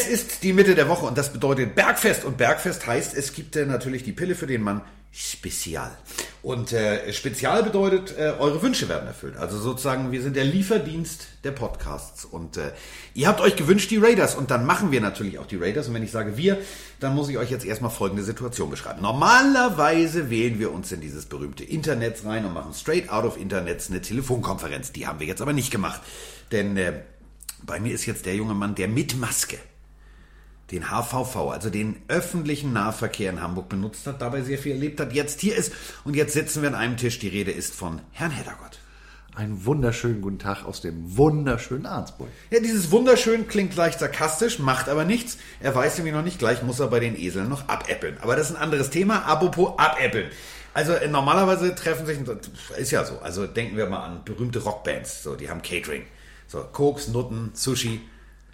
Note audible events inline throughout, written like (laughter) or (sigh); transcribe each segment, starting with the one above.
Es ist die Mitte der Woche und das bedeutet Bergfest. Und Bergfest heißt, es gibt äh, natürlich die Pille für den Mann Spezial. Und äh, Spezial bedeutet, äh, eure Wünsche werden erfüllt. Also sozusagen, wir sind der Lieferdienst der Podcasts. Und äh, ihr habt euch gewünscht die Raiders und dann machen wir natürlich auch die Raiders. Und wenn ich sage wir, dann muss ich euch jetzt erstmal folgende Situation beschreiben. Normalerweise wählen wir uns in dieses berühmte Internet rein und machen straight out of Internets eine Telefonkonferenz. Die haben wir jetzt aber nicht gemacht. Denn äh, bei mir ist jetzt der junge Mann, der mit Maske den HVV, also den öffentlichen Nahverkehr in Hamburg benutzt hat, dabei sehr viel erlebt hat, jetzt hier ist und jetzt sitzen wir an einem Tisch. Die Rede ist von Herrn Heddergott. Einen wunderschönen guten Tag aus dem wunderschönen Arnsburg. Ja, dieses wunderschön klingt leicht sarkastisch, macht aber nichts. Er weiß nämlich noch nicht, gleich muss er bei den Eseln noch abäppeln. Aber das ist ein anderes Thema. Apropos abäppeln. Also äh, normalerweise treffen sich, ist ja so, also denken wir mal an berühmte Rockbands, so, die haben Catering. So, Koks, Nutten, Sushi.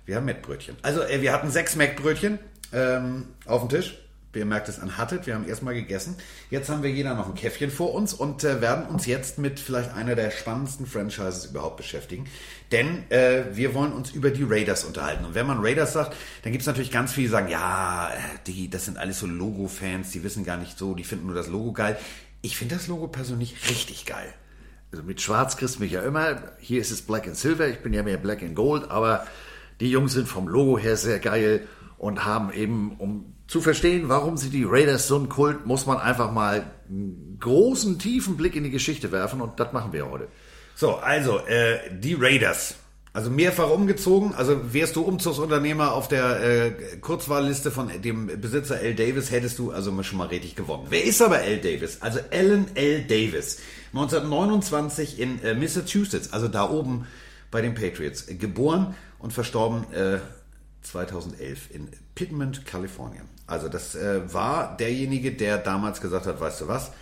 Wir haben Mettbrötchen. Also äh, wir hatten sechs Mettbrötchen ähm, auf dem Tisch. Ihr merkt es an Hattet, wir haben erstmal gegessen. Jetzt haben wir jeder noch ein Käffchen vor uns und äh, werden uns jetzt mit vielleicht einer der spannendsten Franchises überhaupt beschäftigen. Denn äh, wir wollen uns über die Raiders unterhalten. Und wenn man Raiders sagt, dann gibt es natürlich ganz viele, die sagen, ja, äh, die, das sind alles so Logo-Fans, die wissen gar nicht so, die finden nur das Logo geil. Ich finde das Logo persönlich richtig geil. Also mit Schwarz kriegst du mich ja immer. Hier ist es Black and Silver, ich bin ja mehr Black and Gold, aber die Jungs sind vom Logo her sehr geil und haben eben, um zu verstehen, warum sie die Raiders so ein Kult, muss man einfach mal einen großen, tiefen Blick in die Geschichte werfen und das machen wir heute. So, also, äh, die Raiders. Also mehrfach umgezogen. Also wärst du Umzugsunternehmer auf der äh, Kurzwahlliste von dem Besitzer L. Davis, hättest du also schon mal richtig gewonnen. Wer ist aber L. Davis? Also Alan L. Davis. 1929 in äh, Massachusetts, also da oben bei den Patriots. Geboren und verstorben äh, 2011 in Piedmont, Kalifornien. Also das äh, war derjenige, der damals gesagt hat, weißt du was,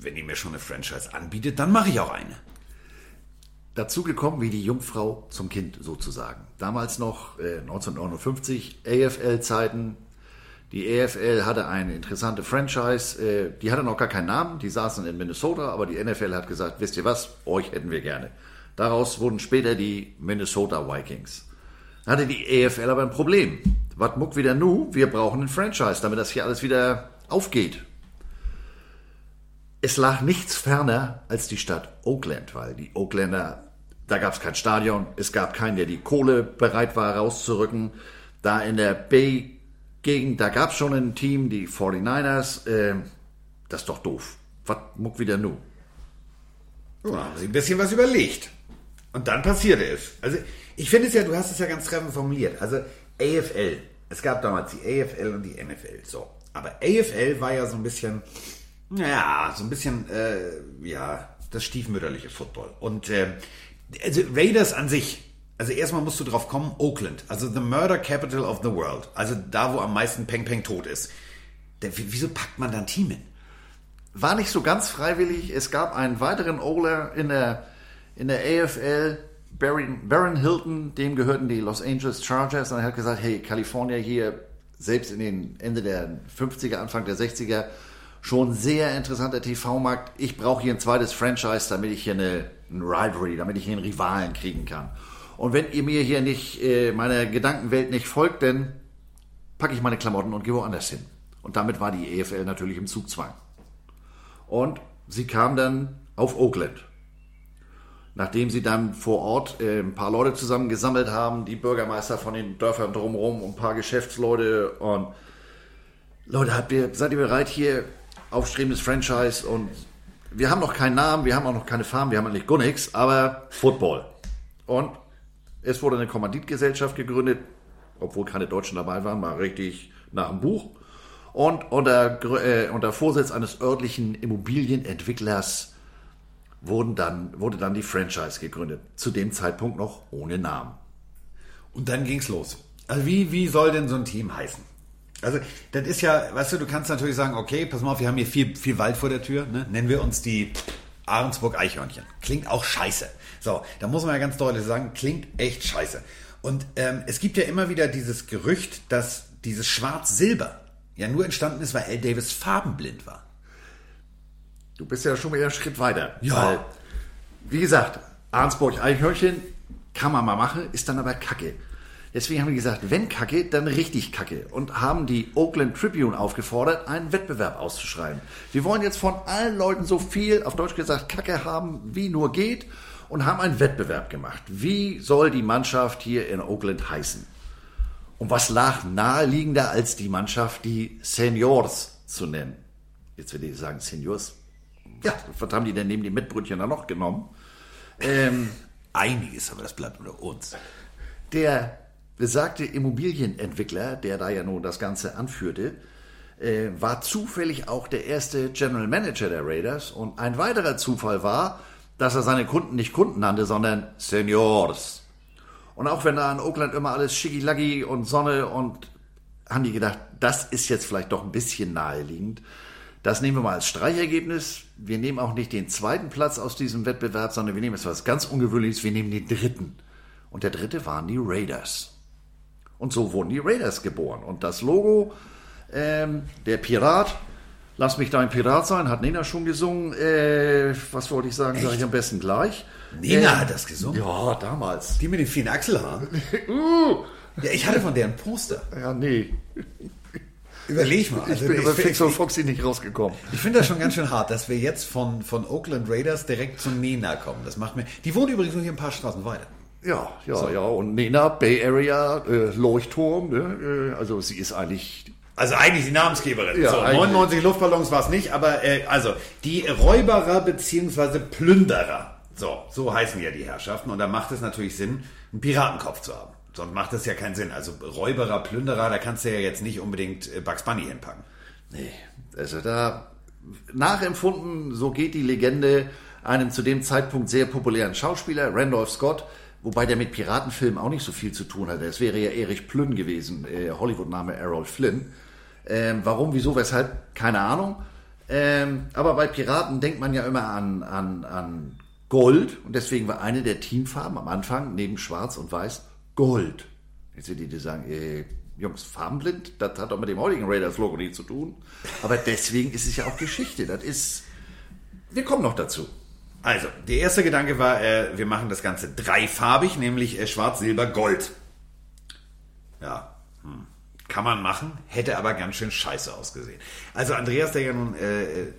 wenn ihr mir schon eine Franchise anbietet, dann mache ich auch eine. Dazu gekommen wie die Jungfrau zum Kind sozusagen. Damals noch äh, 1959 AFL-Zeiten. Die AFL hatte eine interessante Franchise, äh, die hatte noch gar keinen Namen, die saßen in Minnesota, aber die NFL hat gesagt, wisst ihr was, euch hätten wir gerne. Daraus wurden später die Minnesota Vikings. Da hatte die EFL aber ein Problem. Was muck wieder nu? Wir brauchen ein Franchise, damit das hier alles wieder aufgeht. Es lag nichts ferner als die Stadt Oakland, weil die Oaklander, da gab es kein Stadion, es gab keinen, der die Kohle bereit war rauszurücken. Da in der Bay-Gegend, da gab es schon ein Team, die 49ers. Äh, das ist doch doof. Was muck wieder nu? Ja, ein bisschen was überlegt. Und dann passierte es. Also ich finde es ja, du hast es ja ganz treffend formuliert. Also AFL, es gab damals die AFL und die NFL. So. Aber AFL war ja so ein bisschen, ja, so ein bisschen, äh, ja, das stiefmütterliche Football. Und äh, also Raiders an sich, also erstmal musst du drauf kommen, Oakland, also the murder capital of the world, also da, wo am meisten Peng Peng tot ist. Der, wieso packt man da ein Team hin? War nicht so ganz freiwillig. Es gab einen weiteren Owler in der in der AFL, Baron, Baron Hilton, dem gehörten die Los Angeles Chargers und er hat gesagt, hey, Kalifornien hier, selbst in den Ende der 50er, Anfang der 60er, schon sehr interessanter TV-Markt. Ich brauche hier ein zweites Franchise, damit ich hier eine, eine Rivalry, damit ich hier einen Rivalen kriegen kann. Und wenn ihr mir hier nicht, äh, meiner Gedankenwelt nicht folgt, dann packe ich meine Klamotten und gehe woanders hin. Und damit war die EFL natürlich im Zugzwang. Und sie kam dann auf Oakland. Nachdem sie dann vor Ort äh, ein paar Leute zusammengesammelt haben, die Bürgermeister von den Dörfern drumherum und ein paar Geschäftsleute und Leute, habt ihr, seid ihr bereit hier aufstrebendes Franchise und wir haben noch keinen Namen, wir haben auch noch keine Farm, wir haben eigentlich gar nichts, aber Football. Und es wurde eine Kommanditgesellschaft gegründet, obwohl keine Deutschen dabei waren, mal richtig nach dem Buch. Und unter, äh, unter Vorsitz eines örtlichen Immobilienentwicklers wurden dann, wurde dann die Franchise gegründet. Zu dem Zeitpunkt noch ohne Namen. Und dann ging's los. Also wie, wie soll denn so ein Team heißen? Also das ist ja, weißt du, du kannst natürlich sagen, okay, pass mal auf, wir haben hier viel, viel Wald vor der Tür, ne? nennen wir uns die Ahrensburg Eichhörnchen. Klingt auch scheiße. So, da muss man ja ganz deutlich sagen, klingt echt scheiße. Und ähm, es gibt ja immer wieder dieses Gerücht, dass dieses Schwarz-Silber ja nur entstanden ist, weil L. Davis farbenblind war. Du bist ja schon wieder einen Schritt weiter. Ja. Weil, wie gesagt, Arnsburg Eichhörnchen kann man mal machen, ist dann aber kacke. Deswegen haben die gesagt, wenn Kacke, dann richtig Kacke. Und haben die Oakland Tribune aufgefordert, einen Wettbewerb auszuschreiben. Wir wollen jetzt von allen Leuten so viel, auf Deutsch gesagt, Kacke haben, wie nur geht. Und haben einen Wettbewerb gemacht. Wie soll die Mannschaft hier in Oakland heißen? Und was lag naheliegender als die Mannschaft, die Seniors zu nennen? Jetzt will ich sagen Seniors. Ja, was haben die denn neben die Mitbrötchen da noch genommen? Ähm, Einiges, aber das bleibt unter uns. Der besagte Immobilienentwickler, der da ja nun das Ganze anführte, äh, war zufällig auch der erste General Manager der Raiders. Und ein weiterer Zufall war, dass er seine Kunden nicht Kunden nannte, sondern Seniors. Und auch wenn da in Oakland immer alles schicki und Sonne und haben die gedacht, das ist jetzt vielleicht doch ein bisschen naheliegend. Das nehmen wir mal als Streichergebnis. Wir nehmen auch nicht den zweiten Platz aus diesem Wettbewerb, sondern wir nehmen jetzt was ganz Ungewöhnliches. Wir nehmen den dritten. Und der dritte waren die Raiders. Und so wurden die Raiders geboren. Und das Logo, ähm, der Pirat, lass mich dein Pirat sein, hat Nena schon gesungen. Äh, was wollte ich sagen, sage ich am besten gleich. Nena äh, hat das gesungen? Ja, damals. Die mit den vielen Achselhaaren? (laughs) uh. Ja, ich hatte von deren Poster. Ja, nee. Überleg mal. Also ich bin über Fix und Foxy nicht rausgekommen. Ich finde das schon ganz schön hart, dass wir jetzt von, von Oakland Raiders direkt zu Nena kommen. Das macht mir. Die wohnt übrigens nur hier ein paar Straßen weiter. Ja, ja, so. ja. Und Nena, Bay Area, äh, Leuchtturm. Ne? Äh, also sie ist eigentlich also eigentlich die Namensgeberin. Ja, so, 99 Luftballons war es nicht, aber äh, also die Räuberer bzw. Plünderer. So, so heißen ja die Herrschaften. Und da macht es natürlich Sinn, einen Piratenkopf zu haben. Sonst macht das ja keinen Sinn. Also Räuberer, Plünderer, da kannst du ja jetzt nicht unbedingt äh, Bugs Bunny hinpacken. Nee, also da nachempfunden, so geht die Legende einem zu dem Zeitpunkt sehr populären Schauspieler, Randolph Scott, wobei der mit Piratenfilmen auch nicht so viel zu tun hatte. Es wäre ja Erich Plünn gewesen, äh, Hollywood-Name Errol Flynn. Ähm, warum, wieso, weshalb, keine Ahnung. Ähm, aber bei Piraten denkt man ja immer an, an, an Gold und deswegen war eine der Teamfarben am Anfang neben Schwarz und Weiß Gold. Jetzt sind die, die sagen, äh, Jungs, farbenblind, das hat doch mit dem heutigen Raiders-Logo nichts zu tun. Aber deswegen ist es ja auch Geschichte. Das ist. Wir kommen noch dazu. Also, der erste Gedanke war, äh, wir machen das Ganze dreifarbig, nämlich äh, Schwarz, Silber, Gold. Ja, hm. kann man machen, hätte aber ganz schön scheiße ausgesehen. Also Andreas, der ja nun äh, äh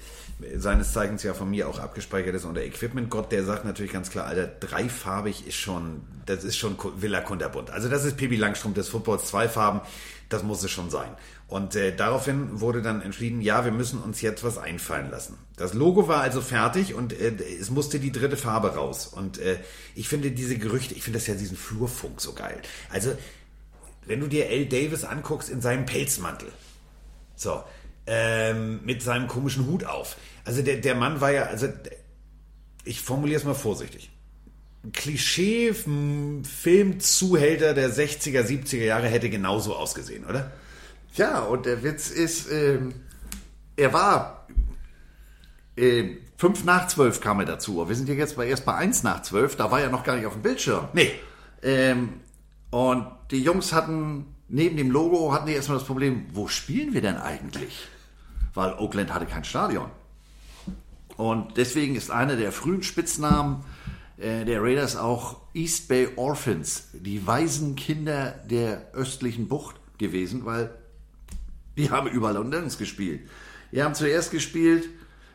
seines Zeichens ja von mir auch abgespeichert ist unter Equipment Gott, der sagt natürlich ganz klar, Alter, dreifarbig ist schon, das ist schon Villa Kunterbunt. Also das ist Pipi Langstrumpf des Footballs, zwei Farben, das muss es schon sein. Und äh, daraufhin wurde dann entschieden, ja, wir müssen uns jetzt was einfallen lassen. Das Logo war also fertig und äh, es musste die dritte Farbe raus. Und äh, ich finde diese Gerüchte, ich finde das ja diesen Flurfunk so geil. Also, wenn du dir L. Davis anguckst in seinem Pelzmantel, so, ähm, mit seinem komischen Hut auf. Also der, der Mann war ja, also ich formuliere es mal vorsichtig. Klischee-Filmzuhälter der 60er, 70er Jahre hätte genauso ausgesehen, oder? Ja, und der Witz ist, ähm, er war äh, fünf nach zwölf kam er dazu. Wir sind ja jetzt bei, erst bei eins nach zwölf, da war er noch gar nicht auf dem Bildschirm. Nee. Ähm, und die Jungs hatten, neben dem Logo, hatten die erstmal das Problem, wo spielen wir denn eigentlich? Weil Oakland hatte kein Stadion. Und deswegen ist einer der frühen Spitznamen äh, der Raiders auch East Bay Orphans, die weisen Kinder der östlichen Bucht gewesen, weil die haben überall unter uns gespielt. Die haben zuerst gespielt,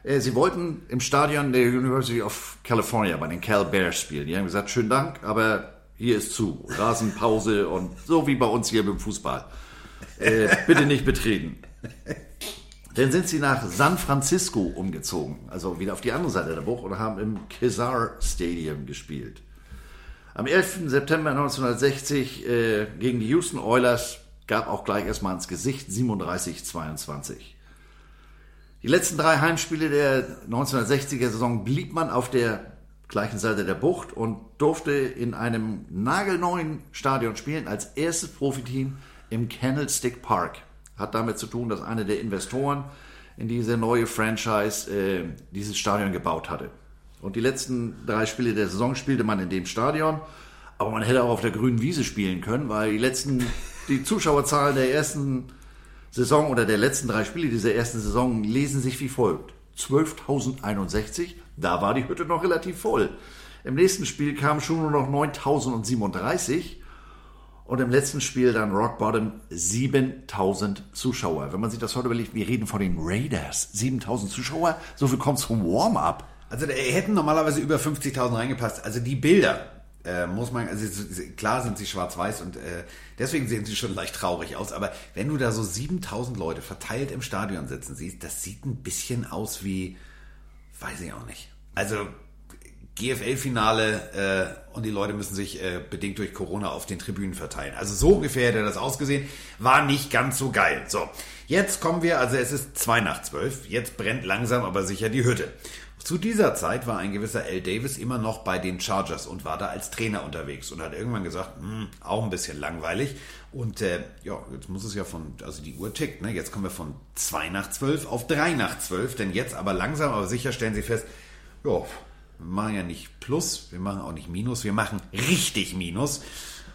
äh, sie wollten im Stadion der University of California bei den Cal Bears spielen. Die haben gesagt, schönen Dank, aber hier ist zu. Rasenpause und so wie bei uns hier beim Fußball. Äh, bitte nicht betreten. (laughs) Dann sind sie nach San Francisco umgezogen, also wieder auf die andere Seite der Bucht und haben im Kezar Stadium gespielt. Am 11. September 1960 äh, gegen die Houston Oilers gab auch gleich erstmal ins Gesicht 37-22. Die letzten drei Heimspiele der 1960er Saison blieb man auf der gleichen Seite der Bucht und durfte in einem nagelneuen Stadion spielen als erstes Profiteam im Candlestick Park hat damit zu tun, dass einer der Investoren in diese neue Franchise äh, dieses Stadion gebaut hatte. Und die letzten drei Spiele der Saison spielte man in dem Stadion, aber man hätte auch auf der grünen Wiese spielen können, weil die letzten, die Zuschauerzahlen der ersten Saison oder der letzten drei Spiele dieser ersten Saison lesen sich wie folgt. 12.061, da war die Hütte noch relativ voll. Im nächsten Spiel kamen schon nur noch 9.037 Und im letzten Spiel dann Rock Bottom 7000 Zuschauer. Wenn man sich das heute überlegt, wir reden von den Raiders. 7000 Zuschauer, so viel kommt zum Warm-up. Also da hätten normalerweise über 50.000 reingepasst. Also die Bilder, äh, muss man, also klar sind sie schwarz-weiß und äh, deswegen sehen sie schon leicht traurig aus, aber wenn du da so 7000 Leute verteilt im Stadion sitzen siehst, das sieht ein bisschen aus wie, weiß ich auch nicht. Also GFL-Finale äh, und die Leute müssen sich äh, bedingt durch Corona auf den Tribünen verteilen. Also so ungefähr hätte das ausgesehen. War nicht ganz so geil. So, jetzt kommen wir, also es ist zwei nach zwölf. Jetzt brennt langsam aber sicher die Hütte. Zu dieser Zeit war ein gewisser L. Davis immer noch bei den Chargers und war da als Trainer unterwegs und hat irgendwann gesagt, hm, auch ein bisschen langweilig. Und äh, ja, jetzt muss es ja von, also die Uhr tickt, ne? Jetzt kommen wir von zwei nach zwölf auf drei nach zwölf, denn jetzt aber langsam, aber sicher stellen sie fest, ja, wir machen ja nicht Plus, wir machen auch nicht Minus, wir machen richtig Minus.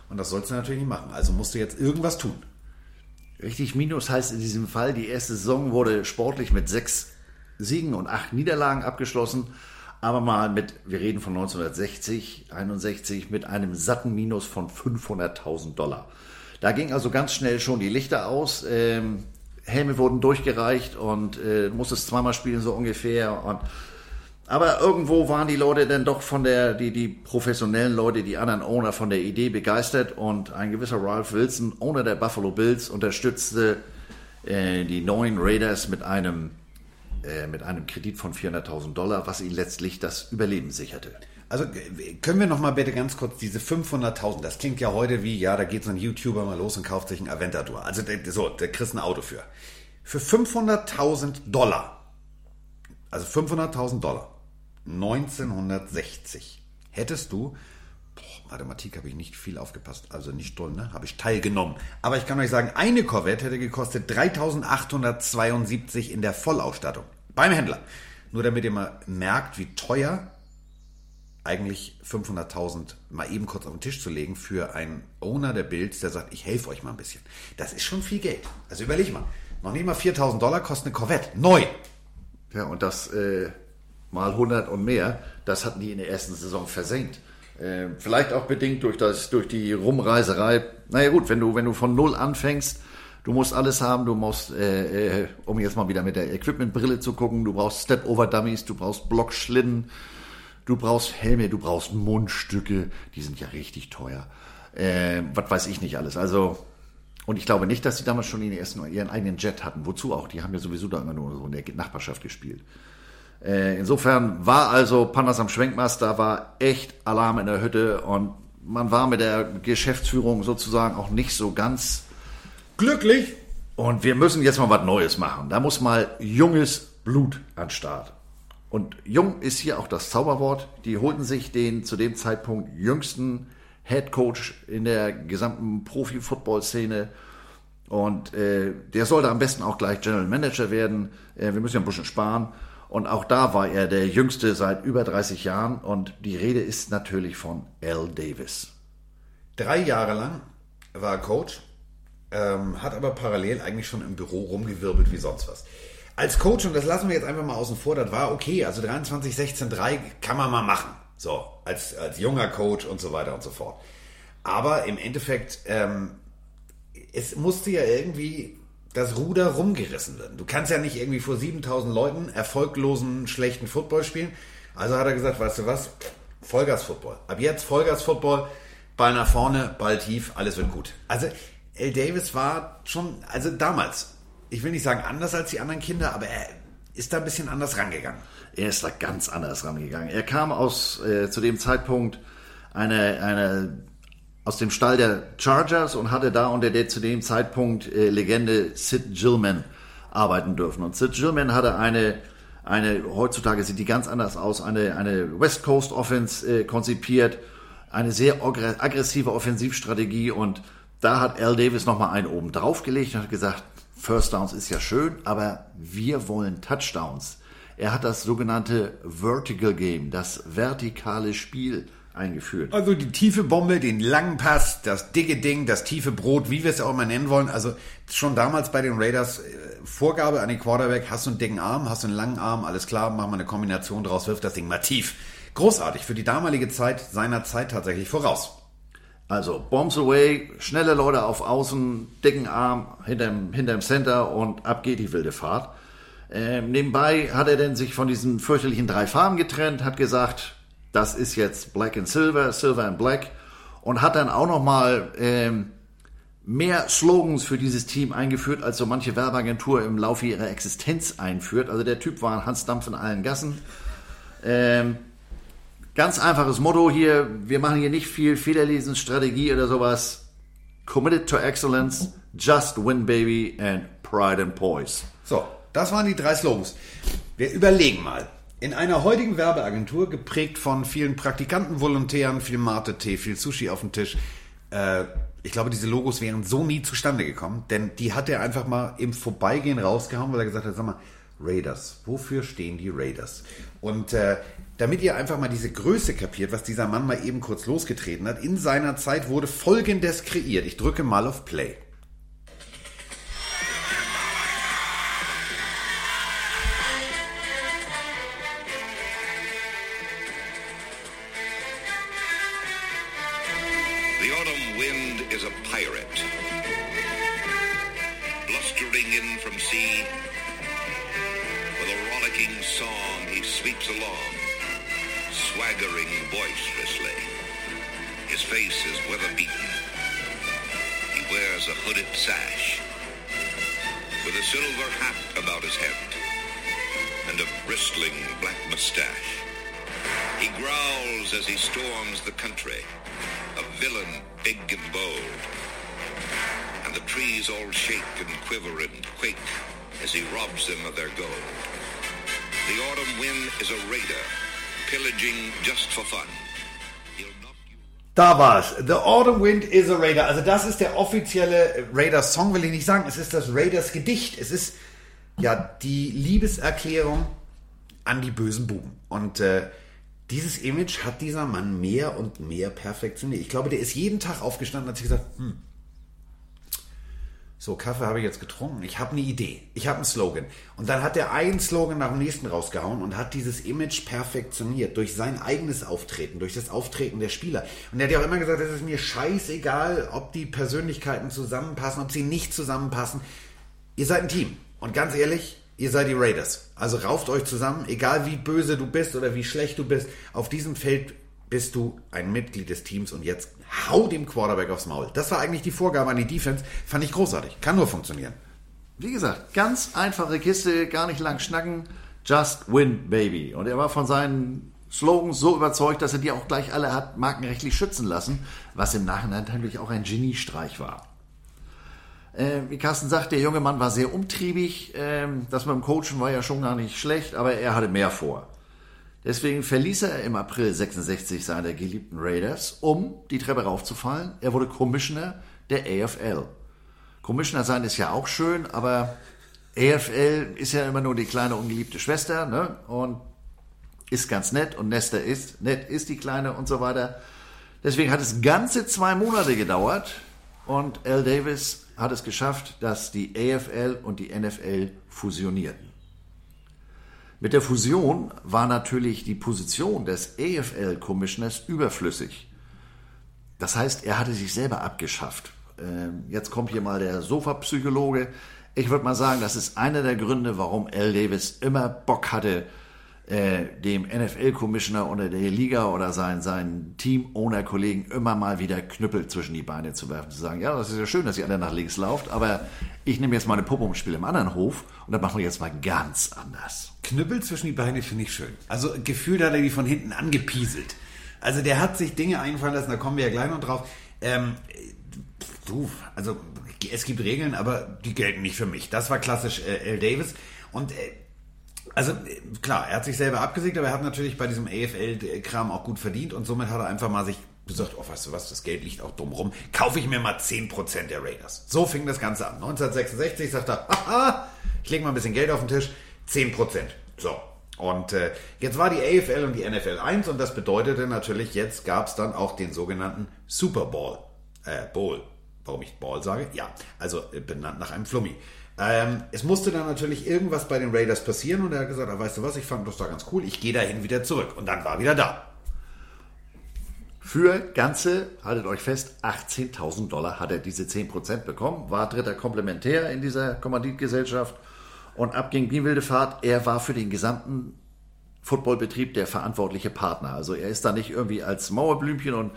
Und das sollst du natürlich nicht machen. Also musst du jetzt irgendwas tun. Richtig Minus heißt in diesem Fall, die erste Saison wurde sportlich mit sechs Siegen und acht Niederlagen abgeschlossen. Aber mal mit, wir reden von 1960, 61, mit einem satten Minus von 500.000 Dollar. Da ging also ganz schnell schon die Lichter aus. Ähm, Helme wurden durchgereicht und äh, musstest zweimal spielen, so ungefähr. Und aber irgendwo waren die Leute dann doch von der, die, die professionellen Leute, die anderen Owner von der Idee begeistert und ein gewisser Ralph Wilson, Owner der Buffalo Bills, unterstützte äh, die neuen Raiders mit einem, äh, mit einem Kredit von 400.000 Dollar, was ihnen letztlich das Überleben sicherte. Also können wir noch mal bitte ganz kurz diese 500.000, das klingt ja heute wie, ja, da geht so ein YouTuber mal los und kauft sich ein Aventador. Also so, der kriegst ein Auto für. Für 500.000 Dollar, also 500.000 Dollar, 1960 hättest du, boah, Mathematik habe ich nicht viel aufgepasst, also nicht toll, ne? Habe ich teilgenommen. Aber ich kann euch sagen, eine Corvette hätte gekostet 3872 in der Vollausstattung beim Händler. Nur damit ihr mal merkt, wie teuer eigentlich 500.000 mal eben kurz auf den Tisch zu legen für einen Owner der Bills, der sagt, ich helfe euch mal ein bisschen. Das ist schon viel Geld. Also überleg mal. Noch nicht mal 4.000 Dollar kostet eine Corvette. Neu. Ja, und das äh, mal 100 und mehr, das hatten die in der ersten Saison versenkt. Äh, vielleicht auch bedingt durch, das, durch die Rumreiserei. Naja gut, wenn du, wenn du von Null anfängst, du musst alles haben, du musst, äh, äh, um jetzt mal wieder mit der Equipmentbrille zu gucken, du brauchst Step-Over-Dummies, du brauchst Blockschlitten, du brauchst Helme, du brauchst Mundstücke, die sind ja richtig teuer. Äh, was weiß ich nicht alles. Also, und ich glaube nicht, dass sie damals schon ihren, ersten, ihren eigenen Jet hatten. Wozu auch? Die haben ja sowieso da immer nur so in der Nachbarschaft gespielt. Äh, insofern war also Pandas am Schwenkmast, da war echt Alarm in der Hütte und man war mit der Geschäftsführung sozusagen auch nicht so ganz glücklich. Und wir müssen jetzt mal was Neues machen. Da muss mal junges Blut an Start. Und jung ist hier auch das Zauberwort. Die holten sich den zu dem Zeitpunkt jüngsten Head Coach in der gesamten Profi-Football-Szene. Und äh, der sollte am besten auch gleich General Manager werden. Äh, wir müssen ja ein bisschen sparen. Und auch da war er der Jüngste seit über 30 Jahren. Und die Rede ist natürlich von Al Davis. Drei Jahre lang war er Coach, ähm, hat aber parallel eigentlich schon im Büro rumgewirbelt wie sonst was. Als Coach, und das lassen wir jetzt einfach mal außen vor, das war okay. Also 23, 16, 3 kann man mal machen. So, als, als junger Coach und so weiter und so fort. Aber im Endeffekt, ähm, es musste ja irgendwie das Ruder rumgerissen wird. Du kannst ja nicht irgendwie vor 7000 Leuten erfolglosen, schlechten Football spielen. Also hat er gesagt, weißt du was? Vollgas-Football. Ab jetzt Vollgas-Football, Ball nach vorne, Ball tief, alles wird gut. Also L. Davis war schon, also damals, ich will nicht sagen anders als die anderen Kinder, aber er ist da ein bisschen anders rangegangen. Er ist da ganz anders rangegangen. Er kam aus äh, zu dem Zeitpunkt eine, eine aus dem Stall der Chargers und hatte da unter der zu dem Zeitpunkt äh, Legende Sid Gillman arbeiten dürfen. Und Sid Gillman hatte eine, eine heutzutage sieht die ganz anders aus, eine, eine West Coast Offense äh, konzipiert, eine sehr aggressive Offensivstrategie und da hat Al Davis nochmal einen oben draufgelegt und hat gesagt, First Downs ist ja schön, aber wir wollen Touchdowns. Er hat das sogenannte Vertical Game, das vertikale Spiel eingeführt. Also die tiefe Bombe, den langen Pass, das dicke Ding, das tiefe Brot, wie wir es auch mal nennen wollen. Also schon damals bei den Raiders äh, Vorgabe an den Quarterback, hast du einen dicken Arm, hast du einen langen Arm, alles klar, mach mal eine Kombination draus, wirf das Ding mal tief. Großartig, für die damalige Zeit seiner Zeit tatsächlich voraus. Also Bombs away, schnelle Leute auf Außen, dicken Arm hinterm, hinterm Center und ab geht die wilde Fahrt. Ähm, nebenbei hat er denn sich von diesen fürchterlichen drei Farben getrennt, hat gesagt, das ist jetzt Black and Silver, Silver and Black und hat dann auch noch mal ähm, mehr Slogans für dieses Team eingeführt, als so manche Werbeagentur im Laufe ihrer Existenz einführt. Also der Typ war ein Hans Dampf in allen Gassen. Ähm, ganz einfaches Motto hier, wir machen hier nicht viel Federlesensstrategie oder sowas. Committed to excellence, just win baby and pride and poise. So, das waren die drei Slogans. Wir überlegen mal. In einer heutigen Werbeagentur, geprägt von vielen Praktikanten, Volontären, viel Mate-Tee, viel Sushi auf dem Tisch, äh, ich glaube, diese Logos wären so nie zustande gekommen, denn die hat er einfach mal im Vorbeigehen rausgehauen, weil er gesagt hat, sag mal, Raiders, wofür stehen die Raiders? Und äh, damit ihr einfach mal diese Größe kapiert, was dieser Mann mal eben kurz losgetreten hat, in seiner Zeit wurde Folgendes kreiert. Ich drücke mal auf Play. The Autumn Wind is a Raider. Also das ist der offizielle Raiders-Song, will ich nicht sagen. Es ist das Raiders-Gedicht. Es ist ja die Liebeserklärung an die bösen Buben. Und äh, dieses Image hat dieser Mann mehr und mehr perfektioniert. Ich glaube, der ist jeden Tag aufgestanden und hat sich gesagt, hm, so, Kaffee habe ich jetzt getrunken. Ich habe eine Idee. Ich habe einen Slogan. Und dann hat er einen Slogan nach dem nächsten rausgehauen und hat dieses Image perfektioniert durch sein eigenes Auftreten, durch das Auftreten der Spieler. Und er hat ja auch immer gesagt, es ist mir scheißegal, ob die Persönlichkeiten zusammenpassen, ob sie nicht zusammenpassen. Ihr seid ein Team. Und ganz ehrlich, ihr seid die Raiders. Also rauft euch zusammen, egal wie böse du bist oder wie schlecht du bist. Auf diesem Feld bist du ein Mitglied des Teams und jetzt hau dem Quarterback aufs Maul. Das war eigentlich die Vorgabe an die Defense. Fand ich großartig. Kann nur funktionieren. Wie gesagt, ganz einfache Kiste, gar nicht lang schnacken. Just win, baby. Und er war von seinen Slogans so überzeugt, dass er die auch gleich alle hat markenrechtlich schützen lassen, was im Nachhinein natürlich auch ein Geniestreich war. Äh, wie Carsten sagt, der junge Mann war sehr umtriebig. Ähm, das mit dem Coachen war ja schon gar nicht schlecht, aber er hatte mehr vor. Deswegen verließ er im April 66 seine geliebten Raiders, um die Treppe raufzufallen. Er wurde Commissioner der AFL. Commissioner sein ist ja auch schön, aber AFL ist ja immer nur die kleine ungeliebte Schwester, ne? Und ist ganz nett und Nester ist nett ist die kleine und so weiter. Deswegen hat es ganze zwei Monate gedauert und Al Davis hat es geschafft, dass die AFL und die NFL fusionierten. Mit der Fusion war natürlich die Position des AFL-Commissioners überflüssig. Das heißt, er hatte sich selber abgeschafft. Ähm, Jetzt kommt hier mal der Sofa-Psychologe. Ich würde mal sagen, das ist einer der Gründe, warum Al Davis immer Bock hatte, äh, dem NFL-Commissioner oder der Liga oder seinen, seinen Team-Owner-Kollegen immer mal wieder Knüppel zwischen die Beine zu werfen. Zu sagen, ja, das ist ja schön, dass ihr alle nach links lauft, aber ich nehme jetzt mal eine Puppe und spiele im anderen Hof und das machen wir jetzt mal ganz anders. Knüppel zwischen die Beine finde ich schön. Also gefühlt hat er die von hinten angepieselt. Also der hat sich Dinge einfallen lassen, da kommen wir ja gleich noch drauf. Ähm, du, also es gibt Regeln, aber die gelten nicht für mich. Das war klassisch äh, L. Davis. Und äh, also äh, klar, er hat sich selber abgesägt, aber er hat natürlich bei diesem AFL-Kram auch gut verdient und somit hat er einfach mal sich gesagt, oh, weißt du was, das Geld liegt auch dumm rum, kaufe ich mir mal 10% der Raiders. So fing das Ganze an. 1966 sagt er, haha, ich lege mal ein bisschen Geld auf den Tisch, 10%. So. Und äh, jetzt war die AFL und die NFL eins und das bedeutete natürlich, jetzt gab es dann auch den sogenannten Super Bowl. Äh, Bowl. Warum ich Ball sage? Ja, also äh, benannt nach einem Flummi. Ähm, es musste dann natürlich irgendwas bei den Raiders passieren und er hat gesagt, ah, weißt du was, ich fand das da ganz cool, ich gehe dahin wieder zurück. Und dann war er wieder da. Für ganze, haltet euch fest, 18.000 Dollar hat er diese 10% bekommen, war dritter Komplementär in dieser Kommanditgesellschaft und ab ging die wilde Fahrt. Er war für den gesamten Footballbetrieb der verantwortliche Partner. Also er ist da nicht irgendwie als Mauerblümchen und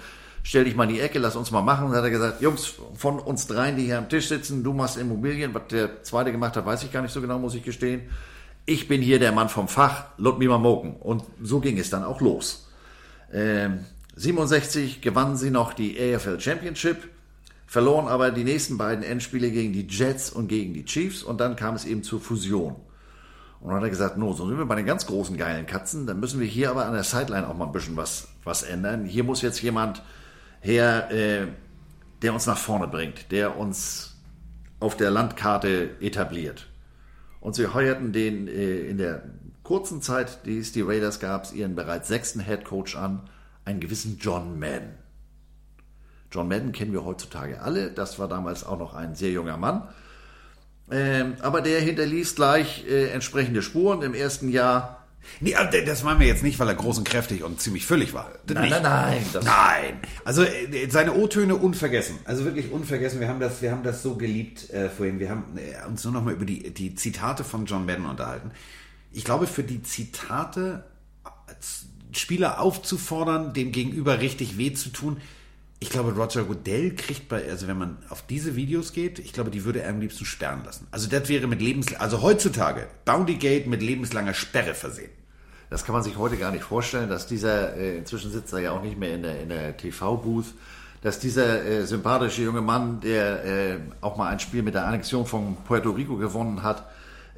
stell dich mal in die Ecke, lass uns mal machen. Dann hat er gesagt, Jungs, von uns dreien, die hier am Tisch sitzen, du machst Immobilien. Was der zweite gemacht hat, weiß ich gar nicht so genau, muss ich gestehen. Ich bin hier der Mann vom Fach, lot mir mal moken. Und so ging es dann auch los. Ähm, 67 gewannen sie noch die AFL Championship, verloren aber die nächsten beiden Endspiele gegen die Jets und gegen die Chiefs und dann kam es eben zur Fusion. Und dann hat er gesagt, no, so sind wir bei den ganz großen geilen Katzen, dann müssen wir hier aber an der Sideline auch mal ein bisschen was, was ändern. Hier muss jetzt jemand her, äh, der uns nach vorne bringt, der uns auf der Landkarte etabliert. Und sie heuerten den äh, in der kurzen Zeit, die es die Raiders gab, ihren bereits sechsten Head Coach an, einen gewissen John Madden. John Madden kennen wir heutzutage alle. Das war damals auch noch ein sehr junger Mann. Ähm, aber der hinterließ gleich äh, entsprechende Spuren. Im ersten Jahr Nee, das war mir jetzt nicht, weil er groß und kräftig und ziemlich füllig war. Nein, nein, nein. nein. Also äh, seine O-Töne unvergessen. Also wirklich unvergessen. Wir haben das, wir haben das so geliebt äh, vorhin. Wir haben äh, uns nur noch mal über die, die Zitate von John Madden unterhalten. Ich glaube, für die Zitate Spieler aufzufordern, dem Gegenüber richtig weh zu tun. Ich glaube, Roger Goodell kriegt bei, also wenn man auf diese Videos geht, ich glaube, die würde er am liebsten sperren lassen. Also das wäre mit lebens, also heutzutage Bounty Gate mit lebenslanger Sperre versehen. Das kann man sich heute gar nicht vorstellen, dass dieser, äh, inzwischen sitzt er ja auch nicht mehr in der, in der TV-Booth, dass dieser äh, sympathische junge Mann, der äh, auch mal ein Spiel mit der Annexion von Puerto Rico gewonnen hat,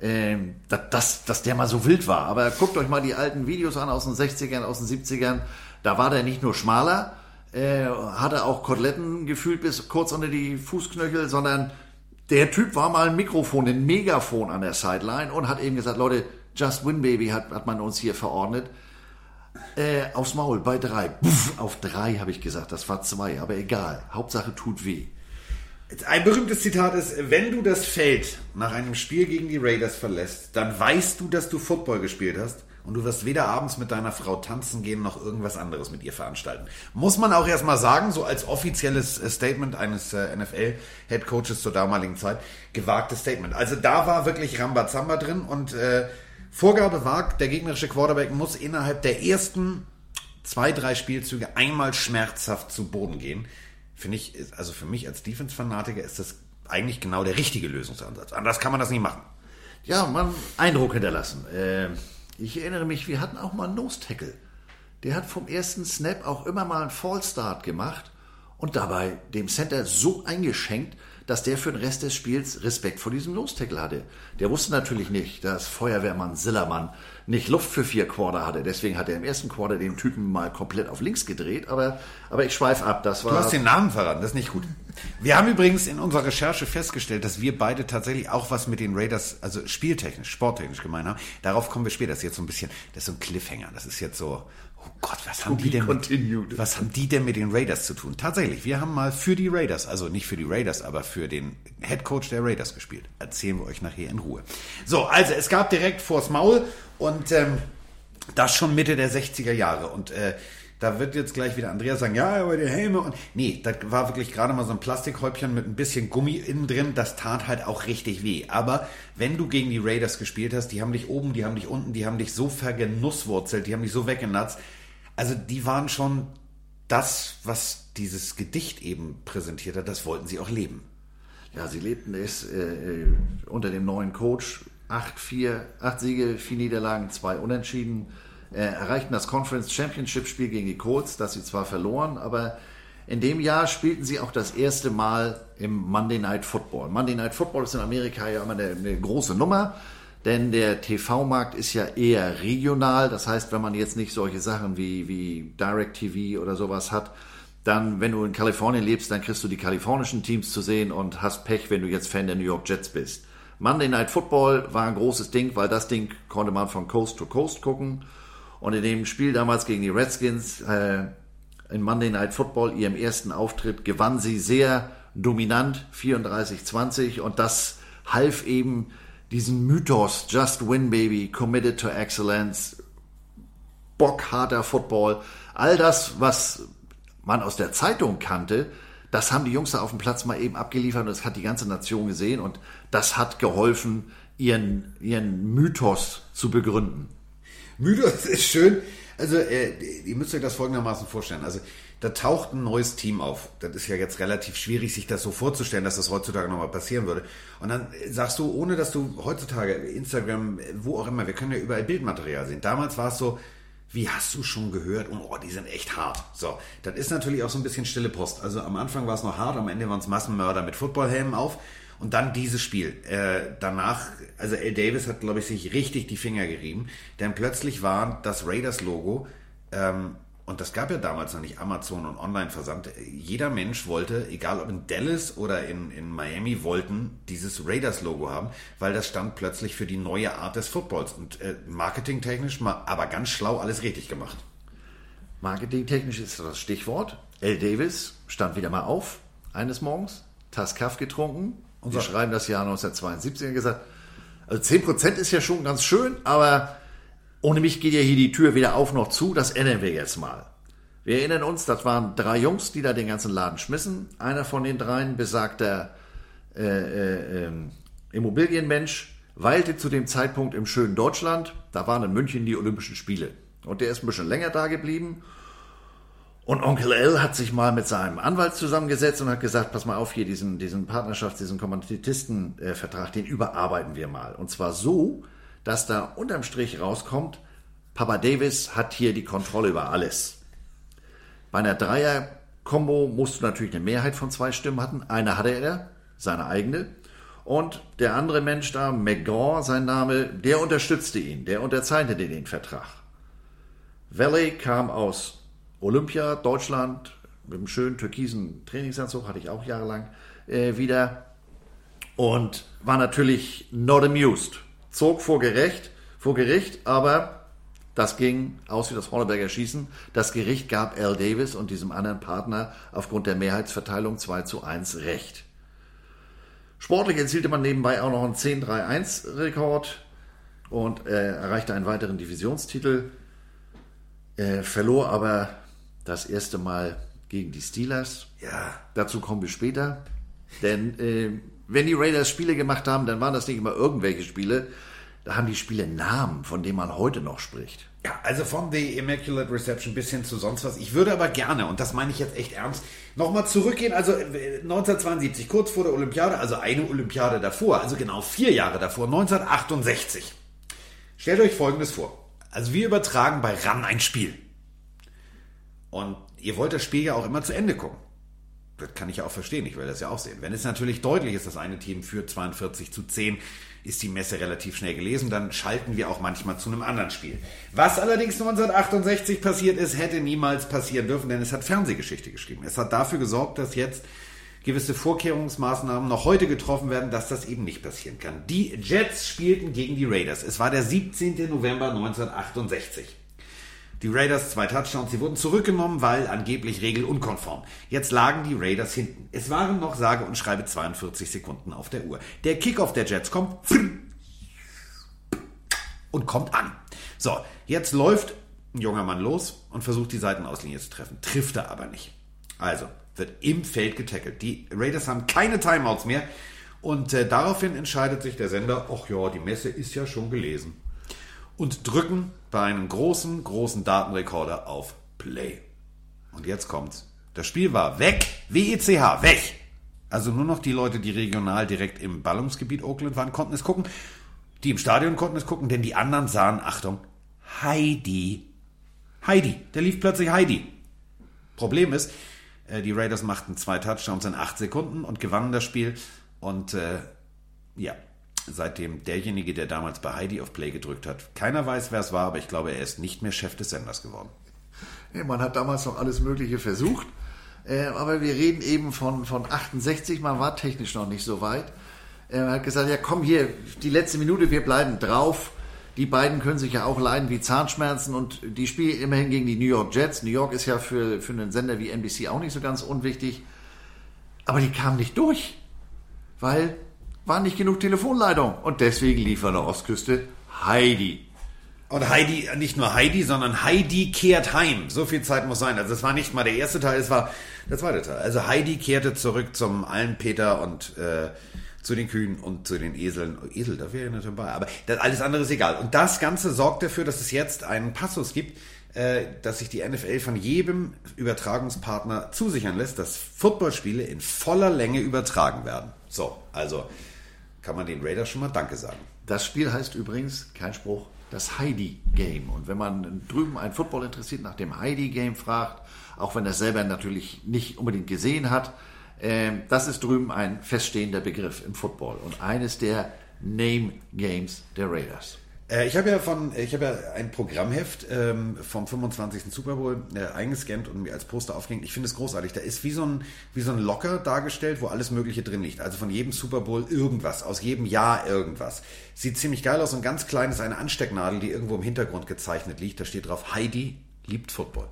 ähm, dass, dass der mal so wild war. Aber guckt euch mal die alten Videos an aus den 60ern, aus den 70ern. Da war der nicht nur schmaler, äh, hatte auch Koteletten gefühlt bis kurz unter die Fußknöchel, sondern der Typ war mal ein Mikrofon, ein Megafon an der Sideline und hat eben gesagt, Leute, Just Win Baby hat, hat man uns hier verordnet. Äh, aufs Maul bei drei. Puff, auf drei habe ich gesagt, das war zwei, aber egal. Hauptsache tut weh. Ein berühmtes Zitat ist, wenn du das Feld nach einem Spiel gegen die Raiders verlässt, dann weißt du, dass du Football gespielt hast und du wirst weder abends mit deiner Frau tanzen gehen noch irgendwas anderes mit ihr veranstalten. Muss man auch erstmal sagen, so als offizielles äh, Statement eines äh, NFL-Headcoaches zur damaligen Zeit, gewagtes Statement. Also da war wirklich Rambazamba drin und äh, Vorgabe war, der gegnerische Quarterback muss innerhalb der ersten zwei, drei Spielzüge einmal schmerzhaft zu Boden gehen finde ich, also für mich als Defense-Fanatiker ist das eigentlich genau der richtige Lösungsansatz. Anders kann man das nicht machen. Ja, man Eindruck hinterlassen. Äh, ich erinnere mich, wir hatten auch mal einen Nose-Tackle. Der hat vom ersten Snap auch immer mal einen Fallstart gemacht und dabei dem Center so eingeschenkt, dass der für den Rest des Spiels Respekt vor diesem Nose-Tackle hatte. Der wusste natürlich nicht, dass Feuerwehrmann Sillermann nicht Luft für vier Quarter hatte. Deswegen hat er im ersten Quarter den Typen mal komplett auf links gedreht. Aber, aber ich schweife ab. Das war du hast den Namen verraten, das ist nicht gut. Wir haben übrigens in unserer Recherche festgestellt, dass wir beide tatsächlich auch was mit den Raiders, also spieltechnisch, sporttechnisch gemeint haben. Darauf kommen wir später. Das ist jetzt so ein bisschen, das ist so ein Cliffhanger. Das ist jetzt so, Gott, was haben, die denn mit, was haben die denn mit den Raiders zu tun? Tatsächlich, wir haben mal für die Raiders, also nicht für die Raiders, aber für den Head Coach der Raiders gespielt. Erzählen wir euch nachher in Ruhe. So, also es gab direkt vors Maul und ähm, das schon Mitte der 60er Jahre. Und äh, da wird jetzt gleich wieder Andreas sagen, ja, aber die Helme und. Nee, das war wirklich gerade mal so ein Plastikhäubchen mit ein bisschen Gummi innen drin. Das tat halt auch richtig weh. Aber wenn du gegen die Raiders gespielt hast, die haben dich oben, die haben dich unten, die haben dich so vergenusswurzelt, die haben dich so weggenatzt. Also die waren schon das, was dieses Gedicht eben präsentiert hat, das wollten sie auch leben. Ja, sie lebten es äh, äh unter dem neuen Coach acht, vier, acht Siege, vier Niederlagen, zwei Unentschieden, äh, erreichten das Conference Championship Spiel gegen die Colts, das sie zwar verloren, aber in dem Jahr spielten sie auch das erste Mal im Monday Night Football. Monday Night Football ist in Amerika ja immer eine, eine große Nummer, denn der TV-Markt ist ja eher regional. Das heißt, wenn man jetzt nicht solche Sachen wie, wie Direct TV oder sowas hat, dann, wenn du in Kalifornien lebst, dann kriegst du die kalifornischen Teams zu sehen und hast Pech, wenn du jetzt Fan der New York Jets bist. Monday Night Football war ein großes Ding, weil das Ding konnte man von Coast to Coast gucken. Und in dem Spiel damals gegen die Redskins äh, in Monday Night Football, ihrem ersten Auftritt, gewann sie sehr dominant 34-20 und das half eben diesen Mythos Just Win Baby, Committed to Excellence, bockharter Football, all das, was man aus der Zeitung kannte, das haben die Jungs da auf dem Platz mal eben abgeliefert und das hat die ganze Nation gesehen und das hat geholfen, ihren, ihren Mythos zu begründen. Mythos ist schön. Also, äh, ihr müsst euch das folgendermaßen vorstellen. Also, da taucht ein neues Team auf. Das ist ja jetzt relativ schwierig, sich das so vorzustellen, dass das heutzutage nochmal passieren würde. Und dann sagst du, ohne dass du heutzutage Instagram, wo auch immer, wir können ja überall Bildmaterial sehen. Damals war es so, wie hast du schon gehört? Oh, die sind echt hart. So, das ist natürlich auch so ein bisschen stille Post. Also am Anfang war es noch hart, am Ende waren es Massenmörder mit Footballhelmen auf. Und dann dieses Spiel. Äh, danach, also L. Davis hat, glaube ich, sich richtig die Finger gerieben, denn plötzlich war das Raiders-Logo ähm, und das gab ja damals noch nicht Amazon und Online-Versand. Jeder Mensch wollte, egal ob in Dallas oder in, in Miami, wollten dieses Raiders-Logo haben, weil das stand plötzlich für die neue Art des Footballs. Und äh, marketingtechnisch, aber ganz schlau alles richtig gemacht. Marketingtechnisch ist das Stichwort. L. Davis stand wieder mal auf, eines Morgens, Tass Kaff getrunken. Und wir schreiben das Jahr 1972 und gesagt, also 10% ist ja schon ganz schön, aber ohne mich geht ja hier die Tür weder auf noch zu, das ändern wir jetzt mal. Wir erinnern uns, das waren drei Jungs, die da den ganzen Laden schmissen. Einer von den dreien, besagter äh, äh, äh, Immobilienmensch, weilte zu dem Zeitpunkt im schönen Deutschland. Da waren in München die Olympischen Spiele. Und der ist ein bisschen länger da geblieben. Und Onkel L hat sich mal mit seinem Anwalt zusammengesetzt und hat gesagt, pass mal auf hier, diesen, diesen Partnerschafts-, diesen Kommanditistenvertrag, den überarbeiten wir mal. Und zwar so, dass da unterm Strich rauskommt, Papa Davis hat hier die Kontrolle über alles. Bei einer Dreier-Kombo musst du natürlich eine Mehrheit von zwei Stimmen hatten. Eine hatte er, seine eigene. Und der andere Mensch da, McGraw, sein Name, der unterstützte ihn, der unterzeichnete den Vertrag. Valley kam aus Olympia, Deutschland, mit einem schönen türkisen Trainingsanzug, hatte ich auch jahrelang äh, wieder. Und war natürlich not amused zog vor Gericht, vor Gericht, aber das ging aus wie das Horneberger Schießen. Das Gericht gab Al Davis und diesem anderen Partner aufgrund der Mehrheitsverteilung 2 zu 1 Recht. Sportlich erzielte man nebenbei auch noch einen 10-3-1-Rekord und äh, erreichte einen weiteren Divisionstitel, äh, verlor aber das erste Mal gegen die Steelers. Ja. Dazu kommen wir später. Denn äh, wenn die Raiders Spiele gemacht haben, dann waren das nicht immer irgendwelche Spiele. Da haben die Spiele Namen, von denen man heute noch spricht. Ja, also von The Immaculate Reception bis hin zu sonst was. Ich würde aber gerne, und das meine ich jetzt echt ernst, nochmal zurückgehen. Also 1972, äh, kurz vor der Olympiade, also eine Olympiade davor, also genau vier Jahre davor, 1968. Stellt euch Folgendes vor. Also wir übertragen bei RAN ein Spiel. Und ihr wollt das Spiel ja auch immer zu Ende gucken. Das kann ich ja auch verstehen, ich will das ja auch sehen. Wenn es natürlich deutlich ist, das eine Team führt 42 zu 10, ist die Messe relativ schnell gelesen, dann schalten wir auch manchmal zu einem anderen Spiel. Was allerdings 1968 passiert ist, hätte niemals passieren dürfen, denn es hat Fernsehgeschichte geschrieben. Es hat dafür gesorgt, dass jetzt gewisse Vorkehrungsmaßnahmen noch heute getroffen werden, dass das eben nicht passieren kann. Die Jets spielten gegen die Raiders. Es war der 17. November 1968. Die Raiders zwei Touchdowns, sie wurden zurückgenommen, weil angeblich regelunkonform. Jetzt lagen die Raiders hinten. Es waren noch sage und schreibe 42 Sekunden auf der Uhr. Der Kickoff der Jets kommt und kommt an. So, jetzt läuft ein junger Mann los und versucht die Seitenauslinie zu treffen. Trifft er aber nicht. Also, wird im Feld getackelt. Die Raiders haben keine Timeouts mehr. Und äh, daraufhin entscheidet sich der Sender, ach ja, die Messe ist ja schon gelesen und drücken bei einem großen, großen Datenrekorder auf Play. Und jetzt kommt's. Das Spiel war weg. WECH, weg. Also nur noch die Leute, die regional direkt im Ballungsgebiet Oakland waren, konnten es gucken. Die im Stadion konnten es gucken, denn die anderen sahen, Achtung, Heidi. Heidi. Der lief plötzlich Heidi. Problem ist, äh, die Raiders machten zwei Touchdowns in acht Sekunden und gewannen das Spiel. Und äh, ja, seitdem derjenige, der damals bei Heidi auf Play gedrückt hat. Keiner weiß, wer es war, aber ich glaube, er ist nicht mehr Chef des Senders geworden. Ja, man hat damals noch alles Mögliche versucht, äh, aber wir reden eben von, von 68, man war technisch noch nicht so weit. Er hat gesagt, ja komm hier, die letzte Minute, wir bleiben drauf. Die beiden können sich ja auch leiden wie Zahnschmerzen und die spielen immerhin gegen die New York Jets. New York ist ja für, für einen Sender wie NBC auch nicht so ganz unwichtig. Aber die kamen nicht durch, weil war nicht genug Telefonleitung und deswegen lief an der Ostküste Heidi. Und Heidi, nicht nur Heidi, sondern Heidi kehrt heim. So viel Zeit muss sein. Also es war nicht mal der erste Teil, es war der zweite Teil. Also Heidi kehrte zurück zum Allenpeter und äh, zu den Kühen und zu den Eseln. Esel, da wäre ja nicht dabei. Aber das, alles andere ist egal. Und das Ganze sorgt dafür, dass es jetzt einen Passus gibt, äh, dass sich die NFL von jedem Übertragungspartner zusichern lässt, dass Footballspiele in voller Länge übertragen werden. So, also kann man den Raiders schon mal Danke sagen. Das Spiel heißt übrigens, kein Spruch, das Heidi-Game. Und wenn man drüben ein Football interessiert nach dem Heidi-Game fragt, auch wenn er selber natürlich nicht unbedingt gesehen hat, äh, das ist drüben ein feststehender Begriff im Football und eines der Name-Games der Raiders. Äh, ich habe ja von, ich habe ja ein Programmheft ähm, vom 25. Super Bowl äh, eingescannt und mir als Poster aufgehängt. Ich finde es großartig. Da ist wie so ein wie so ein Locker dargestellt, wo alles Mögliche drin liegt. Also von jedem Super Bowl irgendwas, aus jedem Jahr irgendwas. Sieht ziemlich geil aus. Und ganz klein ist eine Anstecknadel, die irgendwo im Hintergrund gezeichnet liegt. Da steht drauf: Heidi liebt Football.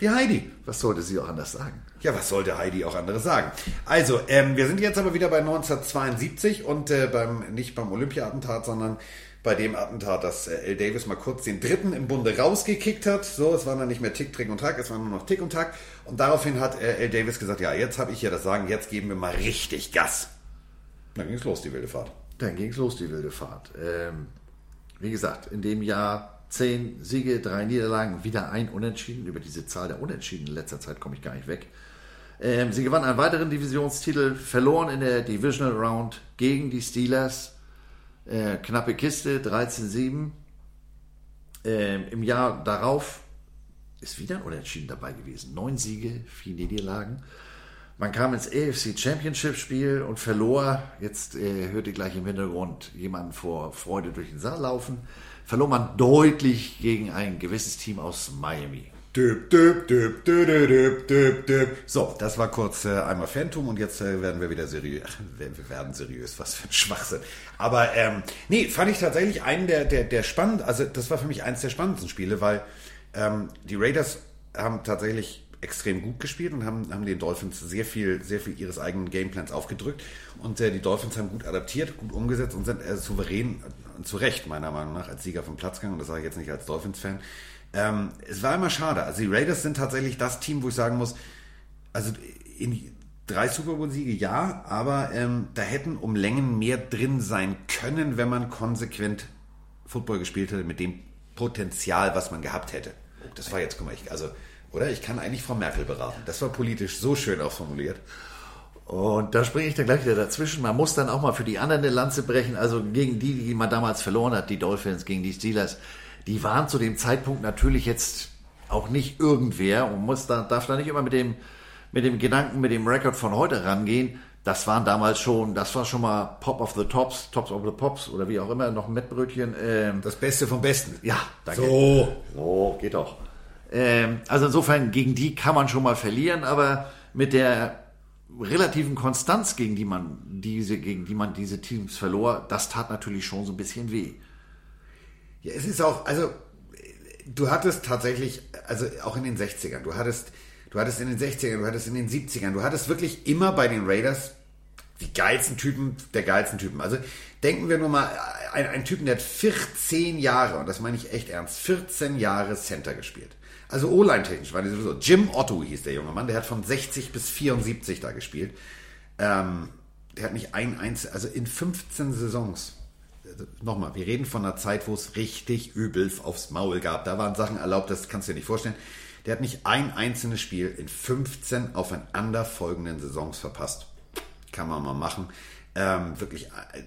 Die Heidi. Was sollte sie auch anders sagen? Ja, was sollte Heidi auch anderes sagen? Also, ähm, wir sind jetzt aber wieder bei 1972 und äh, beim nicht beim Olympia-Attentat, sondern bei dem Attentat, dass äh, L. Davis mal kurz den Dritten im Bunde rausgekickt hat. So, es war dann nicht mehr Tick, Trick und Tack, es war nur noch Tick und Tack. Und daraufhin hat äh, L. Davis gesagt, ja, jetzt habe ich hier das Sagen, jetzt geben wir mal richtig Gas. Dann ging es los, die wilde Fahrt. Dann ging es los, die wilde Fahrt. Ähm, wie gesagt, in dem Jahr zehn Siege, drei Niederlagen, wieder ein Unentschieden. Über diese Zahl der Unentschieden in letzter Zeit komme ich gar nicht weg. Ähm, sie gewannen einen weiteren Divisionstitel, verloren in der Divisional Round gegen die Steelers. Äh, knappe Kiste, 13-7. Ähm, Im Jahr darauf ist wieder ein Unentschieden dabei gewesen. Neun Siege, vier Niederlagen. Man kam ins AFC Championship Spiel und verlor. Jetzt äh, hört ihr gleich im Hintergrund jemanden vor Freude durch den Saal laufen. Verlor man deutlich gegen ein gewisses Team aus Miami. Düb, düb, düb, düb, düb, düb. So, das war kurz äh, einmal Phantom und jetzt äh, werden wir wieder seriös. (laughs) Wir werden seriös, was für ein Schwachsinn. Aber ähm, nee, fand ich tatsächlich einen der, der, der spannend, also das war für mich eins der spannendsten Spiele, weil ähm, die Raiders haben tatsächlich extrem gut gespielt und haben, haben den Dolphins sehr viel, sehr viel ihres eigenen Gameplans aufgedrückt. Und äh, die Dolphins haben gut adaptiert, gut umgesetzt und sind äh, souverän und zu Recht, meiner Meinung nach, als Sieger vom Platz gegangen. Und das sage ich jetzt nicht als Dolphins-Fan. Ähm, es war immer schade. Also die Raiders sind tatsächlich das Team, wo ich sagen muss, also in drei Super Bowl-Siege ja, aber ähm, da hätten um Längen mehr drin sein können, wenn man konsequent Football gespielt hätte mit dem Potenzial, was man gehabt hätte. Das war jetzt, guck mal, ich, also, oder? Ich kann eigentlich Frau Merkel beraten. Das war politisch so schön ausformuliert. Und da springe ich dann gleich wieder dazwischen. Man muss dann auch mal für die anderen eine Lanze brechen. Also gegen die, die man damals verloren hat, die Dolphins, gegen die Steelers die waren zu dem Zeitpunkt natürlich jetzt auch nicht irgendwer und muss da, darf da nicht immer mit dem, mit dem Gedanken, mit dem Rekord von heute rangehen. Das waren damals schon, das war schon mal Pop of the Tops, Tops of the Pops oder wie auch immer, noch ein Mettbrötchen. Ähm, das Beste vom Besten. Ja, danke. So. So, geht doch. Ähm, also insofern, gegen die kann man schon mal verlieren, aber mit der relativen Konstanz, gegen die man diese, gegen die man diese Teams verlor, das tat natürlich schon so ein bisschen weh. Ja, es ist auch, also du hattest tatsächlich, also auch in den 60ern, du hattest, du hattest in den 60ern, du hattest in den 70ern, du hattest wirklich immer bei den Raiders die geilsten Typen der geilsten Typen. Also denken wir nur mal, ein, ein Typen, der hat 14 Jahre, und das meine ich echt ernst, 14 Jahre Center gespielt. Also O-Line-technisch war die sowieso. Jim Otto hieß der junge Mann, der hat von 60 bis 74 da gespielt. Ähm, der hat nicht ein einziges, also in 15 Saisons nochmal, wir reden von einer Zeit, wo es richtig übel aufs Maul gab. Da waren Sachen erlaubt, das kannst du dir nicht vorstellen. Der hat nicht ein einzelnes Spiel in 15 aufeinanderfolgenden Saisons verpasst. Kann man mal machen. Ähm, wirklich, äh,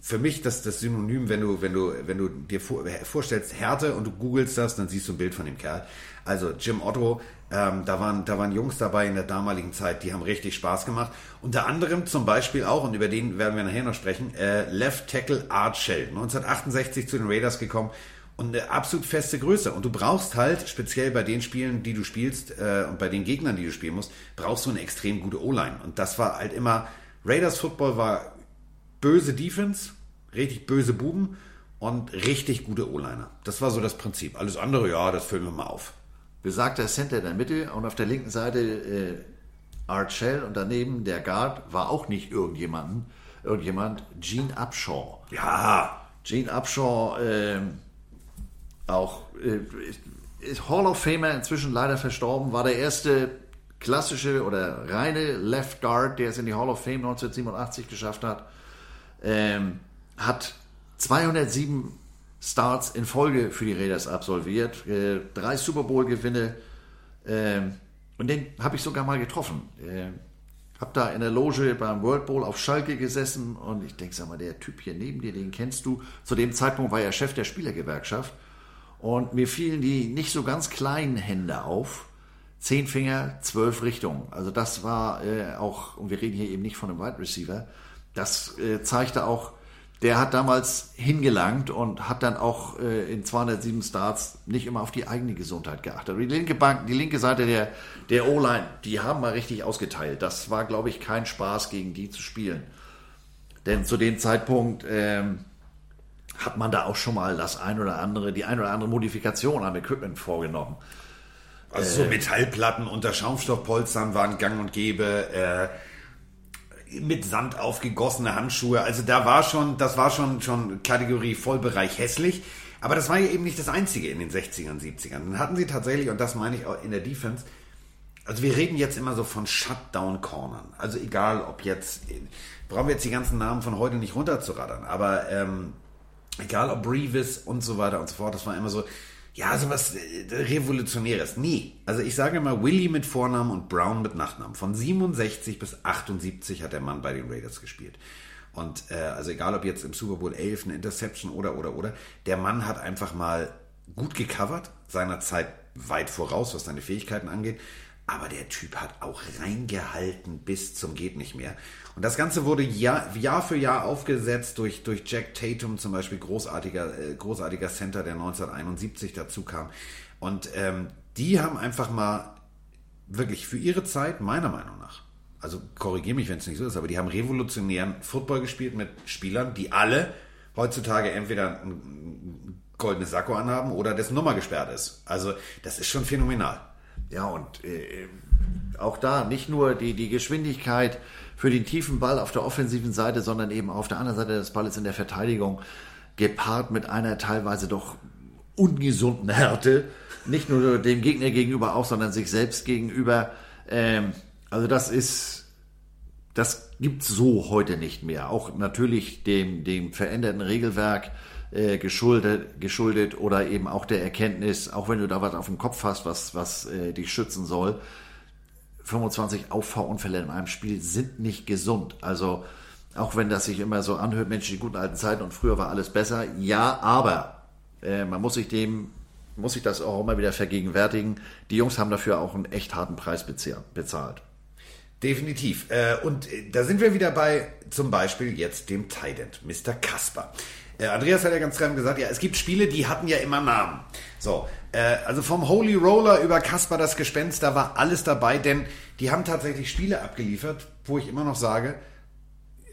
für mich das, das Synonym, wenn du, wenn du, wenn du dir vorstellst Härte und du googelst das, dann siehst du ein Bild von dem Kerl. Also Jim Otto, ähm, da, waren, da waren Jungs dabei in der damaligen Zeit, die haben richtig Spaß gemacht. Unter anderem zum Beispiel auch, und über den werden wir nachher noch sprechen, äh, Left Tackle Art Shell, 1968 zu den Raiders gekommen und eine absolut feste Größe. Und du brauchst halt, speziell bei den Spielen, die du spielst äh, und bei den Gegnern, die du spielen musst, brauchst du eine extrem gute O-Line. Und das war halt immer, Raiders Football war böse Defense, richtig böse Buben und richtig gute O-Liner. Das war so das Prinzip. Alles andere, ja, das füllen wir mal auf besagter Center in der Mitte und auf der linken Seite äh, Art Shell und daneben der Guard war auch nicht irgendjemanden, irgendjemand, Gene Upshaw. Ja. Gene Upshaw, äh, auch äh, Hall of Famer, inzwischen leider verstorben, war der erste klassische oder reine Left Guard, der es in die Hall of Fame 1987 geschafft hat. Ähm, hat 207 Starts in Folge für die Raiders absolviert, äh, drei Super Bowl-Gewinne äh, und den habe ich sogar mal getroffen. Äh, hab da in der Loge beim World Bowl auf Schalke gesessen und ich denke, sag mal, der Typ hier neben dir, den kennst du. Zu dem Zeitpunkt war er Chef der Spielergewerkschaft und mir fielen die nicht so ganz kleinen Hände auf. Zehn Finger, zwölf Richtungen. Also das war äh, auch, und wir reden hier eben nicht von einem Wide Receiver, das äh, zeigte auch, der hat damals hingelangt und hat dann auch äh, in 207 Starts nicht immer auf die eigene Gesundheit geachtet. Die linke Bank, die linke Seite der, der O-Line, die haben mal richtig ausgeteilt. Das war, glaube ich, kein Spaß, gegen die zu spielen. Denn zu dem Zeitpunkt ähm, hat man da auch schon mal das ein oder andere, die ein oder andere Modifikation am Equipment vorgenommen. Also so Metallplatten unter Schaumstoffpolstern waren gang und gäbe. Äh, mit Sand aufgegossene Handschuhe. Also da war schon, das war schon, schon Kategorie Vollbereich hässlich. Aber das war ja eben nicht das Einzige in den 60ern, 70ern. Dann hatten sie tatsächlich, und das meine ich auch in der Defense, also wir reden jetzt immer so von Shutdown-Cornern. Also egal, ob jetzt, brauchen wir jetzt die ganzen Namen von heute nicht runterzuraddern, aber ähm, egal ob Brevis und so weiter und so fort, das war immer so, ja, so was äh, Revolutionäres. Nee. Also ich sage immer Willie mit Vornamen und Brown mit Nachnamen. Von 67 bis 78 hat der Mann bei den Raiders gespielt. Und äh, also egal ob jetzt im Super Bowl 11 eine Interception oder oder oder, der Mann hat einfach mal gut gecovert, seiner Zeit weit voraus, was seine Fähigkeiten angeht. Aber der Typ hat auch reingehalten bis zum geht nicht mehr. Und das Ganze wurde Jahr, Jahr für Jahr aufgesetzt durch, durch Jack Tatum, zum Beispiel großartiger, äh, großartiger Center, der 1971 dazu kam. Und ähm, die haben einfach mal wirklich für ihre Zeit, meiner Meinung nach, also korrigiere mich, wenn es nicht so ist, aber die haben revolutionären Football gespielt mit Spielern, die alle heutzutage entweder ein goldenes Sakko anhaben oder dessen Nummer gesperrt ist. Also das ist schon phänomenal. Ja, und äh, auch da nicht nur die, die Geschwindigkeit, für den tiefen Ball auf der offensiven Seite, sondern eben auf der anderen Seite des Balles in der Verteidigung, gepaart mit einer teilweise doch ungesunden Härte, nicht nur dem Gegner gegenüber auch, sondern sich selbst gegenüber. Ähm, also das ist, das gibt's so heute nicht mehr. Auch natürlich dem, dem veränderten Regelwerk äh, geschuldet, geschuldet oder eben auch der Erkenntnis, auch wenn du da was auf dem Kopf hast, was, was äh, dich schützen soll, 25 Auffahrunfälle in einem Spiel sind nicht gesund. Also auch wenn das sich immer so anhört, Mensch, die guten alten Zeiten und früher war alles besser. Ja, aber äh, man muss sich dem, muss sich das auch immer wieder vergegenwärtigen. Die Jungs haben dafür auch einen echt harten Preis bezahlt. Definitiv. Äh, und äh, da sind wir wieder bei zum Beispiel jetzt dem Tident, Mr. Kasper. Äh, Andreas hat ja ganz klar gesagt, ja, es gibt Spiele, die hatten ja immer Namen. So, also vom Holy Roller über Kasper das Gespenst, da war alles dabei, denn die haben tatsächlich Spiele abgeliefert, wo ich immer noch sage,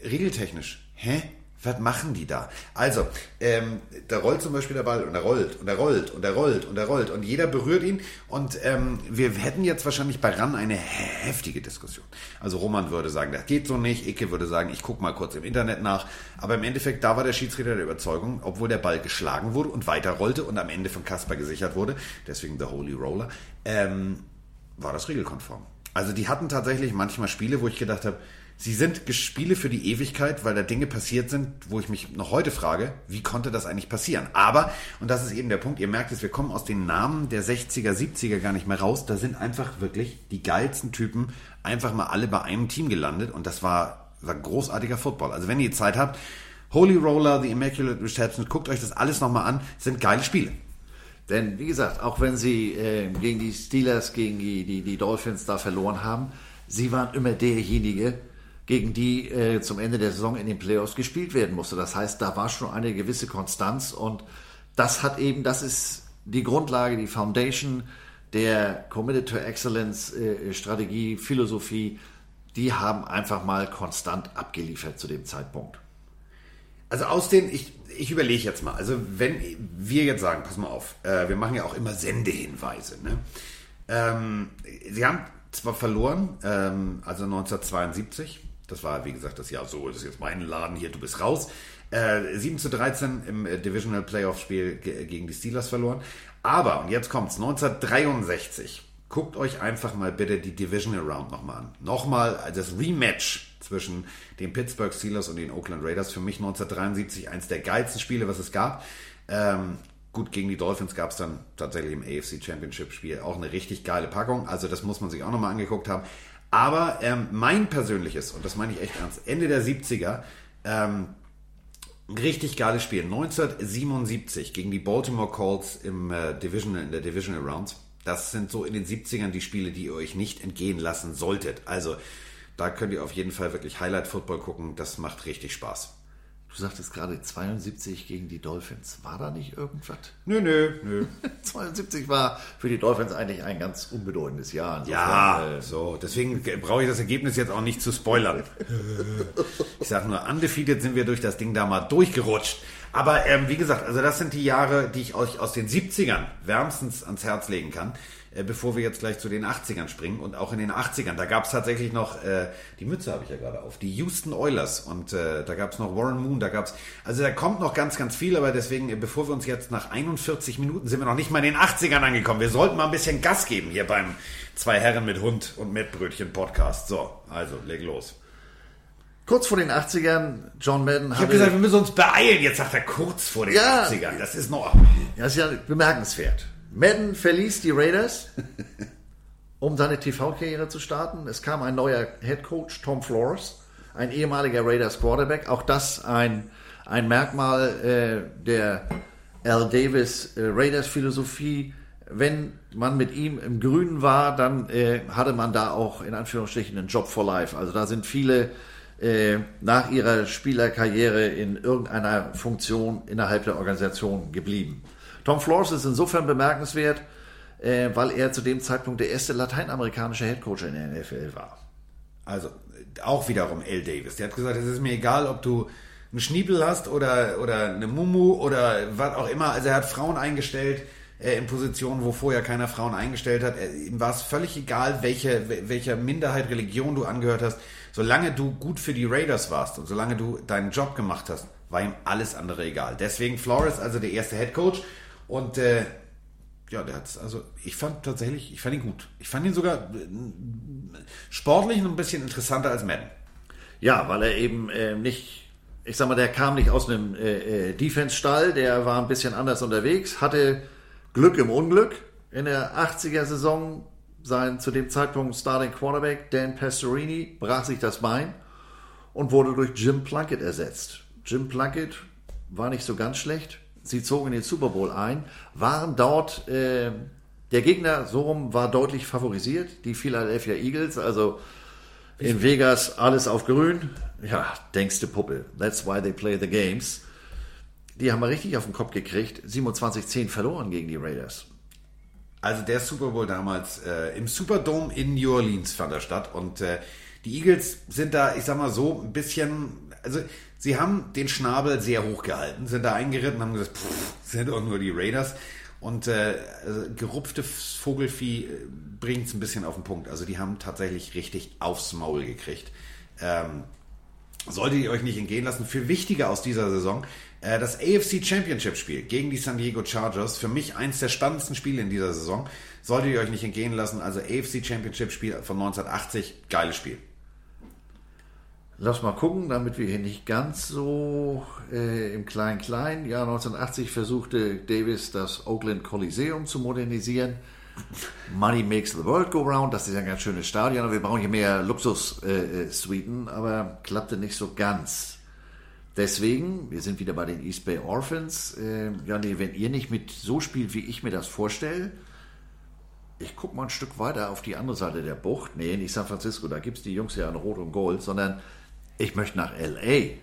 regeltechnisch, hä? Was machen die da? Also, ähm, da rollt zum Beispiel der Ball und er rollt und er rollt und er rollt und er rollt und jeder berührt ihn und ähm, wir hätten jetzt wahrscheinlich bei RAN eine heftige Diskussion. Also Roman würde sagen, das geht so nicht, Icke würde sagen, ich gucke mal kurz im Internet nach, aber im Endeffekt, da war der Schiedsrichter der Überzeugung, obwohl der Ball geschlagen wurde und weiter rollte und am Ende von Kasper gesichert wurde, deswegen der Holy Roller, ähm, war das regelkonform. Also die hatten tatsächlich manchmal Spiele, wo ich gedacht habe, Sie sind Spiele für die Ewigkeit, weil da Dinge passiert sind, wo ich mich noch heute frage, wie konnte das eigentlich passieren? Aber, und das ist eben der Punkt, ihr merkt es, wir kommen aus den Namen der 60er, 70er gar nicht mehr raus. Da sind einfach wirklich die geilsten Typen einfach mal alle bei einem Team gelandet und das war, war großartiger Football. Also wenn ihr Zeit habt, Holy Roller, The Immaculate Reception, guckt euch das alles nochmal an, sind geile Spiele. Denn wie gesagt, auch wenn sie äh, gegen die Steelers, gegen die, die, die Dolphins da verloren haben, sie waren immer derjenige, gegen die äh, zum Ende der Saison in den Playoffs gespielt werden musste. Das heißt, da war schon eine gewisse Konstanz und das hat eben, das ist die Grundlage, die Foundation der Committed to Excellence äh, Strategie, Philosophie. Die haben einfach mal konstant abgeliefert zu dem Zeitpunkt. Also aus den, ich, ich überlege jetzt mal, also wenn wir jetzt sagen, pass mal auf, äh, wir machen ja auch immer Sendehinweise. Ne? Ähm, sie haben zwar verloren, ähm, also 1972, das war, wie gesagt, das Jahr so, das ist jetzt mein Laden hier, du bist raus. Äh, 7 zu 13 im äh, Divisional Playoff Spiel ge gegen die Steelers verloren. Aber, und jetzt kommt's, 1963. Guckt euch einfach mal bitte die Divisional Round nochmal an. Nochmal das Rematch zwischen den Pittsburgh Steelers und den Oakland Raiders. Für mich 1973 eins der geilsten Spiele, was es gab. Ähm, gut, gegen die Dolphins gab es dann tatsächlich im AFC Championship Spiel auch eine richtig geile Packung. Also das muss man sich auch nochmal angeguckt haben. Aber ähm, mein persönliches, und das meine ich echt ernst, Ende der 70er, ähm, richtig geiles Spiel. 1977 gegen die Baltimore Colts im äh, Division, in der Divisional Rounds. Das sind so in den 70ern die Spiele, die ihr euch nicht entgehen lassen solltet. Also da könnt ihr auf jeden Fall wirklich Highlight Football gucken. Das macht richtig Spaß. Du sagtest gerade 72 gegen die Dolphins. War da nicht irgendwas? Nö, nö, nö. (laughs) 72 war für die Dolphins eigentlich ein ganz unbedeutendes Jahr. Insofern, ja, äh, so. Deswegen brauche ich das Ergebnis jetzt auch nicht zu spoilern. (laughs) ich sage nur, undefeated sind wir durch das Ding da mal durchgerutscht. Aber ähm, wie gesagt, also das sind die Jahre, die ich euch aus den 70ern wärmstens ans Herz legen kann. Äh, bevor wir jetzt gleich zu den 80ern springen. Und auch in den 80ern, da gab es tatsächlich noch, äh, die Mütze habe ich ja gerade auf, die Houston Oilers. Und äh, da gab es noch Warren Moon, da gab es, also da kommt noch ganz, ganz viel. Aber deswegen, äh, bevor wir uns jetzt nach 41 Minuten, sind wir noch nicht mal in den 80ern angekommen. Wir sollten mal ein bisschen Gas geben hier beim Zwei Herren mit Hund und Mettbrötchen Podcast. So, also leg los. Kurz vor den 80ern, John Madden Ich habe gesagt, wir müssen uns beeilen. Jetzt sagt er kurz vor den ja, 80ern. Das ist noch. Das ist ja bemerkenswert. Madden verließ die Raiders, um seine TV-Karriere zu starten. Es kam ein neuer Head Coach, Tom Flores, ein ehemaliger Raiders Quarterback. Auch das ein, ein Merkmal äh, der Al Davis äh, Raiders Philosophie. Wenn man mit ihm im Grünen war, dann äh, hatte man da auch in Anführungsstrichen einen Job for life. Also da sind viele äh, nach ihrer Spielerkarriere in irgendeiner Funktion innerhalb der Organisation geblieben. Tom Flores ist insofern bemerkenswert, äh, weil er zu dem Zeitpunkt der erste lateinamerikanische Headcoach in der NFL war. Also auch wiederum L. Davis. Der hat gesagt, es ist mir egal, ob du einen Schniebel hast oder, oder eine Mumu oder was auch immer. Also er hat Frauen eingestellt äh, in Positionen, wo vorher keiner Frauen eingestellt hat. Er, ihm war es völlig egal, welche, welcher Minderheit, Religion du angehört hast. Solange du gut für die Raiders warst und solange du deinen Job gemacht hast, war ihm alles andere egal. Deswegen Flores, also der erste Head Coach. Und äh, ja, der hat's, also ich fand tatsächlich, ich fand ihn gut. Ich fand ihn sogar äh, sportlich ein bisschen interessanter als Madden. Ja, weil er eben äh, nicht, ich sag mal, der kam nicht aus einem äh, äh, Defense-Stall, der war ein bisschen anders unterwegs, hatte Glück im Unglück. In der 80er-Saison sein zu dem Zeitpunkt Starting Quarterback Dan Pastorini brach sich das Bein und wurde durch Jim Plunkett ersetzt. Jim Plunkett war nicht so ganz schlecht, Sie zogen in den Super Bowl ein, waren dort, äh, der Gegner so rum war deutlich favorisiert, die Philadelphia Eagles, also in Vegas alles auf grün. Ja, denkste Puppe. That's why they play the games. Die haben wir richtig auf den Kopf gekriegt. 27-10 verloren gegen die Raiders. Also der Super Bowl damals äh, im Superdome in New Orleans fand er statt und äh, die Eagles sind da, ich sag mal so, ein bisschen, also Sie haben den Schnabel sehr hoch gehalten, sind da eingeritten, haben gesagt, pff, sind doch nur die Raiders. Und äh, also gerupftes Vogelfieh äh, bringt es ein bisschen auf den Punkt. Also die haben tatsächlich richtig aufs Maul gekriegt. Ähm, solltet ihr euch nicht entgehen lassen. Für wichtiger aus dieser Saison, äh, das AFC Championship Spiel gegen die San Diego Chargers. Für mich eins der spannendsten Spiele in dieser Saison. Solltet ihr euch nicht entgehen lassen. Also AFC Championship Spiel von 1980, geiles Spiel. Lass mal gucken, damit wir hier nicht ganz so äh, im Klein-Klein. Jahr 1980 versuchte Davis das Oakland Coliseum zu modernisieren. Money makes the world go round. Das ist ein ganz schönes Stadion. Wir brauchen hier mehr Luxus-Suiten, äh, aber klappte nicht so ganz. Deswegen, wir sind wieder bei den East Bay Orphans. Äh, ja, nee, wenn ihr nicht mit so spielt, wie ich mir das vorstelle, ich gucke mal ein Stück weiter auf die andere Seite der Bucht. Nee, nicht San Francisco, da gibt es die Jungs ja in Rot und Gold, sondern ich möchte nach L.A.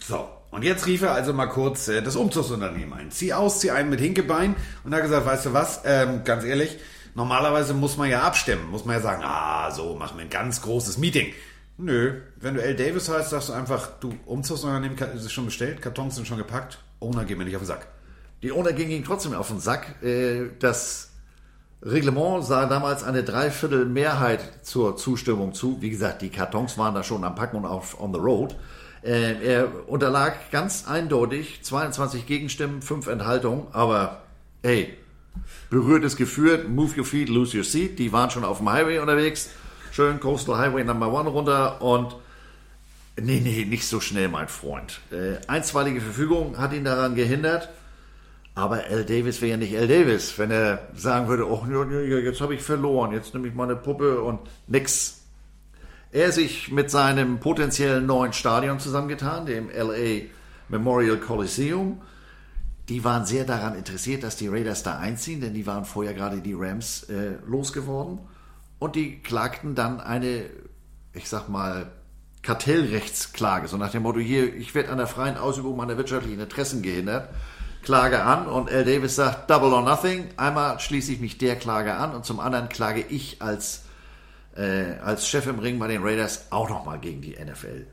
So, und jetzt rief er also mal kurz äh, das Umzugsunternehmen ein. Zieh aus, zieh ein mit Hinkebein und hat gesagt, weißt du was, ähm, ganz ehrlich, normalerweise muss man ja abstimmen, muss man ja sagen, ah, so, machen wir ein ganz großes Meeting. Nö, wenn du L. Davis heißt, sagst du einfach, du, Umzugsunternehmen ist schon bestellt, Kartons sind schon gepackt, Owner geht mir nicht auf den Sack. Die Owner gingen ihm trotzdem auf den Sack. Äh, das Reglement sah damals eine Dreiviertel Mehrheit zur Zustimmung zu. Wie gesagt, die Kartons waren da schon am Packen und auf on the road. Äh, er unterlag ganz eindeutig 22 Gegenstimmen, 5 Enthaltungen, aber hey, berührtes geführt, move your feet, lose your seat. Die waren schon auf dem Highway unterwegs. Schön Coastal Highway Number One runter und nee, nee, nicht so schnell, mein Freund. Äh, einstweilige Verfügung hat ihn daran gehindert. Aber L. Davis wäre ja nicht L. Davis, wenn er sagen würde, oh, jetzt habe ich verloren, jetzt nehme ich meine Puppe und nix. Er sich mit seinem potenziellen neuen Stadion zusammengetan, dem LA Memorial Coliseum. Die waren sehr daran interessiert, dass die Raiders da einziehen, denn die waren vorher gerade die Rams äh, losgeworden. Und die klagten dann eine, ich sag mal, Kartellrechtsklage, so nach dem Motto, hier, ich werde an der freien Ausübung meiner wirtschaftlichen Interessen gehindert. Klage an und L. Davis sagt Double or Nothing. Einmal schließe ich mich der Klage an und zum anderen klage ich als, äh, als Chef im Ring bei den Raiders auch nochmal gegen die NFL.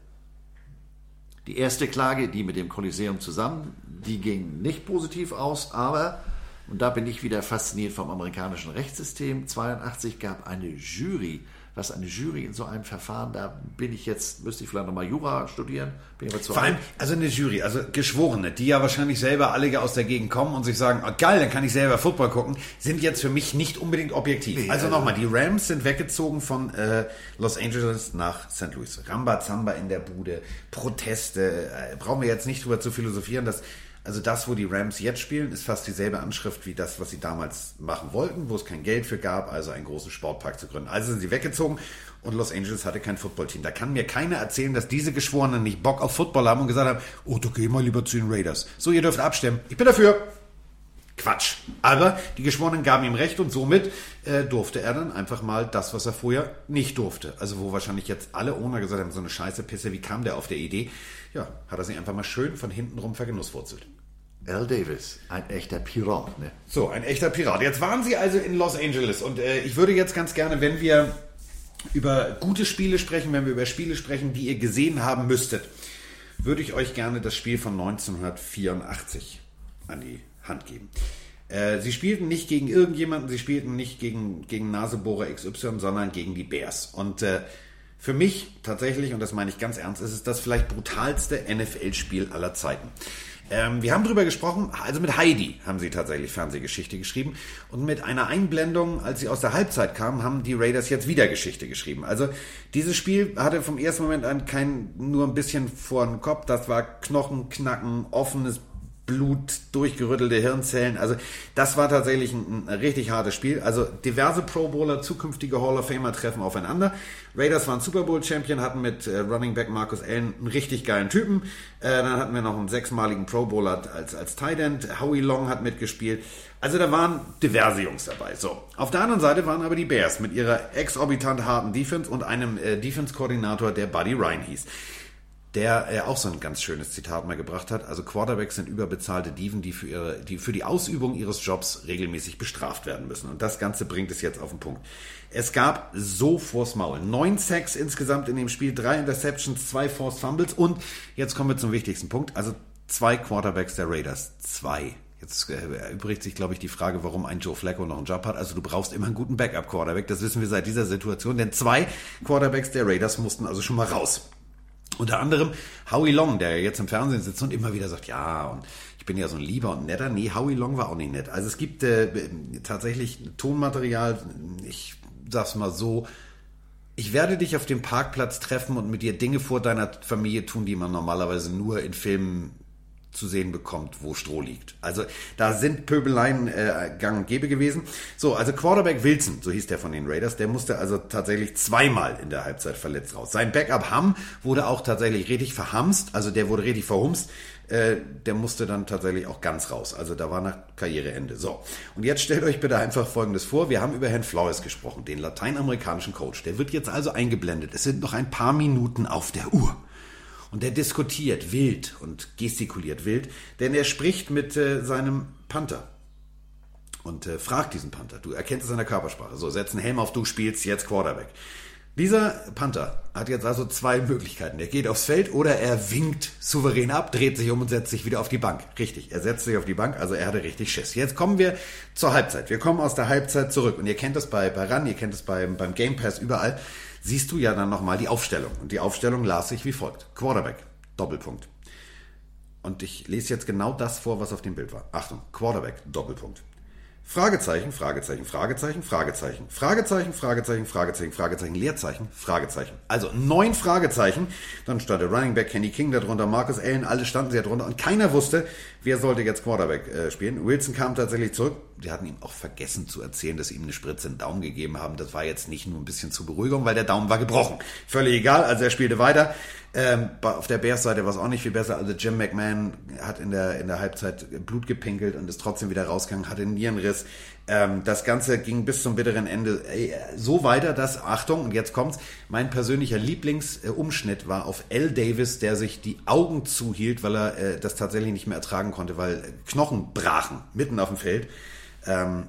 Die erste Klage, die mit dem Kolosseum zusammen, die ging nicht positiv aus, aber, und da bin ich wieder fasziniert vom amerikanischen Rechtssystem, 82 gab eine Jury was eine Jury in so einem Verfahren, da bin ich jetzt, müsste ich vielleicht nochmal Jura studieren. Bin aber Vor allem, also eine Jury, also Geschworene, die ja wahrscheinlich selber alle aus der Gegend kommen und sich sagen, oh, geil, dann kann ich selber Football gucken, sind jetzt für mich nicht unbedingt objektiv. Nee, also, also nochmal, die Rams sind weggezogen von äh, Los Angeles nach St. Louis. Rambazamba in der Bude, Proteste, äh, brauchen wir jetzt nicht drüber zu philosophieren, dass also das, wo die Rams jetzt spielen, ist fast dieselbe Anschrift wie das, was sie damals machen wollten, wo es kein Geld für gab, also einen großen Sportpark zu gründen. Also sind sie weggezogen und Los Angeles hatte kein Footballteam. Da kann mir keiner erzählen, dass diese Geschworenen nicht Bock auf Football haben und gesagt haben, oh, du geh mal lieber zu den Raiders. So, ihr dürft abstimmen. Ich bin dafür. Quatsch. Aber die Geschworenen gaben ihm recht und somit äh, durfte er dann einfach mal das, was er vorher nicht durfte. Also wo wahrscheinlich jetzt alle Owner gesagt haben, so eine scheiße Pisse, wie kam der auf der Idee? Ja, hat er sich einfach mal schön von hinten rum vergenusswurzelt. Al Davis, ein echter Pirat. Ne? So, ein echter Pirat. Jetzt waren Sie also in Los Angeles und äh, ich würde jetzt ganz gerne, wenn wir über gute Spiele sprechen, wenn wir über Spiele sprechen, die ihr gesehen haben müsstet, würde ich euch gerne das Spiel von 1984 an die Hand geben. Äh, sie spielten nicht gegen irgendjemanden, sie spielten nicht gegen, gegen Nasebohrer XY, sondern gegen die Bears. Und äh, für mich tatsächlich, und das meine ich ganz ernst, ist es das vielleicht brutalste NFL-Spiel aller Zeiten. Ähm, wir haben drüber gesprochen, also mit Heidi haben sie tatsächlich Fernsehgeschichte geschrieben. Und mit einer Einblendung, als sie aus der Halbzeit kamen, haben die Raiders jetzt wieder Geschichte geschrieben. Also dieses Spiel hatte vom ersten Moment an kein nur ein bisschen vor den Kopf. Das war Knochen, Knacken, offenes Blut, durchgerüttelte Hirnzellen. Also das war tatsächlich ein, ein, richtig hartes Spiel. Also diverse Pro Bowler, zukünftige Hall of Famer treffen aufeinander. Raiders waren Super Bowl Champion, hatten mit äh, Running Back Marcus Allen einen richtig geilen Typen. Äh, dann hatten wir noch einen sechsmaligen Pro Bowler als, als Tight End. Howie Long hat mitgespielt. Also da waren diverse Jungs dabei. So, auf der anderen Seite waren aber die Bears mit ihrer exorbitant harten Defense und einem äh, Defense-Koordinator, der Buddy Ryan hieß der äh, auch so ein ganz schönes Zitat mal gebracht hat. Also Quarterbacks sind überbezahlte Dieven, die für, ihre, die für die Ausübung ihres Jobs regelmäßig bestraft werden müssen. Und das Ganze bringt es jetzt auf den Punkt. Es gab so vors Maul. Neun Sacks insgesamt in dem Spiel, drei Interceptions, zwei Forced Fumbles und jetzt kommen wir zum wichtigsten Punkt. Also zwei Quarterbacks der Raiders. Zwei. Jetzt äh, erübrigt sich, glaube ich, die Frage, warum ein Joe Flacco noch einen Job hat. Also du brauchst immer einen guten Backup-Quarterback. Das wissen wir seit dieser Situation. Denn zwei Quarterbacks der Raiders mussten also schon mal raus. Unter anderem Howie Long, der jetzt im Fernsehen sitzt und immer wieder sagt, ja, und ich bin ja so ein lieber und netter. Nee, Howie Long war auch nicht nett. Also es gibt äh, tatsächlich Tonmaterial, ich sag's mal so, ich werde dich auf dem Parkplatz treffen und mit dir Dinge vor deiner Familie tun, die man normalerweise nur in Filmen zu sehen bekommt, wo Stroh liegt. Also da sind Pöbeleien äh, gang und gäbe gewesen. So, also Quarterback Wilson, so hieß der von den Raiders, der musste also tatsächlich zweimal in der Halbzeit verletzt raus. Sein Backup Ham wurde auch tatsächlich richtig verhamst, also der wurde richtig verhumst. Äh, der musste dann tatsächlich auch ganz raus. Also da war nach Karriereende. So, und jetzt stellt euch bitte einfach Folgendes vor. Wir haben über Herrn Flores gesprochen, den lateinamerikanischen Coach. Der wird jetzt also eingeblendet. Es sind noch ein paar Minuten auf der Uhr. Und er diskutiert wild und gestikuliert wild, denn er spricht mit äh, seinem Panther und äh, fragt diesen Panther. Du erkennst es an der Körpersprache. So, setz einen Helm auf, du spielst jetzt Quarterback. Dieser Panther hat jetzt also zwei Möglichkeiten. Er geht aufs Feld oder er winkt souverän ab, dreht sich um und setzt sich wieder auf die Bank. Richtig, er setzt sich auf die Bank, also er hatte richtig Schiss. Jetzt kommen wir zur Halbzeit. Wir kommen aus der Halbzeit zurück und ihr kennt das bei, bei RAN, ihr kennt es beim, beim Game Pass überall siehst du ja dann nochmal die Aufstellung. Und die Aufstellung las sich wie folgt. Quarterback. Doppelpunkt. Und ich lese jetzt genau das vor, was auf dem Bild war. Achtung, Quarterback, Doppelpunkt. Fragezeichen, Fragezeichen, Fragezeichen, Fragezeichen, Fragezeichen, Fragezeichen, Fragezeichen, Fragezeichen, Leerzeichen, Fragezeichen. Also neun Fragezeichen. Dann stand der Running Back Kenny King darunter, Marcus Allen, alle standen sehr drunter und keiner wusste, wer sollte jetzt Quarterback äh, spielen. Wilson kam tatsächlich zurück. Die hatten ihm auch vergessen zu erzählen, dass sie ihm eine Spritze in den Daumen gegeben haben. Das war jetzt nicht nur ein bisschen zur Beruhigung, weil der Daumen war gebrochen. Völlig egal, also er spielte weiter. Ähm, auf der Bears-Seite war es auch nicht viel besser. Also Jim McMahon hat in der, in der Halbzeit Blut gepinkelt und ist trotzdem wieder rausgegangen, hatte einen Nierenriss. Ähm, das Ganze ging bis zum bitteren Ende so weiter, dass, Achtung, und jetzt kommt's, mein persönlicher Lieblingsumschnitt war auf L. Davis, der sich die Augen zuhielt, weil er äh, das tatsächlich nicht mehr ertragen konnte, weil Knochen brachen mitten auf dem Feld. Ähm,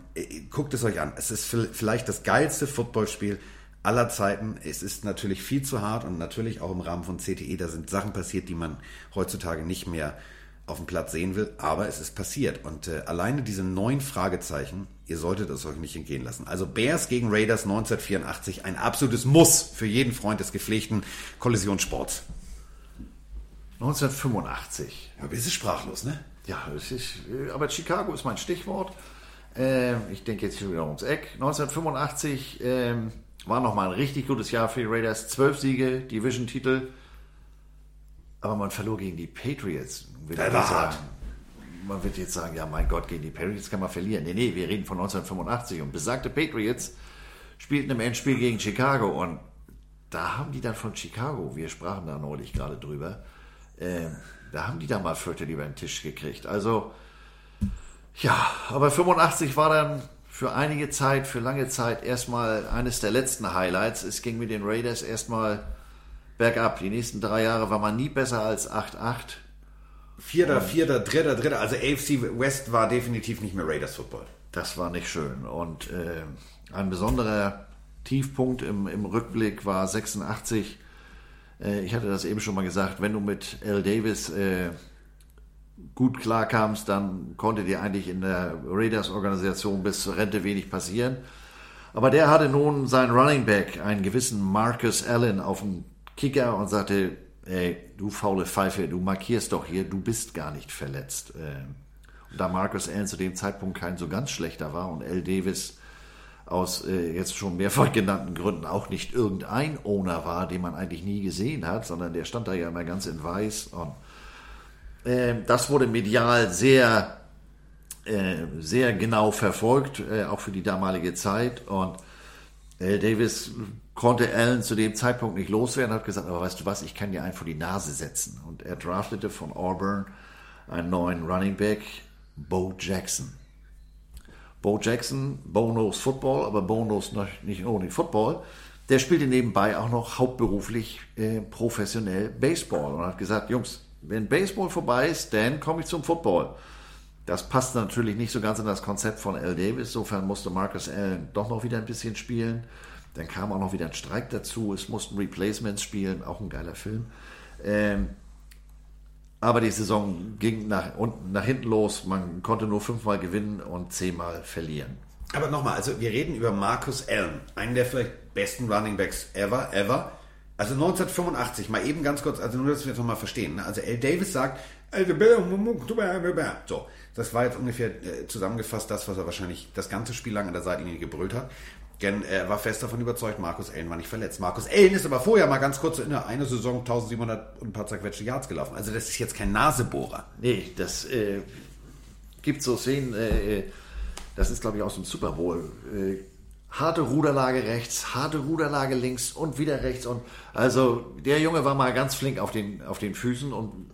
guckt es euch an. Es ist vielleicht das geilste Footballspiel aller Zeiten. Es ist natürlich viel zu hart und natürlich auch im Rahmen von CTE, da sind Sachen passiert, die man heutzutage nicht mehr auf dem Platz sehen will, aber es ist passiert. Und äh, alleine diese neun Fragezeichen, ihr solltet es euch nicht entgehen lassen. Also Bears gegen Raiders 1984, ein absolutes Muss für jeden Freund des gepflegten Kollisionssports. 1985. Ja, bist du sprachlos, ne? Ja, es ist, aber Chicago ist mein Stichwort. Ähm, ich denke jetzt hier wieder ums Eck. 1985 ähm, war nochmal ein richtig gutes Jahr für die Raiders. Zwölf Siege, Division-Titel. Aber man verlor gegen die Patriots. Der war hart. Man wird jetzt sagen, ja mein Gott, gegen die Patriots kann man verlieren. Nee, nee, wir reden von 1985. Und besagte Patriots spielten im Endspiel gegen Chicago. Und da haben die dann von Chicago, wir sprachen da neulich gerade drüber, äh, da haben die dann mal Viertel über den Tisch gekriegt. Also, ja, aber 85 war dann für einige Zeit, für lange Zeit erstmal eines der letzten Highlights. Es ging mit den Raiders erstmal bergab. Die nächsten drei Jahre war man nie besser als 8-8. Vierter, vierter, dritter, dritter. Also AFC West war definitiv nicht mehr Raiders Football. Das war nicht schön. Und äh, ein besonderer Tiefpunkt im, im Rückblick war 86. Äh, ich hatte das eben schon mal gesagt, wenn du mit L. Davis äh, gut klarkamst, dann konnte dir eigentlich in der Raiders-Organisation bis zur Rente wenig passieren. Aber der hatte nun seinen Running Back, einen gewissen Marcus Allen, auf dem Kicker und sagte, ey, du faule Pfeife, du markierst doch hier, du bist gar nicht verletzt. Ähm, und da Marcus Allen zu dem Zeitpunkt kein so ganz schlechter war und L. Davis aus äh, jetzt schon mehrfach genannten Gründen auch nicht irgendein Owner war, den man eigentlich nie gesehen hat, sondern der stand da ja immer ganz in weiß und das wurde medial sehr, äh, sehr genau verfolgt, äh, auch für die damalige Zeit. Und äh, Davis konnte Allen zu dem Zeitpunkt nicht loswerden, hat gesagt, aber weißt du was, ich kann dir einen vor die Nase setzen. Und er draftete von Auburn einen neuen Running Back, Bo Jackson. Bo Jackson, Bo knows Football, aber Bo knows nicht only Football. Der spielte nebenbei auch noch hauptberuflich äh, professionell Baseball und hat gesagt, Jungs, wenn Baseball vorbei ist, dann komme ich zum Football. Das passt natürlich nicht so ganz in das Konzept von L. Davis. Insofern musste Marcus Allen doch noch wieder ein bisschen spielen. Dann kam auch noch wieder ein Streik dazu. Es mussten Replacements spielen. Auch ein geiler Film. Ähm, aber die Saison ging nach, unten, nach hinten los. Man konnte nur fünfmal gewinnen und zehnmal verlieren. Aber nochmal, also wir reden über Marcus Allen, einen der vielleicht besten Running Backs ever, ever. Also 1985, mal eben ganz kurz, also nur, dass wir es nochmal verstehen. Ne? Also L. Davis sagt, so, das war jetzt ungefähr äh, zusammengefasst das, was er wahrscheinlich das ganze Spiel lang an der Seitenlinie gebrüllt hat. Denn er war fest davon überzeugt, Markus Ellen war nicht verletzt. Markus Ellen ist aber vorher mal ganz kurz in einer Saison 1700 und ein paar zerquetschte Yards gelaufen. Also das ist jetzt kein Nasebohrer. Nee, das äh, gibt so Szenen, äh, das ist glaube ich aus dem Super Bowl. Äh, harte Ruderlage rechts, harte Ruderlage links und wieder rechts. Und also der Junge war mal ganz flink auf den, auf den Füßen und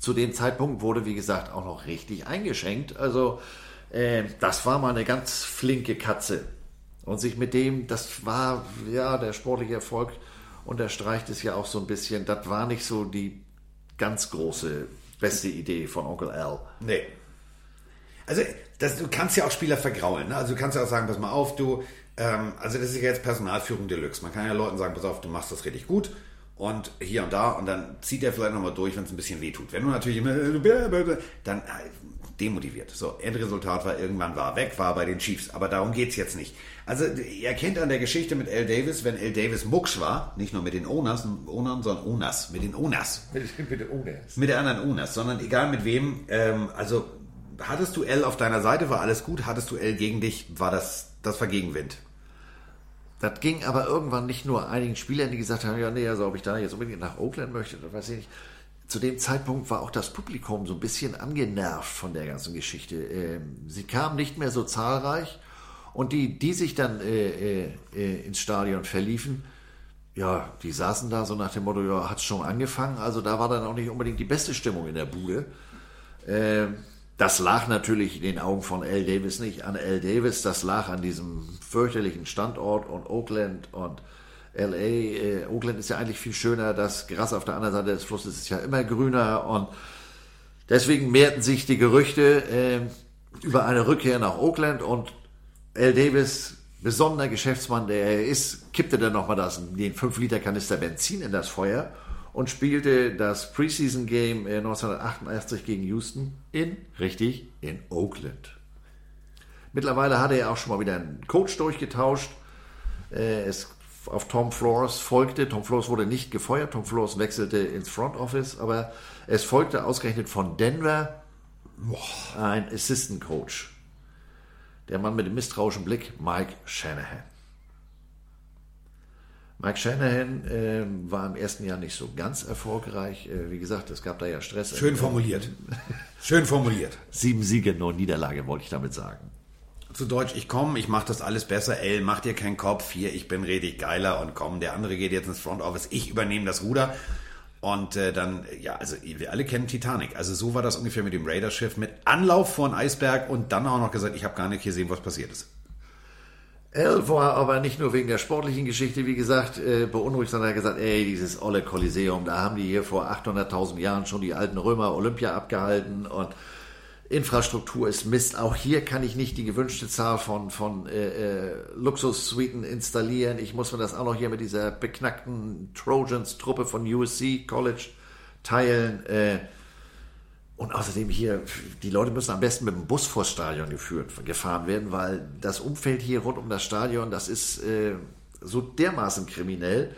zu dem Zeitpunkt wurde, wie gesagt, auch noch richtig eingeschenkt. Also äh, das war mal eine ganz flinke Katze. Und sich mit dem, das war ja der sportliche Erfolg unterstreicht es ja auch so ein bisschen. Das war nicht so die ganz große, beste Idee von Onkel Al. Nee. Also das, du kannst ja auch Spieler vergraulen. Ne? Also du kannst ja auch sagen, pass mal auf, du, ähm, also das ist ja jetzt Personalführung Deluxe. Man kann ja Leuten sagen, pass auf, du machst das richtig gut und hier und da und dann zieht er vielleicht nochmal durch, wenn es ein bisschen weh tut. Wenn du natürlich immer, dann demotiviert. So, Endresultat war, irgendwann war weg, war bei den Chiefs. Aber darum geht's jetzt nicht. Also, ihr kennt an der Geschichte mit L. Davis, wenn L. Davis mucksch war, nicht nur mit den Owners, Ownern, sondern Owners, mit den Owners. Mit, mit den Owners. Mit den anderen Owners, sondern egal mit wem, ähm, also, hattest du L auf deiner Seite, war alles gut, hattest du L gegen dich, war das, das war Gegenwind. Das ging aber irgendwann nicht nur einigen Spielern, die gesagt haben, ja, nee, also ob ich da jetzt unbedingt nach Oakland möchte, das weiß ich nicht. Zu dem Zeitpunkt war auch das Publikum so ein bisschen angenervt von der ganzen Geschichte. Ähm, sie kamen nicht mehr so zahlreich und die, die sich dann äh, äh, äh, ins Stadion verliefen, ja, die saßen da so nach dem Motto, ja, hat's schon angefangen. Also da war dann auch nicht unbedingt die beste Stimmung in der Bude. Ähm, das lag natürlich in den Augen von L. Davis nicht an L. Davis, das lag an diesem fürchterlichen Standort und Oakland und LA. Äh, Oakland ist ja eigentlich viel schöner, das Gras auf der anderen Seite des Flusses ist ja immer grüner und deswegen mehrten sich die Gerüchte äh, über eine Rückkehr nach Oakland und L. Davis, besonderer Geschäftsmann, der er ist, kippte dann nochmal den 5-Liter-Kanister Benzin in das Feuer und spielte das Preseason Game 1988 gegen Houston in, richtig, in Oakland. Mittlerweile hatte er auch schon mal wieder einen Coach durchgetauscht. Äh, es auf Tom Flores folgte. Tom Flores wurde nicht gefeuert. Tom Flores wechselte ins Front Office, aber es folgte ausgerechnet von Denver ein Assistant Coach. Der Mann mit dem misstrauischen Blick, Mike Shanahan. Mike Shanahan äh, war im ersten Jahr nicht so ganz erfolgreich. Äh, wie gesagt, es gab da ja Stress. Schön formuliert. Schön formuliert. (laughs) Sieben Siege, neun Niederlage, wollte ich damit sagen. Zu Deutsch, ich komme, ich mache das alles besser. L, mach dir keinen Kopf. Hier, ich bin richtig geiler und komm, der andere geht jetzt ins Front Office. Ich übernehme das Ruder. Und äh, dann, ja, also wir alle kennen Titanic. Also so war das ungefähr mit dem Raiderschiff. Mit Anlauf vor einen Eisberg und dann auch noch gesagt, ich habe gar nicht gesehen, was passiert ist. Er war aber nicht nur wegen der sportlichen Geschichte, wie gesagt, äh, beunruhigt, sondern er hat gesagt, ey, dieses olle Kolosseum, da haben die hier vor 800.000 Jahren schon die alten Römer Olympia abgehalten und Infrastruktur ist Mist. Auch hier kann ich nicht die gewünschte Zahl von, von äh, äh, Luxussuiten installieren. Ich muss mir das auch noch hier mit dieser beknackten Trojans-Truppe von USC College teilen. Äh, und außerdem hier, die Leute müssen am besten mit dem Bus vors Stadion geführt, gefahren werden, weil das Umfeld hier rund um das Stadion, das ist äh, so dermaßen kriminell,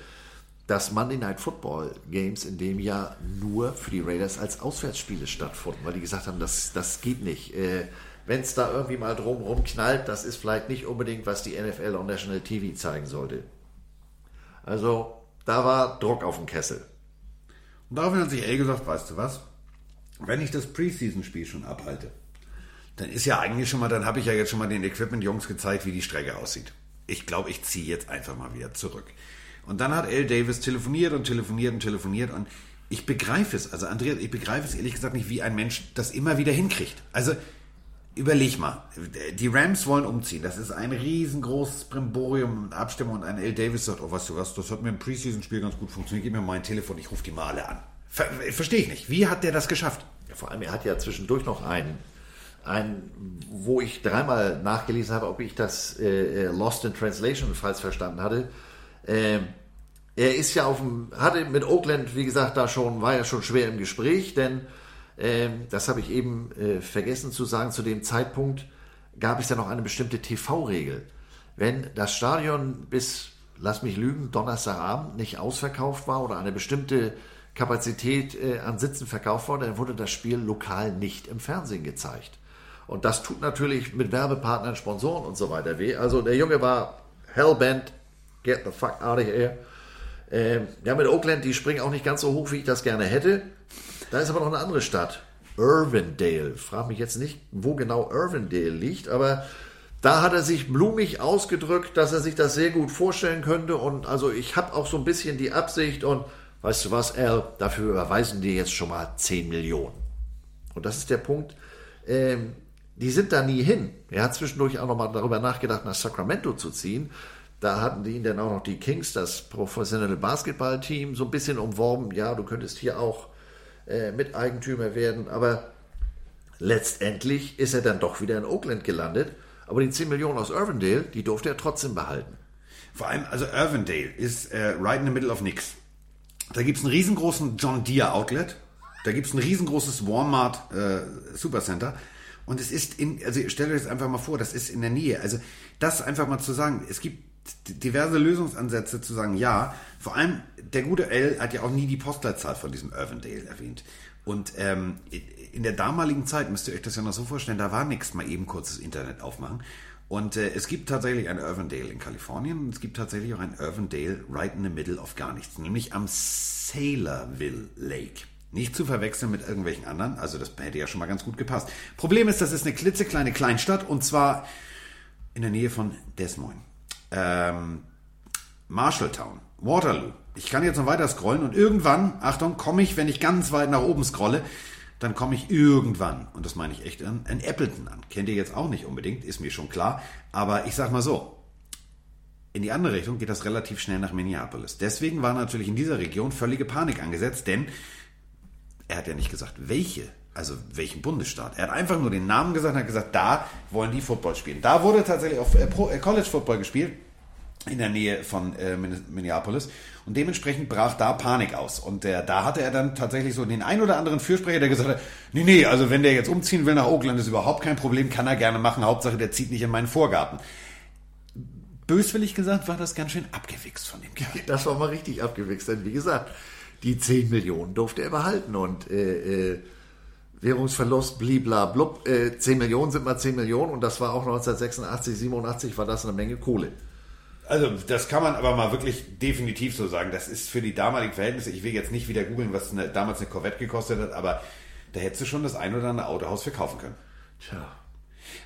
dass Monday Night Football Games in dem Jahr nur für die Raiders als Auswärtsspiele stattfanden, weil die gesagt haben, das, das geht nicht. Äh, Wenn es da irgendwie mal drumherum knallt, das ist vielleicht nicht unbedingt, was die NFL und National TV zeigen sollte. Also da war Druck auf dem Kessel. Und daraufhin hat sich L gesagt, weißt du was? Wenn ich das Preseason-Spiel schon abhalte, dann ist ja eigentlich schon mal, dann habe ich ja jetzt schon mal den Equipment-Jungs gezeigt, wie die Strecke aussieht. Ich glaube, ich ziehe jetzt einfach mal wieder zurück. Und dann hat L. Davis telefoniert und telefoniert und telefoniert und ich begreife es, also Andreas, ich begreife es ehrlich gesagt nicht, wie ein Mensch das immer wieder hinkriegt. Also überleg mal, die Rams wollen umziehen. Das ist ein riesengroßes Brimborium und Abstimmung und ein L. Davis sagt, oh, weißt du was, das hat mir im Preseason-Spiel ganz gut funktioniert, gib mir mal ein Telefon, ich rufe die mal alle an. Ver Verstehe ich nicht. Wie hat der das geschafft? Ja, vor allem, er hat ja zwischendurch noch einen, einen wo ich dreimal nachgelesen habe, ob ich das äh, Lost in Translation falsch verstanden hatte. Ähm, er ist ja auf dem, hatte mit Oakland, wie gesagt, da schon, war ja schon schwer im Gespräch, denn ähm, das habe ich eben äh, vergessen zu sagen, zu dem Zeitpunkt gab es ja noch eine bestimmte TV-Regel. Wenn das Stadion bis, lass mich lügen, Donnerstagabend nicht ausverkauft war oder eine bestimmte Kapazität äh, an Sitzen verkauft worden, dann wurde das Spiel lokal nicht im Fernsehen gezeigt. Und das tut natürlich mit Werbepartnern, Sponsoren und so weiter weh. Also der Junge war hellbent, get the fuck out of here. Ähm, ja, mit Oakland, die springen auch nicht ganz so hoch, wie ich das gerne hätte. Da ist aber noch eine andere Stadt. Irvindale. Frag mich jetzt nicht, wo genau Irvindale liegt, aber da hat er sich blumig ausgedrückt, dass er sich das sehr gut vorstellen könnte. Und also ich habe auch so ein bisschen die Absicht und weißt du was, Al, dafür überweisen die jetzt schon mal 10 Millionen. Und das ist der Punkt, ähm, die sind da nie hin. Er hat zwischendurch auch noch mal darüber nachgedacht, nach Sacramento zu ziehen. Da hatten die ihn dann auch noch die Kings, das professionelle Basketballteam, so ein bisschen umworben. Ja, du könntest hier auch äh, Miteigentümer werden, aber letztendlich ist er dann doch wieder in Oakland gelandet. Aber die 10 Millionen aus Irvindale, die durfte er trotzdem behalten. Vor allem, also Irvindale ist äh, right in the middle of nix. Da gibt es einen riesengroßen John Deere Outlet. Da gibt es ein riesengroßes Walmart äh, Supercenter. Und es ist in, also stellt euch das einfach mal vor, das ist in der Nähe. Also das einfach mal zu sagen, es gibt diverse Lösungsansätze zu sagen, ja, vor allem der gute L hat ja auch nie die Postleitzahl von diesem Irvindale erwähnt. Und ähm, in der damaligen Zeit, müsst ihr euch das ja noch so vorstellen, da war nichts, mal eben kurzes Internet aufmachen. Und äh, es gibt tatsächlich ein Irvindale in Kalifornien und es gibt tatsächlich auch ein Irvindale right in the middle of gar nichts, nämlich am Sailorville Lake. Nicht zu verwechseln mit irgendwelchen anderen, also das hätte ja schon mal ganz gut gepasst. Problem ist, das ist eine klitzekleine Kleinstadt und zwar in der Nähe von Des Moines. Ähm, Marshalltown, Waterloo. Ich kann jetzt noch weiter scrollen und irgendwann, Achtung, komme ich, wenn ich ganz weit nach oben scrolle, dann komme ich irgendwann, und das meine ich echt, an, Appleton an. Kennt ihr jetzt auch nicht unbedingt, ist mir schon klar. Aber ich sag mal so, in die andere Richtung geht das relativ schnell nach Minneapolis. Deswegen war natürlich in dieser Region völlige Panik angesetzt, denn er hat ja nicht gesagt, welche, also welchen Bundesstaat. Er hat einfach nur den Namen gesagt und hat gesagt, da wollen die Football spielen. Da wurde tatsächlich auch äh, äh, College Football gespielt in der Nähe von äh, Minneapolis. Und dementsprechend brach da Panik aus. Und äh, da hatte er dann tatsächlich so den ein oder anderen Fürsprecher, der gesagt hat, nee, nee, also wenn der jetzt umziehen will nach Oakland, ist überhaupt kein Problem, kann er gerne machen. Hauptsache, der zieht nicht in meinen Vorgarten. Böswillig gesagt, war das ganz schön abgewichst von dem Kerl. (laughs) Das war mal richtig abgewichst, denn wie gesagt, die 10 Millionen durfte er behalten und äh, äh, Währungsverlust, blibla, blub, äh, 10 Millionen sind mal 10 Millionen und das war auch 1986, 87 war das eine Menge Kohle. Also das kann man aber mal wirklich definitiv so sagen. Das ist für die damaligen Verhältnisse, ich will jetzt nicht wieder googeln, was eine, damals eine Corvette gekostet hat, aber da hättest du schon das ein oder andere Autohaus verkaufen können. Tja.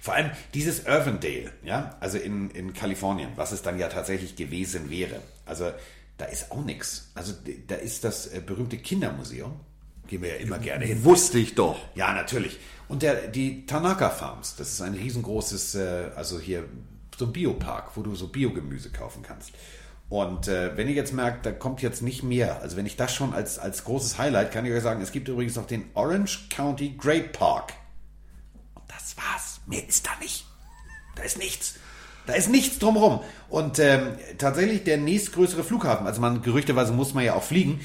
Vor allem dieses Irvindale, ja, also in, in Kalifornien, was es dann ja tatsächlich gewesen wäre. Also da ist auch nichts. Also da ist das äh, berühmte Kindermuseum. Gehen wir ja immer gerne hin. Wusste ich doch. Ja, natürlich. Und der, die Tanaka Farms, das ist ein riesengroßes, äh, also hier so ein Biopark, wo du so Biogemüse kaufen kannst. Und äh, wenn ihr jetzt merkt, da kommt jetzt nicht mehr, also wenn ich das schon als, als großes Highlight, kann ich euch sagen, es gibt übrigens noch den Orange County Great Park. Und das war's. Mehr ist da nicht. Da ist nichts. Da ist nichts drumherum. Und ähm, tatsächlich der nächstgrößere Flughafen, also man gerüchteweise muss man ja auch fliegen,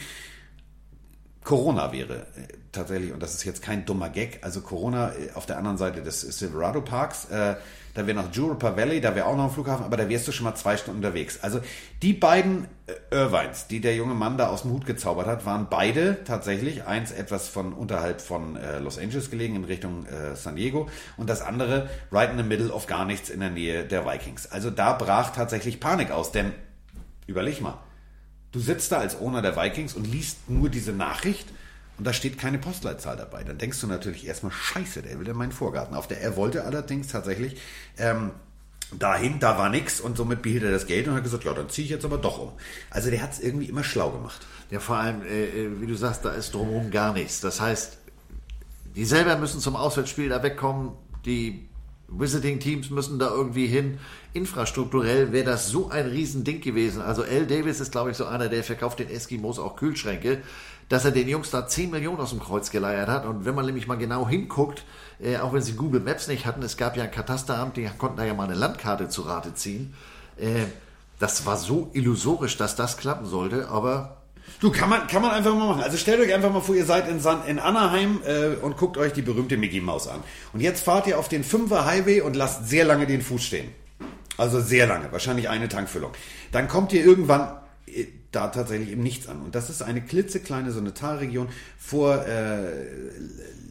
Corona wäre äh, tatsächlich, und das ist jetzt kein dummer Gag, also Corona äh, auf der anderen Seite des Silverado Parks, äh, da wäre noch Juniper Valley, da wäre auch noch ein Flughafen, aber da wärst du schon mal zwei Stunden unterwegs. Also die beiden äh, Irvines, die der junge Mann da aus dem Hut gezaubert hat, waren beide tatsächlich, eins etwas von unterhalb von äh, Los Angeles gelegen in Richtung äh, San Diego und das andere right in the middle of gar nichts in der Nähe der Vikings. Also da brach tatsächlich Panik aus, denn überleg mal, du sitzt da als Owner der Vikings und liest nur diese Nachricht und da steht keine Postleitzahl dabei. Dann denkst du natürlich erstmal, scheiße, der will in meinen Vorgarten. Auf der, er wollte allerdings tatsächlich ähm, dahin, da war nichts und somit behielt er das Geld und hat gesagt, ja, dann ziehe ich jetzt aber doch um. Also der hat es irgendwie immer schlau gemacht. Ja, vor allem, äh, äh, wie du sagst, da ist drumherum gar nichts. Das heißt, die selber müssen zum Auswärtsspiel da wegkommen, die Visiting Teams müssen da irgendwie hin. Infrastrukturell wäre das so ein Riesending gewesen. Also L. Davis ist, glaube ich, so einer, der verkauft den Eskimos auch Kühlschränke dass er den Jungs da 10 Millionen aus dem Kreuz geleiert hat. Und wenn man nämlich mal genau hinguckt, äh, auch wenn sie Google Maps nicht hatten, es gab ja ein Katasteramt, die konnten da ja mal eine Landkarte zu Rate ziehen. Äh, das war so illusorisch, dass das klappen sollte, aber Du, kann man, kann man einfach mal machen. Also stellt euch einfach mal vor, ihr seid in, San, in Anaheim äh, und guckt euch die berühmte Mickey Maus an. Und jetzt fahrt ihr auf den 5er Highway und lasst sehr lange den Fuß stehen. Also sehr lange, wahrscheinlich eine Tankfüllung. Dann kommt ihr irgendwann da tatsächlich eben nichts an. Und das ist eine klitzekleine, so eine Talregion vor äh,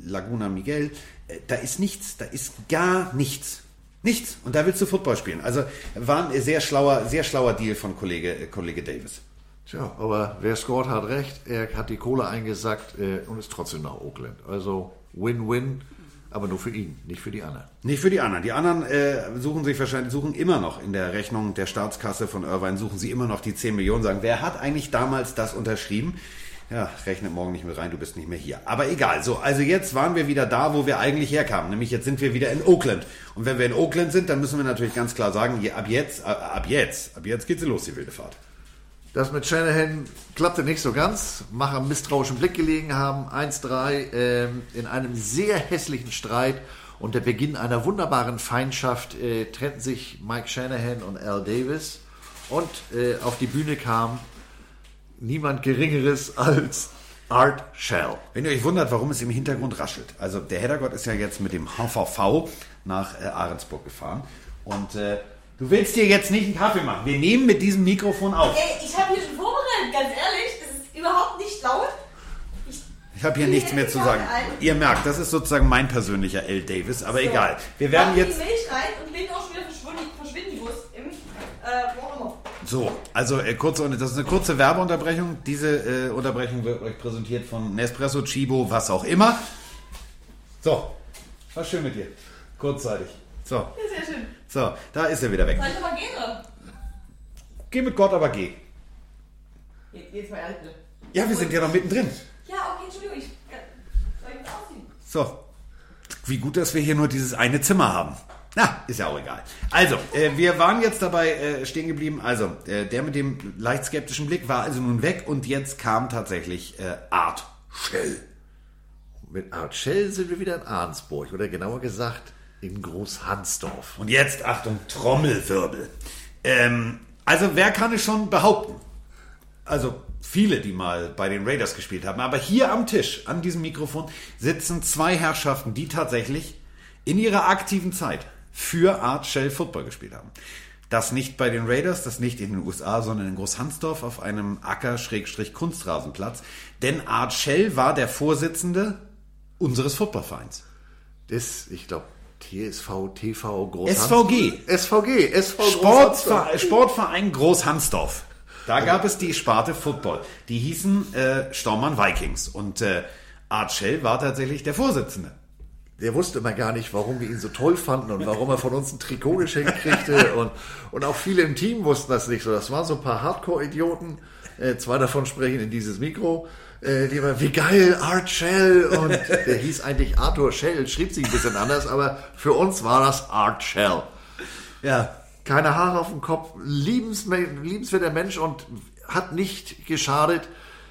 Laguna Miguel. Äh, da ist nichts, da ist gar nichts. Nichts. Und da willst du Football spielen. Also war ein sehr schlauer, sehr schlauer Deal von Kollege, äh, Kollege Davis. Tja, aber wer scored hat recht. Er hat die Kohle eingesackt äh, und ist trotzdem nach Oakland. Also Win-Win aber nur für ihn, nicht für die anderen. Nicht für die anderen. Die anderen äh, suchen sich wahrscheinlich, suchen immer noch in der Rechnung der Staatskasse von Irvine, suchen sie immer noch die 10 Millionen, sagen, wer hat eigentlich damals das unterschrieben? Ja, rechnet morgen nicht mit rein, du bist nicht mehr hier. Aber egal, so, also jetzt waren wir wieder da, wo wir eigentlich herkamen. Nämlich jetzt sind wir wieder in Oakland. Und wenn wir in Oakland sind, dann müssen wir natürlich ganz klar sagen, ab jetzt, ab jetzt, ab jetzt geht sie los, die wilde Fahrt. Das mit Shanahan klappte nicht so ganz. Macher misstrauischen Blick gelegen haben. 1-3 äh, in einem sehr hässlichen Streit und der Beginn einer wunderbaren Feindschaft äh, trennten sich Mike Shanahan und Al Davis. Und äh, auf die Bühne kam niemand Geringeres als Art Shell. Wenn ihr euch wundert, warum es im Hintergrund raschelt. Also der Heddergott ist ja jetzt mit dem HVV nach äh, Ahrensburg gefahren. Und äh, du willst dir jetzt nicht einen Kaffee machen. Wir nehmen mit diesem Mikrofon auf. Ey, ich habe hier schon vorbereitet, ganz ehrlich. Es ist überhaupt nicht laut. Ich, Ich habe hier nichts mehr zu sagen. Ihr merkt, das ist sozusagen mein persönlicher L. Davis, aber egal. Wir werden mach jetzt... die Milch rein und bin auch schon wieder verschwunden, im, äh. So, also äh, kurze, das ist eine kurze Werbeunterbrechung. Diese äh, Unterbrechung wird euch präsentiert von Nespresso, Chibo, was auch immer. So, war schön mit dir. Kurzzeitig. So, Ja, sehr schön. so, da ist er wieder weg. Soll ich nochmal gehen, oder? Geh mit Gott, aber geh. Jetzt, jetzt mal ehrlich, bitte. Ja, wir sind ja noch mittendrin. Ja, okay, Entschuldigung, ich... Soll ich ausziehen? So, wie gut, dass wir hier nur dieses eine Zimmer haben. Na, ist ja auch egal. Also, äh, wir waren jetzt dabei äh, stehen geblieben. Also, äh, der mit dem leicht skeptischen Blick war also nun weg und jetzt kam tatsächlich äh, Art Shell. Mit Art Shell sind wir wieder in Arnsburg oder genauer gesagt in Großhansdorf. Und jetzt, Achtung, Trommelwirbel. Ähm, also, wer kann es schon behaupten? Also, viele, die mal bei den Raiders gespielt haben. Aber hier am Tisch, an diesem Mikrofon, sitzen zwei Herrschaften, die tatsächlich in ihrer aktiven Zeit für Art Shell Football gespielt haben. Das nicht bei den Raiders, das nicht in den USA, sondern in Großhansdorf auf einem Acker-Kunstrasenplatz. Denn Art Shell war der Vorsitzende unseres Footballvereins. Das, ich glaube, TSV, TV, Großhansdorf. SVG. SVG, SV. Sportver Sportverein Großhansdorf. Da gab es die Sparte Football. Die hießen äh, Stormann Vikings. Und äh, Art Shell war tatsächlich der Vorsitzende. Der wusste immer gar nicht, warum wir ihn so toll fanden und warum er von uns ein Trikot geschenkt kriegte. (laughs) Und, und auch viele im Team wussten das nicht so. Das waren so ein paar Hardcore-Idioten. Äh, zwei davon sprechen in dieses Mikro. Äh, die wie geil, Art Shell. Und (laughs) der hieß eigentlich Arthur Shell, schrieb sich ein bisschen anders, aber für uns war das Art Shell. Ja. Keine Haare auf dem Kopf, liebens, liebenswerter Mensch und hat nicht geschadet.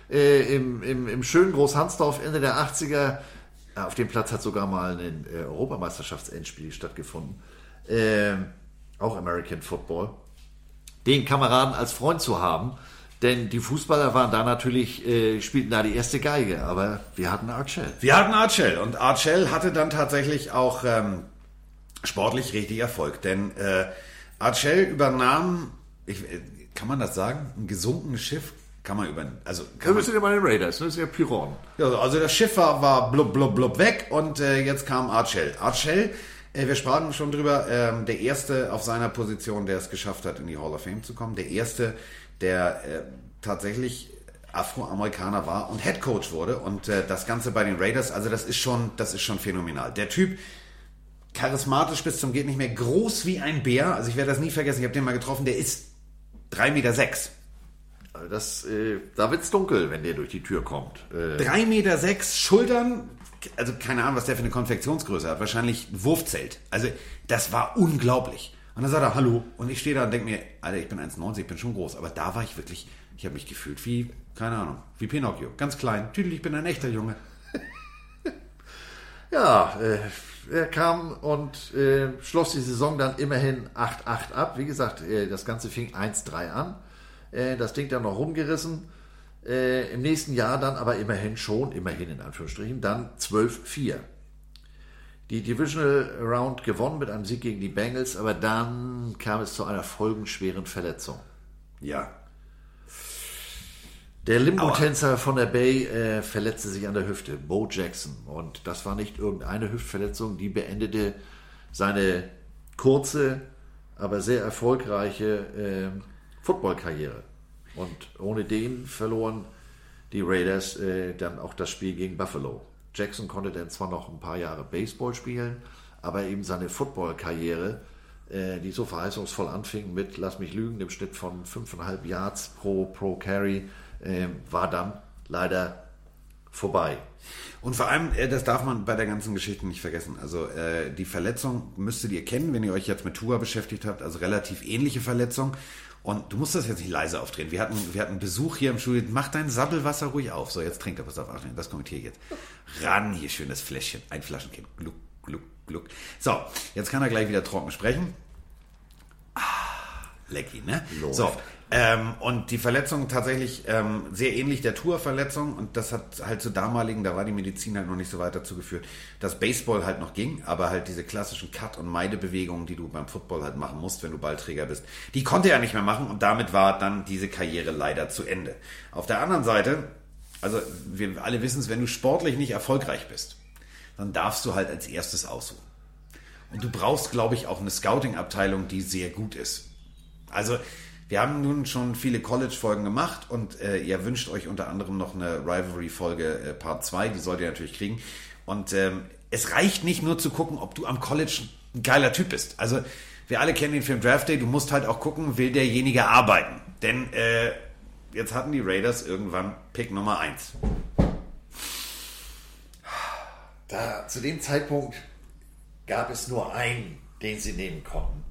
Äh, im, im, Im schönen Großhansdorf Ende der 80er auf dem Platz hat sogar mal ein äh, Europameisterschaftsendspiel stattgefunden. Ähm, auch American Football. Den Kameraden als Freund zu haben. Denn die Fußballer waren da natürlich, äh, spielten da die erste Geige. Aber wir hatten Art Shell. Wir hatten Art Shell. Und Art Shell hatte dann tatsächlich auch ähm, sportlich richtig Erfolg. Denn äh, Art Shell übernahm, ich, äh, kann man das sagen, ein gesunkenes Schiff? Kann man über, also kann Wir man, sind ja bei den Raiders, das sind ja Pyron. Ja, also das Schiff war, war blub, blub, blub weg und äh, jetzt kam. Art Shell, äh, wir sprachen schon drüber, ähm, der erste auf seiner Position, der es geschafft hat, in die Hall of Fame zu kommen. Der erste, der äh, tatsächlich Afroamerikaner war und Head Coach wurde und äh, das Ganze bei den Raiders, also das ist schon, das ist schon phänomenal. Der Typ, charismatisch bis zum geht nicht mehr, groß wie ein Bär, also ich werde das nie vergessen, ich habe den mal getroffen, der ist 3,6 Meter. Sechs. Das, äh, da wird's dunkel, wenn der durch die Tür kommt. Äh, 3,6 Meter, sechs, Schultern, also keine Ahnung, was der für eine Konfektionsgröße hat. Wahrscheinlich ein Wurfzelt. Also das war unglaublich. Und dann sagt er, hallo. Und ich stehe da und denke mir, Alter, ich bin 1,90, ich bin schon groß. Aber da war ich wirklich, ich habe mich gefühlt wie, keine Ahnung, wie Pinocchio. Ganz klein. Tüdel, ich bin ein echter Junge. (laughs) Ja, äh, er kam und äh, schloss die Saison dann immerhin 8-8 ab. Wie gesagt, äh, das Ganze fing 1-3 an. Äh, das Ding dann noch rumgerissen. Äh, Im nächsten Jahr dann aber immerhin schon, immerhin in Anführungsstrichen, dann 12-4. Die Divisional Round gewonnen mit einem Sieg gegen die Bengals, aber dann kam es zu einer folgenschweren Verletzung. Ja. Der Limbo-Tänzer von der Bay äh, verletzte sich an der Hüfte, Bo Jackson. Und das war nicht irgendeine Hüftverletzung, die beendete seine kurze, aber sehr erfolgreiche äh, Footballkarriere. Und ohne den verloren die Raiders äh, dann auch das Spiel gegen Buffalo. Jackson konnte dann zwar noch ein paar Jahre Baseball spielen, aber eben seine Footballkarriere, äh, die so verheißungsvoll anfing mit, lass mich lügen, dem Schnitt von 5,5 Yards pro, pro Carry, äh, war dann leider vorbei. Und vor allem, äh, das darf man bei der ganzen Geschichte nicht vergessen. Also äh, die Verletzung müsstet ihr kennen, wenn ihr euch jetzt mit Tua beschäftigt habt. Also relativ ähnliche Verletzung. Und du musst das jetzt nicht leise aufdrehen. Wir hatten, wir hatten Besuch hier im Studio. Mach dein Sabbelwasser ruhig auf. So, jetzt trinkt er. Pass auf, Achtung, das kommentiere ich jetzt. Ran, hier schönes Fläschchen. Ein Flaschenkind. Gluck, gluck, gluck. So, jetzt kann er gleich wieder trocken sprechen. Ah, Lecky, ne? Läuft. So. Ähm, und die Verletzung tatsächlich ähm, sehr ähnlich der Tour-Verletzung und das hat halt zu damaligen, da war die Medizin halt noch nicht so weit dazu geführt, dass Baseball halt noch ging, aber halt diese klassischen Cut- und Meidebewegungen, die du beim Football halt machen musst, wenn du Ballträger bist, die konnte er nicht mehr machen und damit war dann diese Karriere leider zu Ende. Auf der anderen Seite, also wir alle wissen es, wenn du sportlich nicht erfolgreich bist, dann darfst du halt als erstes aussuchen. Und du brauchst, glaube ich, auch eine Scouting-Abteilung, die sehr gut ist. Also, wir haben nun schon viele College-Folgen gemacht und äh, ihr wünscht euch unter anderem noch eine Rivalry-Folge äh, Part 2, die sollt ihr natürlich kriegen. Und ähm, es reicht nicht nur zu gucken, ob du am College ein geiler Typ bist. Also, wir alle kennen den Film Draft Day, du musst halt auch gucken, will derjenige arbeiten. Denn äh, jetzt hatten die Raiders irgendwann Pick Nummer 1. Da, zu dem Zeitpunkt gab es nur einen, den sie nehmen konnten.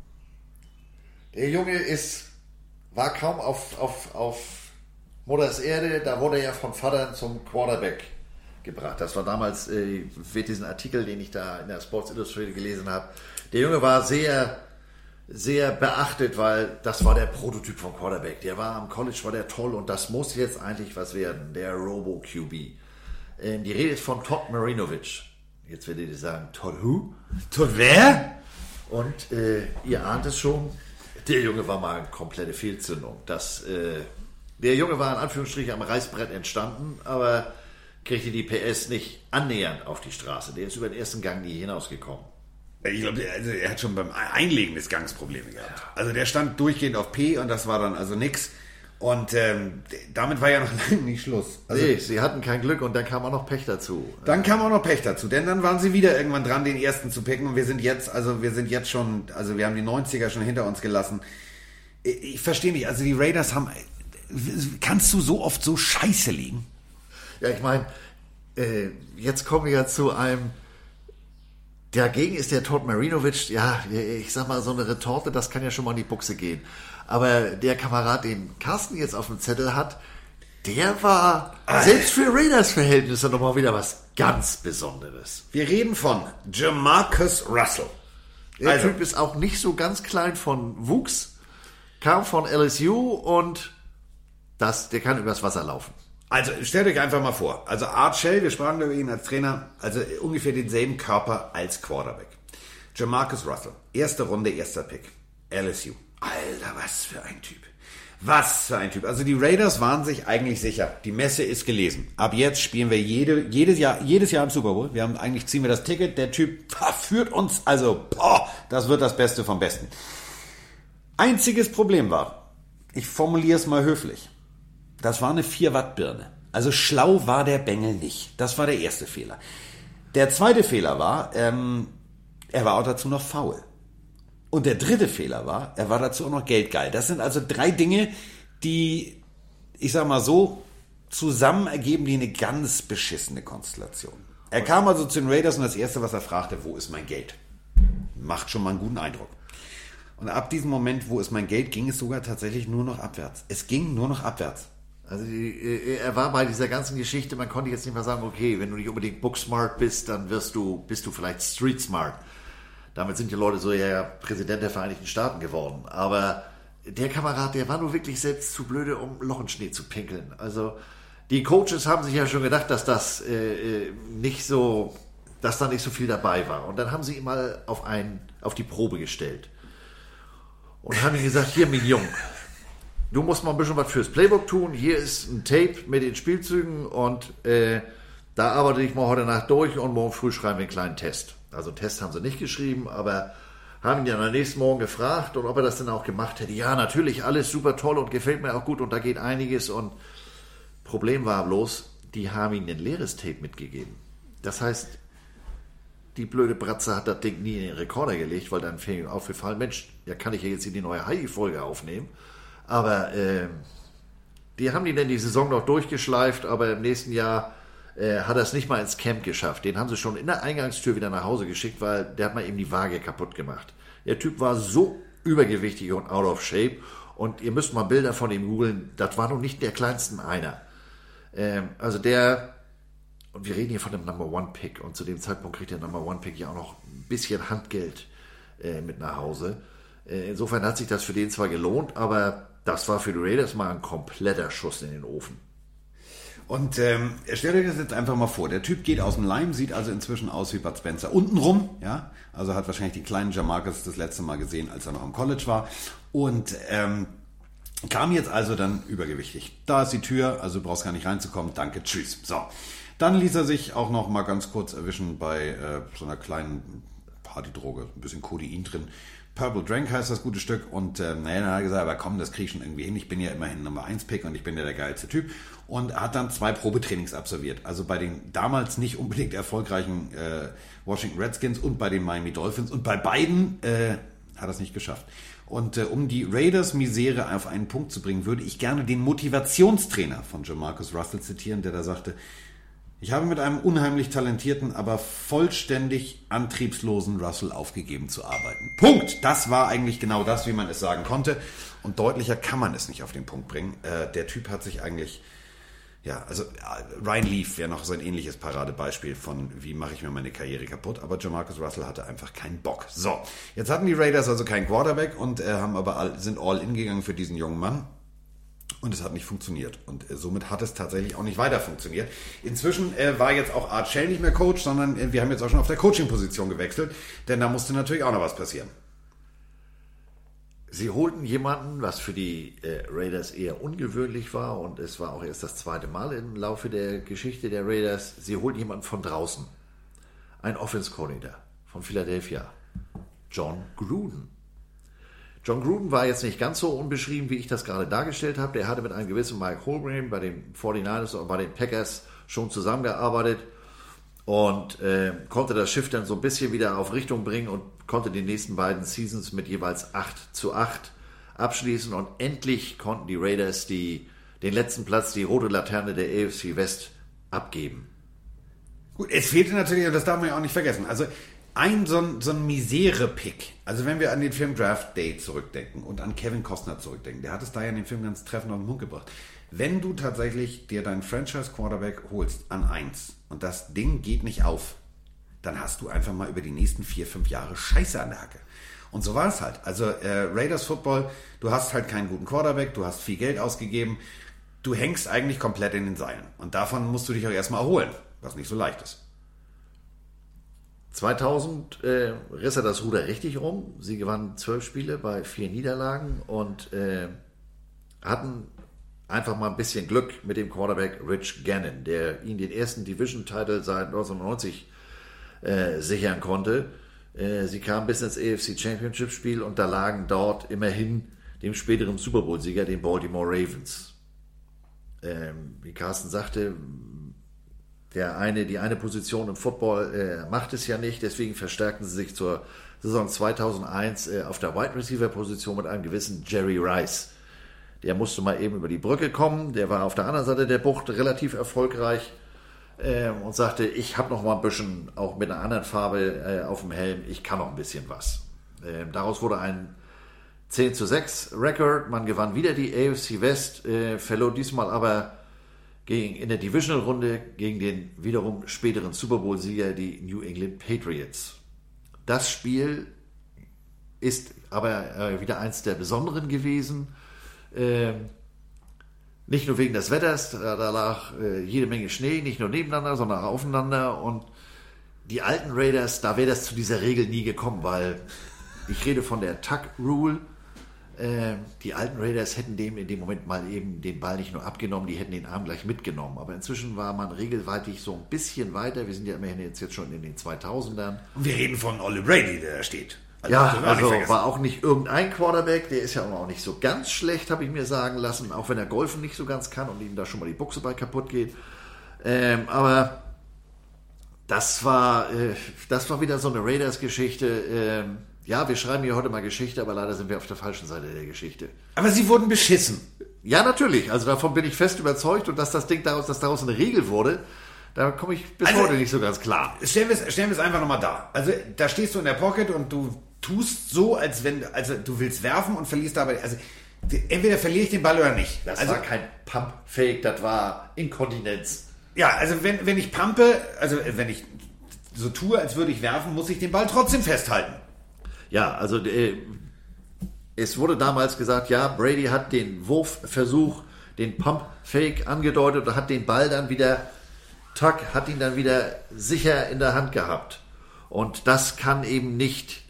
Der Junge ist, war kaum auf, auf, auf Mutters Erde, da wurde er von Vater zum Quarterback gebracht. Das war damals, äh, wird diesen Artikel, den ich da in der Sports Illustrated gelesen habe. Der Junge war sehr, sehr beachtet, weil das war der Prototyp von Quarterback. Der war am College, war der toll und das muss jetzt eigentlich was werden, der Robo-QB. Ähm, die Rede ist von Todd Marinovic. Jetzt werdet ihr sagen, Todd who? Todd wer? Und äh, ihr ahnt es schon, der Junge war mal eine komplette Fehlzündung. Das, äh, der Junge war in Anführungsstrichen am Reißbrett entstanden, aber kriegte die PS nicht annähernd auf die Straße. Der ist über den ersten Gang nie hinausgekommen. Ich glaube, also er hat schon beim Einlegen des Gangs Probleme gehabt. Also der stand durchgehend auf P und das war dann also nix. Und ähm, damit war ja noch (laughs) lange nicht Schluss. Also nee, sie hatten kein Glück und dann kam auch noch Pech dazu. Dann kam auch noch Pech dazu, denn dann waren sie wieder irgendwann dran, den ersten zu picken und wir sind jetzt, also wir sind jetzt schon, also wir haben die 90er schon hinter uns gelassen. Ich, ich verstehe nicht, also die Raiders haben, kannst du so oft so Scheiße liegen? Ja, ich meine, äh, jetzt kommen wir ja zu einem. Dagegen ist der Todd Marinovic, ja, ich sag mal, so eine Retorte, das kann ja schon mal in die Buchse gehen. Aber der Kamerad, den Carsten jetzt auf dem Zettel hat, der war selbst für Raiders-Verhältnisse nochmal wieder was ganz Besonderes. Wir reden von Jamarcus Russell. Der Also- Typ ist auch nicht so ganz klein von Wuchs, kam von LSU und das, der kann übers Wasser laufen. Also stellt euch einfach mal vor, also Art Shell, wir sprachen über ihn als Trainer, also ungefähr denselben Körper als Quarterback. Jamarcus Russell, erste Runde, erster Pick, LSU. Alter, was für ein Typ. Was für ein Typ. Also die Raiders waren sich eigentlich sicher. Die Messe ist gelesen. Ab jetzt spielen wir jede, jedes Jahr, jedes Jahr im Super Bowl. Wir haben eigentlich ziehen wir das Ticket. Der Typ führt uns. Also, boah, das wird das Beste vom Besten. Einziges Problem war, ich formuliere es mal höflich. Das war eine 4 Watt Birne. Also schlau war der Bengel nicht. Das war der erste Fehler. Der zweite Fehler war, ähm, er war auch dazu noch faul. Und der dritte Fehler war, er war dazu auch noch geldgeil. Das sind also drei Dinge, die, ich sag mal so, zusammen ergeben die eine ganz beschissene Konstellation. Er kam also zu den Raiders und das erste, was er fragte, wo ist mein Geld? Macht schon mal einen guten Eindruck. Und ab diesem Moment, wo ist mein Geld, ging es sogar tatsächlich nur noch abwärts. Es ging nur noch abwärts. Also die, äh, er war bei dieser ganzen Geschichte, man konnte jetzt nicht mehr sagen, okay, wenn du nicht unbedingt booksmart bist, dann wirst du, bist du vielleicht street smart. Damit sind die Leute so ja Präsident der Vereinigten Staaten geworden. Aber der Kamerad, der war nur wirklich selbst zu blöde, um Loch in Schnee zu pinkeln. Also die Coaches haben sich ja schon gedacht, dass das äh, äh, nicht so, dass da nicht so viel dabei war. Und dann haben sie ihn mal auf ein, auf die Probe gestellt und haben ihm gesagt, hier, mein Jung, du musst mal ein bisschen was fürs Playbook tun. Hier ist ein Tape mit den Spielzügen und äh, da arbeite ich mal heute Nacht durch und morgen früh schreiben wir einen kleinen Test. Also Test haben sie nicht geschrieben, aber haben ihn dann am nächsten Morgen gefragt und ob er das denn auch gemacht hätte. Ja, natürlich, alles super toll und gefällt mir auch gut und da geht einiges und Problem war bloß, die haben ihm ein leeres Tape mitgegeben. Das heißt, die blöde Bratze hat das Ding nie in den Rekorder gelegt, weil dann fing ihm aufgefallen, Mensch, ja kann ich ja jetzt in die neue Heidi-Folge aufnehmen. Aber äh, die haben die denn die Saison noch durchgeschleift, aber im nächsten Jahr äh, hat es nicht mal ins Camp geschafft. Den haben sie schon in der Eingangstür wieder nach Hause geschickt, weil der hat mal eben die Waage kaputt gemacht. Der Typ war so übergewichtig und out of shape und ihr müsst mal Bilder von ihm googeln, das war noch nicht der kleinsten einer. Ähm, also der, und wir reden hier von dem Number One Pick und zu dem Zeitpunkt kriegt der Number One Pick ja auch noch ein bisschen Handgeld äh, mit nach Hause. Äh, insofern hat sich das für den zwar gelohnt, aber das war für die Raiders mal ein kompletter Schuss in den Ofen. Und ähm, stellt euch das jetzt einfach mal vor. Der Typ geht aus dem Leim, sieht also inzwischen aus wie Bud Spencer. Untenrum, ja. Also hat wahrscheinlich die kleinen Jamarcus das letzte Mal gesehen, als er noch im College war. Und ähm, kam jetzt also dann übergewichtig. Da ist die Tür, also du brauchst gar nicht reinzukommen. Danke, tschüss. So. Dann ließ er sich auch noch mal ganz kurz erwischen bei äh, so einer kleinen Partydroge, ein bisschen Codein drin. Purple Drank heißt das gute Stück und äh, naja, dann hat er gesagt, aber komm, das krieg ich schon irgendwie hin. Ich bin ja immerhin Nummer 1 Pick und ich bin ja der geilste Typ. Und hat dann zwei Probetrainings absolviert. Also bei den damals nicht unbedingt erfolgreichen äh, Washington Redskins und bei den Miami Dolphins. Und bei beiden äh, hat er es nicht geschafft. Und äh, um die Raiders Misere auf einen Punkt zu bringen, würde ich gerne den Motivationstrainer von Jamarcus Russell zitieren, der da sagte, ich habe mit einem unheimlich talentierten, aber vollständig antriebslosen Russell aufgegeben zu arbeiten. Punkt. Das war eigentlich genau das, wie man es sagen konnte. Und deutlicher kann man es nicht auf den Punkt bringen. Äh, der Typ hat sich eigentlich, ja, also äh, Ryan Leaf wäre noch so ein ähnliches Paradebeispiel von, wie mache ich mir meine Karriere kaputt. Aber Jamarcus Russell hatte einfach keinen Bock. So, jetzt hatten die Raiders also keinen Quarterback und äh, haben aber all, sind all in gegangen für diesen jungen Mann. Und es hat nicht funktioniert. Und äh, somit hat es tatsächlich auch nicht weiter funktioniert. Inzwischen äh, war jetzt auch Art Shell nicht mehr Coach, sondern äh, wir haben jetzt auch schon auf der Coaching-Position gewechselt. Denn da musste natürlich auch noch was passieren. Sie holten jemanden, was für die äh, Raiders eher ungewöhnlich war. Und es war auch erst das zweite Mal im Laufe der Geschichte der Raiders. Sie holten jemanden von draußen. Ein Offense-Coordinator von Philadelphia. John Gruden. John Gruden war jetzt nicht ganz so unbeschrieben, wie ich das gerade dargestellt habe. Der hatte mit einem gewissen Mike Holmgren bei den 49ers und bei den Packers schon zusammengearbeitet und äh, konnte das Schiff dann so ein bisschen wieder auf Richtung bringen und konnte die nächsten beiden Seasons mit jeweils 8 zu 8 abschließen und endlich konnten die Raiders die, den letzten Platz, die rote Laterne der AFC West abgeben. Gut, es fehlte natürlich, und das darf man ja auch nicht vergessen, also ein so ein, so ein Misere-Pick, also wenn wir an den Film Draft Day zurückdenken und an Kevin Costner zurückdenken, der hat es da ja in dem Film ganz treffend auf den Punkt gebracht. Wenn du tatsächlich dir deinen Franchise-Quarterback holst an eins und das Ding geht nicht auf, dann hast du einfach mal über die nächsten vier, fünf Jahre Scheiße an der Hacke. Und so war es halt. Also äh, Raiders Football, du hast halt keinen guten Quarterback, du hast viel Geld ausgegeben, du hängst eigentlich komplett in den Seilen. Und davon musst du dich auch erstmal erholen, was nicht so leicht ist. 2000 äh, riss er das Ruder richtig rum. Sie gewannen zwölf Spiele bei vier Niederlagen und äh, hatten einfach mal ein bisschen Glück mit dem Quarterback Rich Gannon, der ihnen den ersten Division-Title seit 1990 äh, sichern konnte. Äh, sie kamen bis ins AFC Championship-Spiel und da lagen dort immerhin dem späteren Super Bowl-Sieger, den Baltimore Ravens. Ähm, wie Carsten sagte, der eine, die eine Position im Football äh, macht es ja nicht, deswegen verstärkten sie sich zur Saison 2001 äh, auf der Wide Receiver Position mit einem gewissen Jerry Rice. Der musste mal eben über die Brücke kommen, der war auf der anderen Seite der Bucht relativ erfolgreich äh, und sagte, ich habe noch mal ein bisschen, auch mit einer anderen Farbe äh, auf dem Helm, ich kann noch ein bisschen was. Ähm, daraus wurde ein 10 zu 6 Record, man gewann wieder die AFC West, äh, verlor diesmal aber gegen, in der Divisional-Runde gegen den wiederum späteren Super Bowl-Sieger, die New England Patriots. Das Spiel ist aber äh, wieder eins der besonderen gewesen. Ähm, nicht nur wegen des Wetters, da lag äh, jede Menge Schnee, nicht nur nebeneinander, sondern auch aufeinander. Und die alten Raiders, da wäre das zu dieser Regel nie gekommen, weil ich rede von der Tuck Rule. Ähm, die alten Raiders hätten dem in dem Moment mal eben den Ball nicht nur abgenommen, die hätten den Arm gleich mitgenommen. Aber inzwischen war man regelweitig so ein bisschen weiter. Wir sind ja immerhin jetzt, jetzt schon in den 2000ern. Und wir reden von Ole Brady, der da steht. Also ja, also war auch nicht irgendein Quarterback, der ist ja auch nicht so ganz schlecht, habe ich mir sagen lassen, auch wenn er Golfen nicht so ganz kann und ihm da schon mal die Buchse bei kaputt geht. Ähm, aber das war, äh, das war wieder so eine Raiders-Geschichte. Ähm, ja, wir schreiben hier heute mal Geschichte, aber leider sind wir auf der falschen Seite der Geschichte. Aber sie wurden beschissen. Ja, natürlich. Also davon bin ich fest überzeugt und dass das Ding daraus, dass daraus eine Regel wurde, da komme ich bis also, heute nicht so ganz klar. Stellen wir es, stellen wir es einfach nochmal da. Also da stehst du in der Pocket und du tust so, als wenn, also du willst werfen und verlierst dabei, also entweder verliere ich den Ball oder nicht. Das also, war kein Pump-Fake, das war Inkontinenz. Ja, also wenn, wenn ich pumpe, also wenn ich so tue, als würde ich werfen, muss ich den Ball trotzdem festhalten. Ja, also äh, es wurde damals gesagt, ja, Brady hat den Wurfversuch, den Pump-Fake angedeutet und hat den Ball dann wieder, Tuck hat ihn dann wieder sicher in der Hand gehabt. Und das kann eben nicht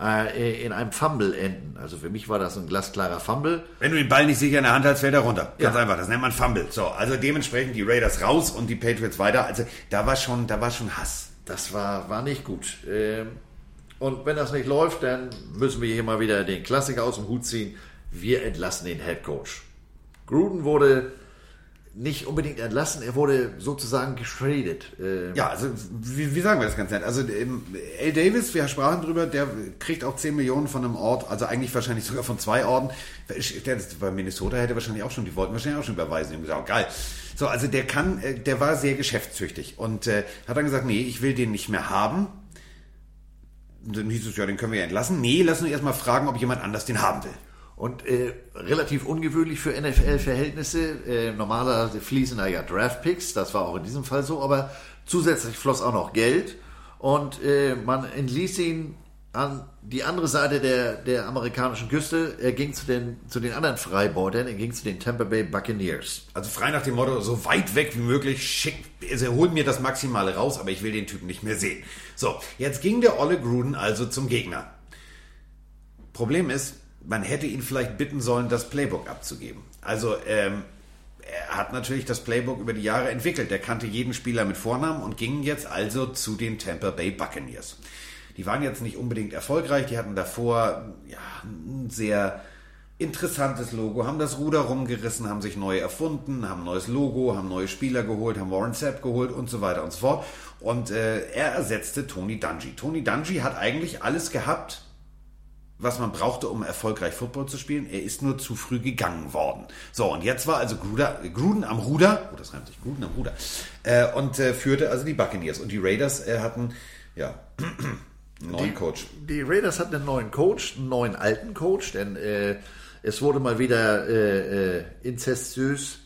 äh, in einem Fumble enden. Also für mich war das ein glasklarer Fumble. Wenn du den Ball nicht sicher in der Hand hast, fällt er runter. Ganz Ja. einfach. Das nennt man Fumble. So, also dementsprechend die Raiders raus und die Patriots weiter. Also da war schon, da war schon Hass. Das war, war nicht gut. Ähm, und wenn das nicht läuft, dann müssen wir hier mal wieder den Klassiker aus dem Hut ziehen. Wir entlassen den Head Coach. Gruden wurde nicht unbedingt entlassen, er wurde sozusagen getradet. Ähm, Ja, also wie, wie sagen wir das ganz nett? Also ähm, L. Davis, wir sprachen drüber, der kriegt auch 10 Millionen von einem Ort, also eigentlich wahrscheinlich sogar von zwei Orten. Der bei Minnesota hätte wahrscheinlich auch schon, die wollten wahrscheinlich auch schon überweisen. Die haben gesagt, oh, geil. So, also der kann, äh, der war sehr geschäftstüchtig und äh, hat dann gesagt, nee, ich will den nicht mehr haben. Und dann hieß es, ja, den können wir ja entlassen. Nee, lass uns erstmal fragen, ob jemand anders den haben will. Und äh, relativ ungewöhnlich für NFL-Verhältnisse. Äh, normalerweise fließen da ja Draft-Picks, das war auch in diesem Fall so, aber zusätzlich floss auch noch Geld und äh, man entließ ihn an die andere Seite der, der amerikanischen Küste. Er ging zu den, zu den anderen Freibeutern, er ging zu den Tampa Bay Buccaneers. Also frei nach dem Motto, so weit weg wie möglich, schick, also holt mir das Maximale raus, aber ich will den Typen nicht mehr sehen. So, jetzt ging der Olle Gruden also zum Gegner. Problem ist, man hätte ihn vielleicht bitten sollen, das Playbook abzugeben. Also, ähm, er hat natürlich das Playbook über die Jahre entwickelt. Er kannte jeden Spieler mit Vornamen und ging jetzt also zu den Tampa Bay Buccaneers. Die waren jetzt nicht unbedingt erfolgreich, die hatten davor ja, ein sehr interessantes Logo, haben das Ruder rumgerissen, haben sich neu erfunden, haben ein neues Logo, haben neue Spieler geholt, haben Warren Sapp geholt und so weiter und so fort. Und äh, er ersetzte Tony Dungy. Tony Dungy hat eigentlich alles gehabt, was man brauchte, um erfolgreich Football zu spielen. Er ist nur zu früh gegangen worden. So, und jetzt war also Gruder, Gruden am Ruder, oh, das reimt sich, Gruden am Ruder, äh, und äh, führte also die Buccaneers. Und die Raiders äh, hatten, ja, (clears throat) einen neuen Coach. Die Raiders hatten einen neuen Coach, einen neuen alten Coach, denn äh, es wurde mal wieder äh, äh, inzestiös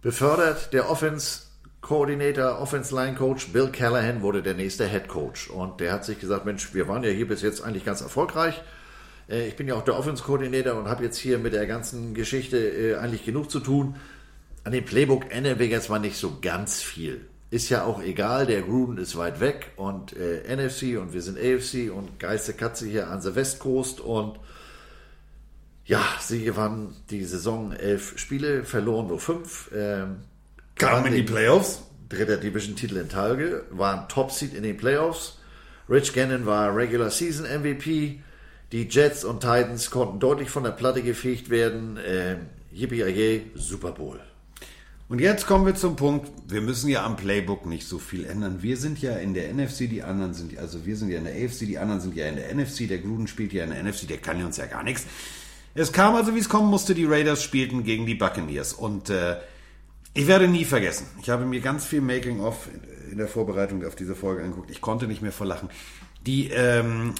befördert. Der Offense Coordinator, Offense Line Coach Bill Callahan wurde der nächste Head Coach und der hat sich gesagt, Mensch, wir waren ja hier bis jetzt eigentlich ganz erfolgreich. Äh, Ich bin ja auch der Offense Coordinator und habe jetzt hier mit der ganzen Geschichte äh, eigentlich genug zu tun. An dem Playbook ändern wir jetzt mal nicht so ganz viel. Ist ja auch egal, der Gruden ist weit weg und äh, NFC und wir sind AFC und geiste Katze hier an der West Coast und ja, sie gewannen die Saison elf Spiele, verloren nur fünf. Ähm, Kamen in die Playoffs. Dritter Division-Titel in Folge, waren Top-Seed in den Playoffs. Rich Gannon war Regular Season MVP. Die Jets und Titans konnten deutlich von der Platte gefegt werden. Ähm, Yippie Super Bowl. Und jetzt kommen wir zum Punkt, wir müssen ja am Playbook nicht so viel ändern. Wir sind ja in der NFC, die anderen sind, also wir sind ja in der AFC, die anderen sind ja in der NFC, der Gruden spielt ja in der NFC, der kann ja uns ja gar nichts. Es kam also, wie es kommen musste, die Raiders spielten gegen die Buccaneers und äh, ich werde nie vergessen, ich habe mir ganz viel Making-of in der Vorbereitung auf diese Folge angeguckt, ich konnte nicht mehr vor Lachen. Die ähm,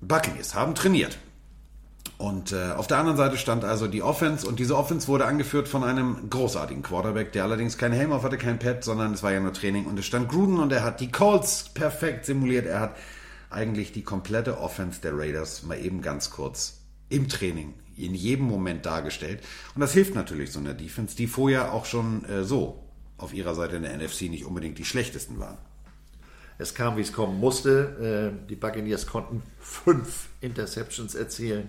Buccaneers haben trainiert. Und äh, auf der anderen Seite stand also die Offense und diese Offense wurde angeführt von einem großartigen Quarterback, der allerdings keinen Helm auf hatte, kein Pad, sondern es war ja nur Training und es stand Gruden und er hat die Colts perfekt simuliert. Er hat eigentlich die komplette Offense der Raiders mal eben ganz kurz im Training in jedem Moment dargestellt. Und das hilft natürlich so einer Defense, die vorher auch schon äh, so auf ihrer Seite in der NFC nicht unbedingt die schlechtesten waren. Es kam, wie es kommen musste. Äh, Die Buccaneers konnten fünf Interceptions erzielen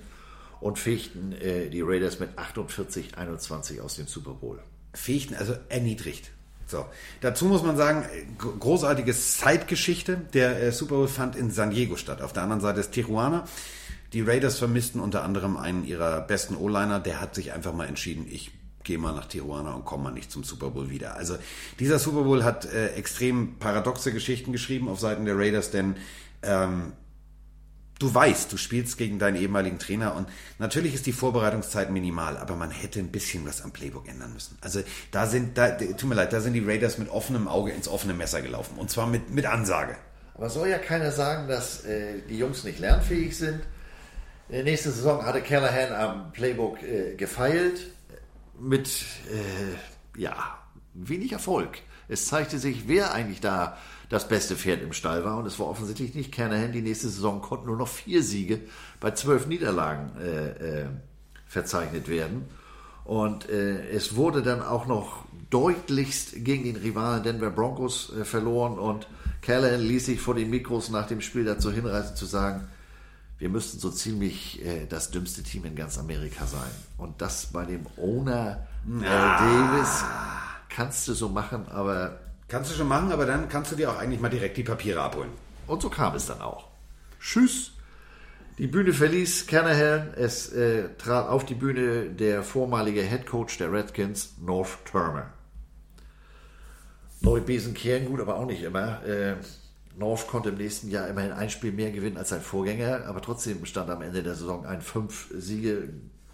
und fegten äh, die Raiders mit 48-21 aus dem Super Bowl. Fechten, also erniedrigt. So. Dazu muss man sagen, gro- großartige Zeitgeschichte. Der äh, Super Bowl fand in San Diego statt. Auf der anderen Seite ist Tijuana. Die Raiders vermissten unter anderem einen ihrer besten O-Liner. Der hat sich einfach mal entschieden, ich gehe mal nach Tijuana und komme mal nicht zum Super Bowl wieder. Also dieser Super Bowl hat äh, extrem paradoxe Geschichten geschrieben auf Seiten der Raiders, denn ähm, du weißt, du spielst gegen deinen ehemaligen Trainer und natürlich ist die Vorbereitungszeit minimal, aber man hätte ein bisschen was am Playbook ändern müssen. Also da sind, da, tut mir leid, da sind die Raiders mit offenem Auge ins offene Messer gelaufen und zwar mit, mit Ansage. Aber soll ja keiner sagen, dass äh, die Jungs nicht lernfähig sind. Äh, nächste Saison hatte Callahan am Playbook äh, gefeilt mit äh, ja, wenig Erfolg. Es zeigte sich, wer eigentlich da das beste Pferd im Stall war. Und es war offensichtlich nicht Kernahan. Die nächste Saison konnten nur noch vier Siege bei zwölf Niederlagen äh, äh, verzeichnet werden. Und äh, es wurde dann auch noch deutlichst gegen den Rivalen Denver Broncos äh, verloren. Und Callahan ließ sich vor den Mikros nach dem Spiel dazu hinreißen zu sagen, wir müssten so ziemlich äh, das dümmste Team in ganz Amerika sein. Und das bei dem Owner Al Davis kannst du so machen, aber Kannst du schon machen, aber dann kannst du dir auch eigentlich mal direkt die Papiere abholen. Und so kam es dann auch. Tschüss. Die Bühne verließ Canahan. Es äh, trat auf die Bühne der vormalige Head Coach der Redskins, North Turner. Neue Besen kehren gut, aber auch nicht immer. Äh, North konnte im nächsten Jahr immerhin ein Spiel mehr gewinnen als sein Vorgänger, aber trotzdem stand am Ende der Saison ein fünf Siege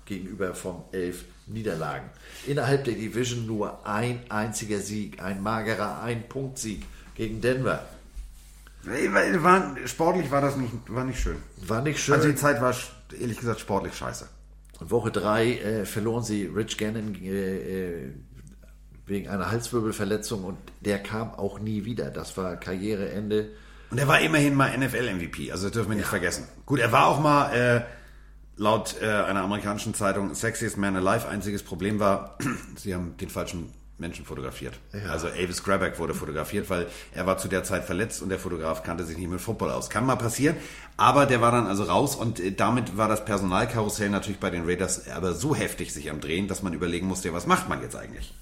gegenüber von elf Niederlagen. Innerhalb der Division nur ein einziger Sieg, ein magerer Ein-Punkt-Sieg gegen Denver. War, sportlich war das nicht, war nicht schön. War nicht schön. Also die Zeit war ehrlich gesagt sportlich scheiße. Und Woche 3 äh, verloren sie Rich Gannon äh, äh, wegen einer Halswirbelverletzung und der kam auch nie wieder. Das war Karriereende. Und er war immerhin mal NFL-MVP, also das dürfen wir nicht vergessen. Gut, er war auch mal äh, laut äh, einer amerikanischen Zeitung Sexiest Man Alive. Einziges Problem war, (clears throat) sie haben den falschen Menschen fotografiert. Also Avis Grabeck wurde fotografiert, weil er war zu der Zeit verletzt und der Fotograf kannte sich nicht mit Football aus. Kann mal passieren, aber der war dann also raus und äh, damit war das Personalkarussell natürlich bei den Raiders aber so heftig sich am Drehen, dass man überlegen musste, ja, was macht man jetzt eigentlich?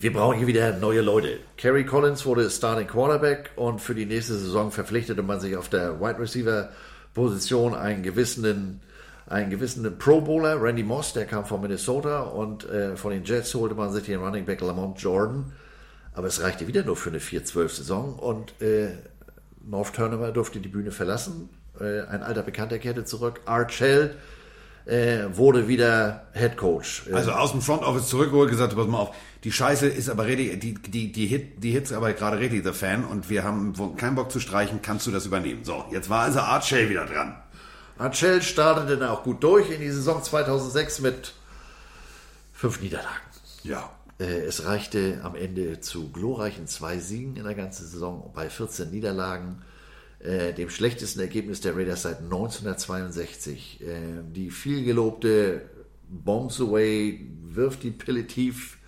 Wir brauchen hier wieder neue Leute. Kerry Collins wurde Starting Quarterback und für die nächste Saison verpflichtete man sich auf der Wide Receiver Position einen gewissen, einen gewissen Pro Bowler, Randy Moss, der kam von Minnesota und äh, von den Jets holte man sich den Running Back Lamont Jordan. Aber es reichte wieder nur für eine 4-12-Saison und äh, North Turnover durfte die Bühne verlassen. Äh, ein alter Bekannter kehrte zurück. Art Shell äh, wurde wieder Head Coach. Also aus dem Front Office zurückgeholt, gesagt, pass mal auf, die Scheiße ist aber richtig, die, die, die, Hit, die Hits aber gerade richtig the Fan und wir haben keinen Bock zu streichen, kannst du das übernehmen. So, jetzt war also Art Shell wieder dran. Archel startete dann auch gut durch in die Saison 2006 mit fünf Niederlagen. Ja. Äh, Es reichte am Ende zu glorreichen zwei Siegen in der ganzen Saison bei 14 Niederlagen, äh, dem schlechtesten Ergebnis der Raiders seit 1962. Äh, Die vielgelobte Bombs Away, wirft die Pille tief,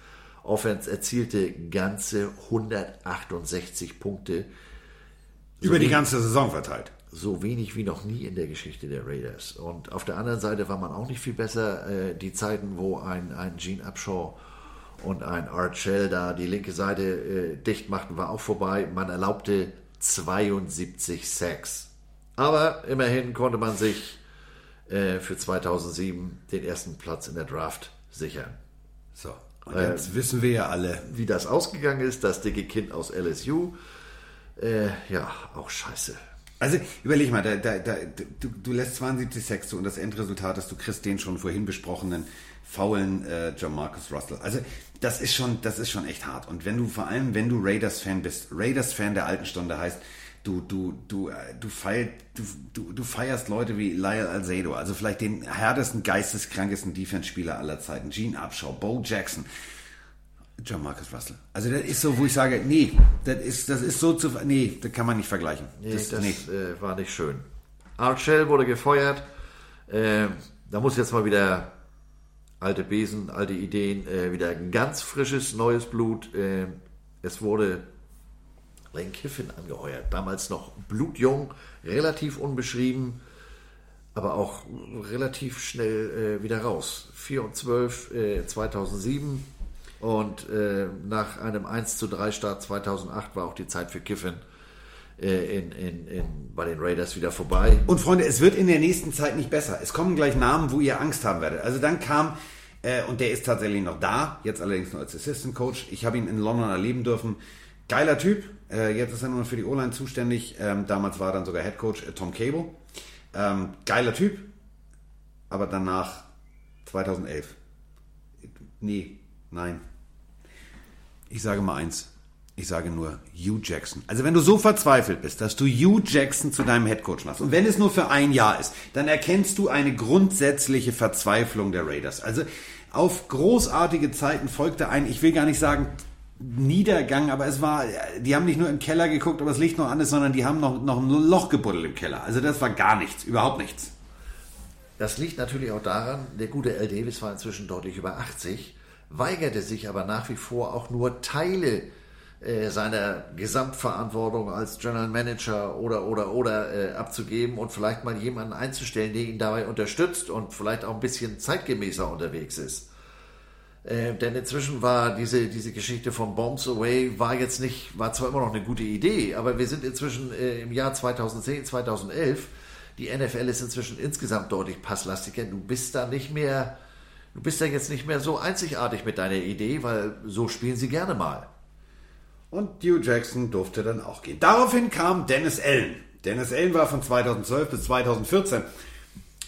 Offense erzielte ganze 168 Punkte. Über die ganze Saison verteilt. so wenig wie noch nie in der Geschichte der Raiders. Und auf der anderen Seite war man auch nicht viel besser. Äh, die Zeiten, wo ein, ein Gene Upshaw und ein Art Shell da die linke Seite äh, dicht machten, war auch vorbei. Man erlaubte 72 Sacks. Aber immerhin konnte man sich äh, für 2007 den ersten Platz in der Draft sichern. So. Und jetzt wissen wir ja alle. Wie das ausgegangen ist, das dicke Kind aus LSU, äh, ja, auch scheiße. Also überleg mal, da, da, da, du, du lässt 72 Sex zu und das Endresultat ist, du kriegst den schon vorhin besprochenen faulen äh, Jamarcus Russell. Also das ist schon, das ist schon echt hart. Und wenn du vor allem, wenn du Raiders-Fan bist, Raiders-Fan der alten Stunde heißt, du, du, du, äh, du, feier, du, du, du feierst Leute wie Lyle Alcedo, also vielleicht den härtesten, geisteskrankesten Defense-Spieler aller Zeiten, Gene Upshaw, Bo Jackson. John Marcus Russell. Also das ist so, wo ich sage, nee, das ist, das ist so zu, nee, das kann man nicht vergleichen. Nee, das, das, nee. Äh, war nicht schön. Art Shell wurde gefeuert. Äh, da muss jetzt mal wieder alte Besen, alte Ideen, äh, wieder ganz frisches, neues Blut. Äh, es wurde Lane Kiffin angeheuert. Damals noch blutjung, relativ unbeschrieben, aber auch relativ schnell äh, wieder raus. 4 und 12 äh, 2007 und äh, nach einem 1 zu 3 Start 2008 war auch die Zeit für Kiffin äh, in, in, in, bei den Raiders wieder vorbei. Und Freunde, es wird in der nächsten Zeit nicht besser. Es kommen gleich Namen, wo ihr Angst haben werdet. Also dann kam, äh, und der ist tatsächlich noch da, jetzt allerdings nur als Assistant Coach. Ich habe ihn in London erleben dürfen. Geiler Typ. Äh, jetzt ist er nur für die O-Line zuständig. Ähm, damals war dann sogar Head Coach äh, Tom Cable. Ähm, geiler Typ. Aber danach 2011. Nee, nein. Ich sage mal eins. Ich sage nur Hugh Jackson. Also wenn du so verzweifelt bist, dass du Hugh Jackson zu deinem Headcoach machst und wenn es nur für ein Jahr ist, dann erkennst du eine grundsätzliche Verzweiflung der Raiders. Also auf großartige Zeiten folgte ein, ich will gar nicht sagen Niedergang, aber es war, die haben nicht nur im Keller geguckt, ob das Licht noch an ist, sondern die haben noch, noch ein Loch gebuddelt im Keller. Also das war gar nichts, überhaupt nichts. Das liegt natürlich auch daran, der gute L. Davis war inzwischen deutlich über 80, weigerte sich aber nach wie vor auch nur Teile äh, seiner Gesamtverantwortung als General Manager oder oder oder äh, abzugeben und vielleicht mal jemanden einzustellen, der ihn dabei unterstützt und vielleicht auch ein bisschen zeitgemäßer unterwegs ist. Äh, denn inzwischen war diese, diese Geschichte von Bombs Away war jetzt nicht, war zwar immer noch eine gute Idee, aber wir sind inzwischen äh, im Jahr 2010, 2011. Die NFL ist inzwischen insgesamt deutlich passlastiger. Du bist da nicht mehr, du bist da jetzt nicht mehr so einzigartig mit deiner Idee, weil so spielen sie gerne mal. Und Hugh Jackson durfte dann auch gehen. Daraufhin kam Dennis Allen. Dennis Allen war von 2012 bis 2014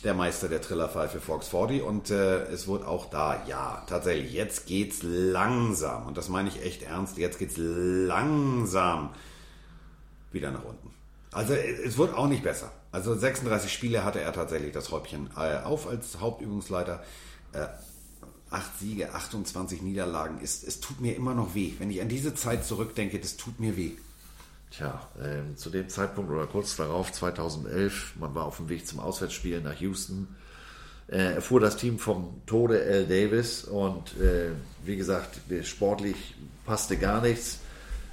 der Meister der Trillerpfeife Fox 40 und äh, es wurde auch da, ja, tatsächlich, jetzt geht's langsam und das meine ich echt ernst, jetzt geht's langsam wieder nach unten. Also es wird auch nicht besser. Also 36 Spiele hatte er tatsächlich das Häubchen äh, auf als Hauptübungsleiter. Äh, acht Siege, 28 Niederlagen. Es, es tut mir immer noch weh. Wenn ich an diese Zeit zurückdenke, das tut mir weh. Tja, äh, zu dem Zeitpunkt oder kurz darauf, 2011, man war auf dem Weg zum Auswärtsspiel nach Houston, äh, erfuhr das Team vom Tode L. Davis und äh, wie gesagt, sportlich passte gar nichts.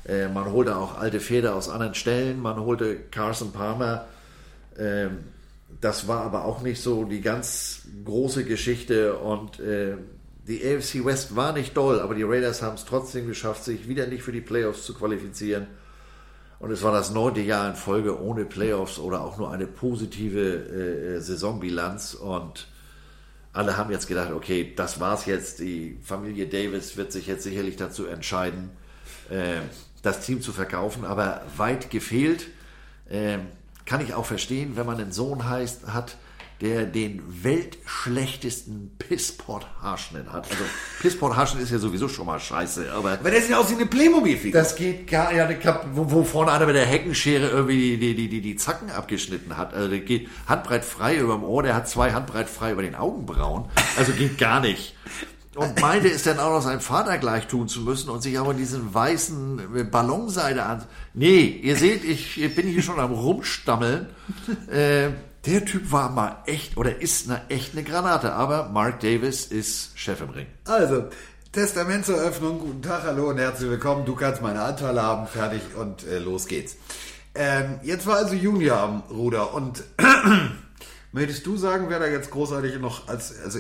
Äh, man holte auch alte Feder aus anderen Stellen, man holte Carson Palmer. Ähm, das war aber auch nicht so die ganz große Geschichte und äh, die AFC West war nicht doll, aber die Raiders haben es trotzdem geschafft, sich wieder nicht für die Playoffs zu qualifizieren. Und es war das neunte Jahr in Folge ohne Playoffs oder auch nur eine positive äh, Saisonbilanz. Und alle haben jetzt gedacht, okay, das war's jetzt. Die Familie Davis wird sich jetzt sicherlich dazu entscheiden, äh, das Team zu verkaufen. Aber weit gefehlt. Äh, kann ich auch verstehen, wenn man einen Sohn heißt, hat, der den weltschlechtesten Pissport-Haarschnitt hat. Also Pissport-Haarschnitt ist ja sowieso schon mal scheiße, aber... Aber der sieht aus wie eine Playmobil-Figur. Das geht gar ja, wo, wo vorne einer mit der Heckenschere irgendwie die, die, die, die Zacken abgeschnitten hat. Also der geht handbreit frei über dem Ohr, der hat zwei handbreit frei über den Augenbrauen. Also geht gar nicht. Und meinte es dann auch noch seinem Vater gleich tun zu müssen und sich auch in diesen weißen Ballonseide an. Nee, ihr seht, ich bin hier schon am Rumstammeln. Äh, der Typ war mal echt oder ist eine, echt eine Granate, aber Mark Davis ist Chef im Ring. Also, Testament zur Öffnung, guten Tag, hallo und herzlich willkommen. Du kannst meine Anteile haben, fertig und äh, los geht's. Ähm, jetzt war also Junior am Ruder und (clears throat) möchtest du sagen, wer da jetzt großartig noch als, also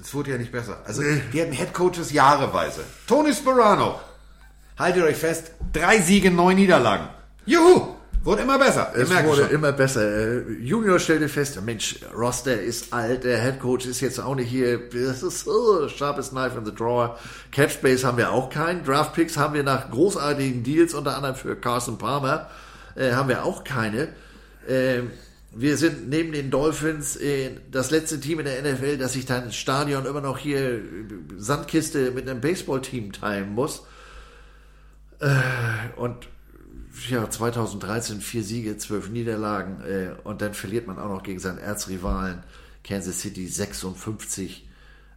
es wurde ja nicht besser. Also die hatten Headcoaches jahreweise. Tony Sperano, haltet euch fest, drei Siege, neun Niederlagen. Juhu! Wurde immer besser. Es wurde schon. immer besser. Äh, Junior stellte fest, Mensch, Roster ist alt, der Head Coach ist jetzt auch nicht hier, das ist oh, sharpest knife in the drawer. Catchbase haben wir auch keinen. Draft Picks haben wir nach großartigen Deals, unter anderem für Carson Palmer, äh, haben wir auch keine. Äh, wir sind neben den Dolphins äh, das letzte Team in der NFL, das sich dann Stadion immer noch hier Sandkiste mit einem Baseballteam teilen muss. Äh, und ja, 2013 vier Siege, zwölf Niederlagen äh, und dann verliert man auch noch gegen seinen Erzrivalen Kansas City 56.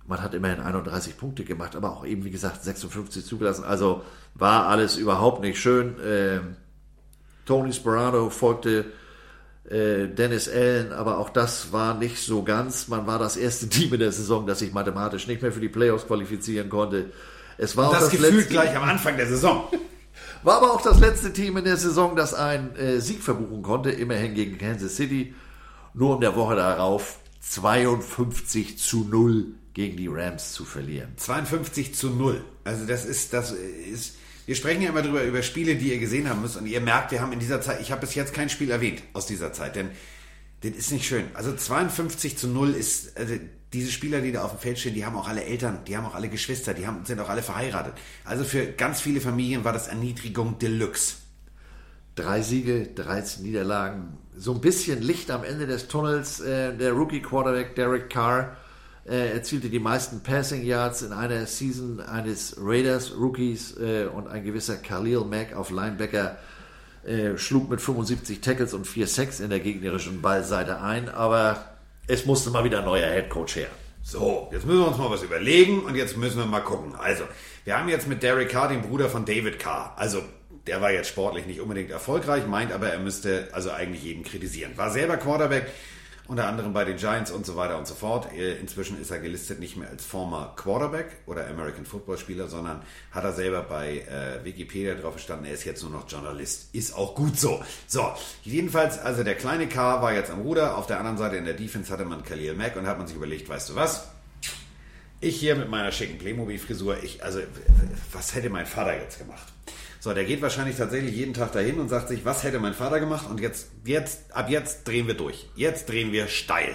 Man hat immerhin 31 Punkte gemacht, aber auch eben, wie gesagt, 56 zugelassen. Also war alles überhaupt nicht schön. Äh, Tony Sperano folgte äh, Dennis Allen, aber auch das war nicht so ganz. Man war das erste (laughs) Team in der Saison, das sich mathematisch nicht mehr für die Playoffs qualifizieren konnte. Es war das, das Gefühl gleich am Anfang der Saison. War aber auch das letzte Team in der Saison, das einen äh, Sieg verbuchen konnte, immerhin gegen Kansas City. Nur um der Woche darauf 52 zu 0 gegen die Rams zu verlieren. 52 zu 0. Also das ist, das ist, wir sprechen ja immer drüber, über Spiele, die ihr gesehen haben müsst. Und ihr merkt, wir haben in dieser Zeit, ich habe bis jetzt kein Spiel erwähnt aus dieser Zeit, denn das ist nicht schön. Also 52 zu 0 ist, also diese Spieler, die da auf dem Feld stehen, die haben auch alle Eltern, die haben auch alle Geschwister, die haben, sind auch alle verheiratet. Also für ganz viele Familien war das Erniedrigung Deluxe. Drei Siege, 13 Niederlagen, so ein bisschen Licht am Ende des Tunnels. Äh, der Rookie-Quarterback Derek Carr äh, erzielte die meisten Passing Yards in einer Season eines Raiders-Rookies äh, und ein gewisser Khalil Mack auf Linebacker schlug mit 75 Tackles und 4 Sacks in der gegnerischen Ballseite ein, aber es musste mal wieder ein neuer Headcoach her. So, jetzt müssen wir uns mal was überlegen und jetzt müssen wir mal gucken. Also, wir haben jetzt mit Derek Carr den Bruder von David Carr. Also, der war jetzt sportlich nicht unbedingt erfolgreich, meint aber, er müsste also eigentlich jeden kritisieren. War selber Quarterback, unter anderem bei den Giants und so weiter und so fort. Äh, inzwischen ist er gelistet nicht mehr als former Quarterback oder American Football Spieler, sondern hat er selber bei äh, Wikipedia drauf gestanden, er ist jetzt nur noch Journalist. Ist auch gut so. So, jedenfalls, also der kleine K war jetzt am Ruder, auf der anderen Seite in der Defense hatte man Khalil Mack und hat man sich überlegt, weißt du was? Ich hier mit meiner schicken Playmobil-Frisur, ich, also, was hätte mein Vater jetzt gemacht? So, der geht wahrscheinlich tatsächlich jeden Tag dahin und sagt sich, was hätte mein Vater gemacht? Und jetzt, jetzt, ab jetzt drehen wir durch. Jetzt drehen wir steil.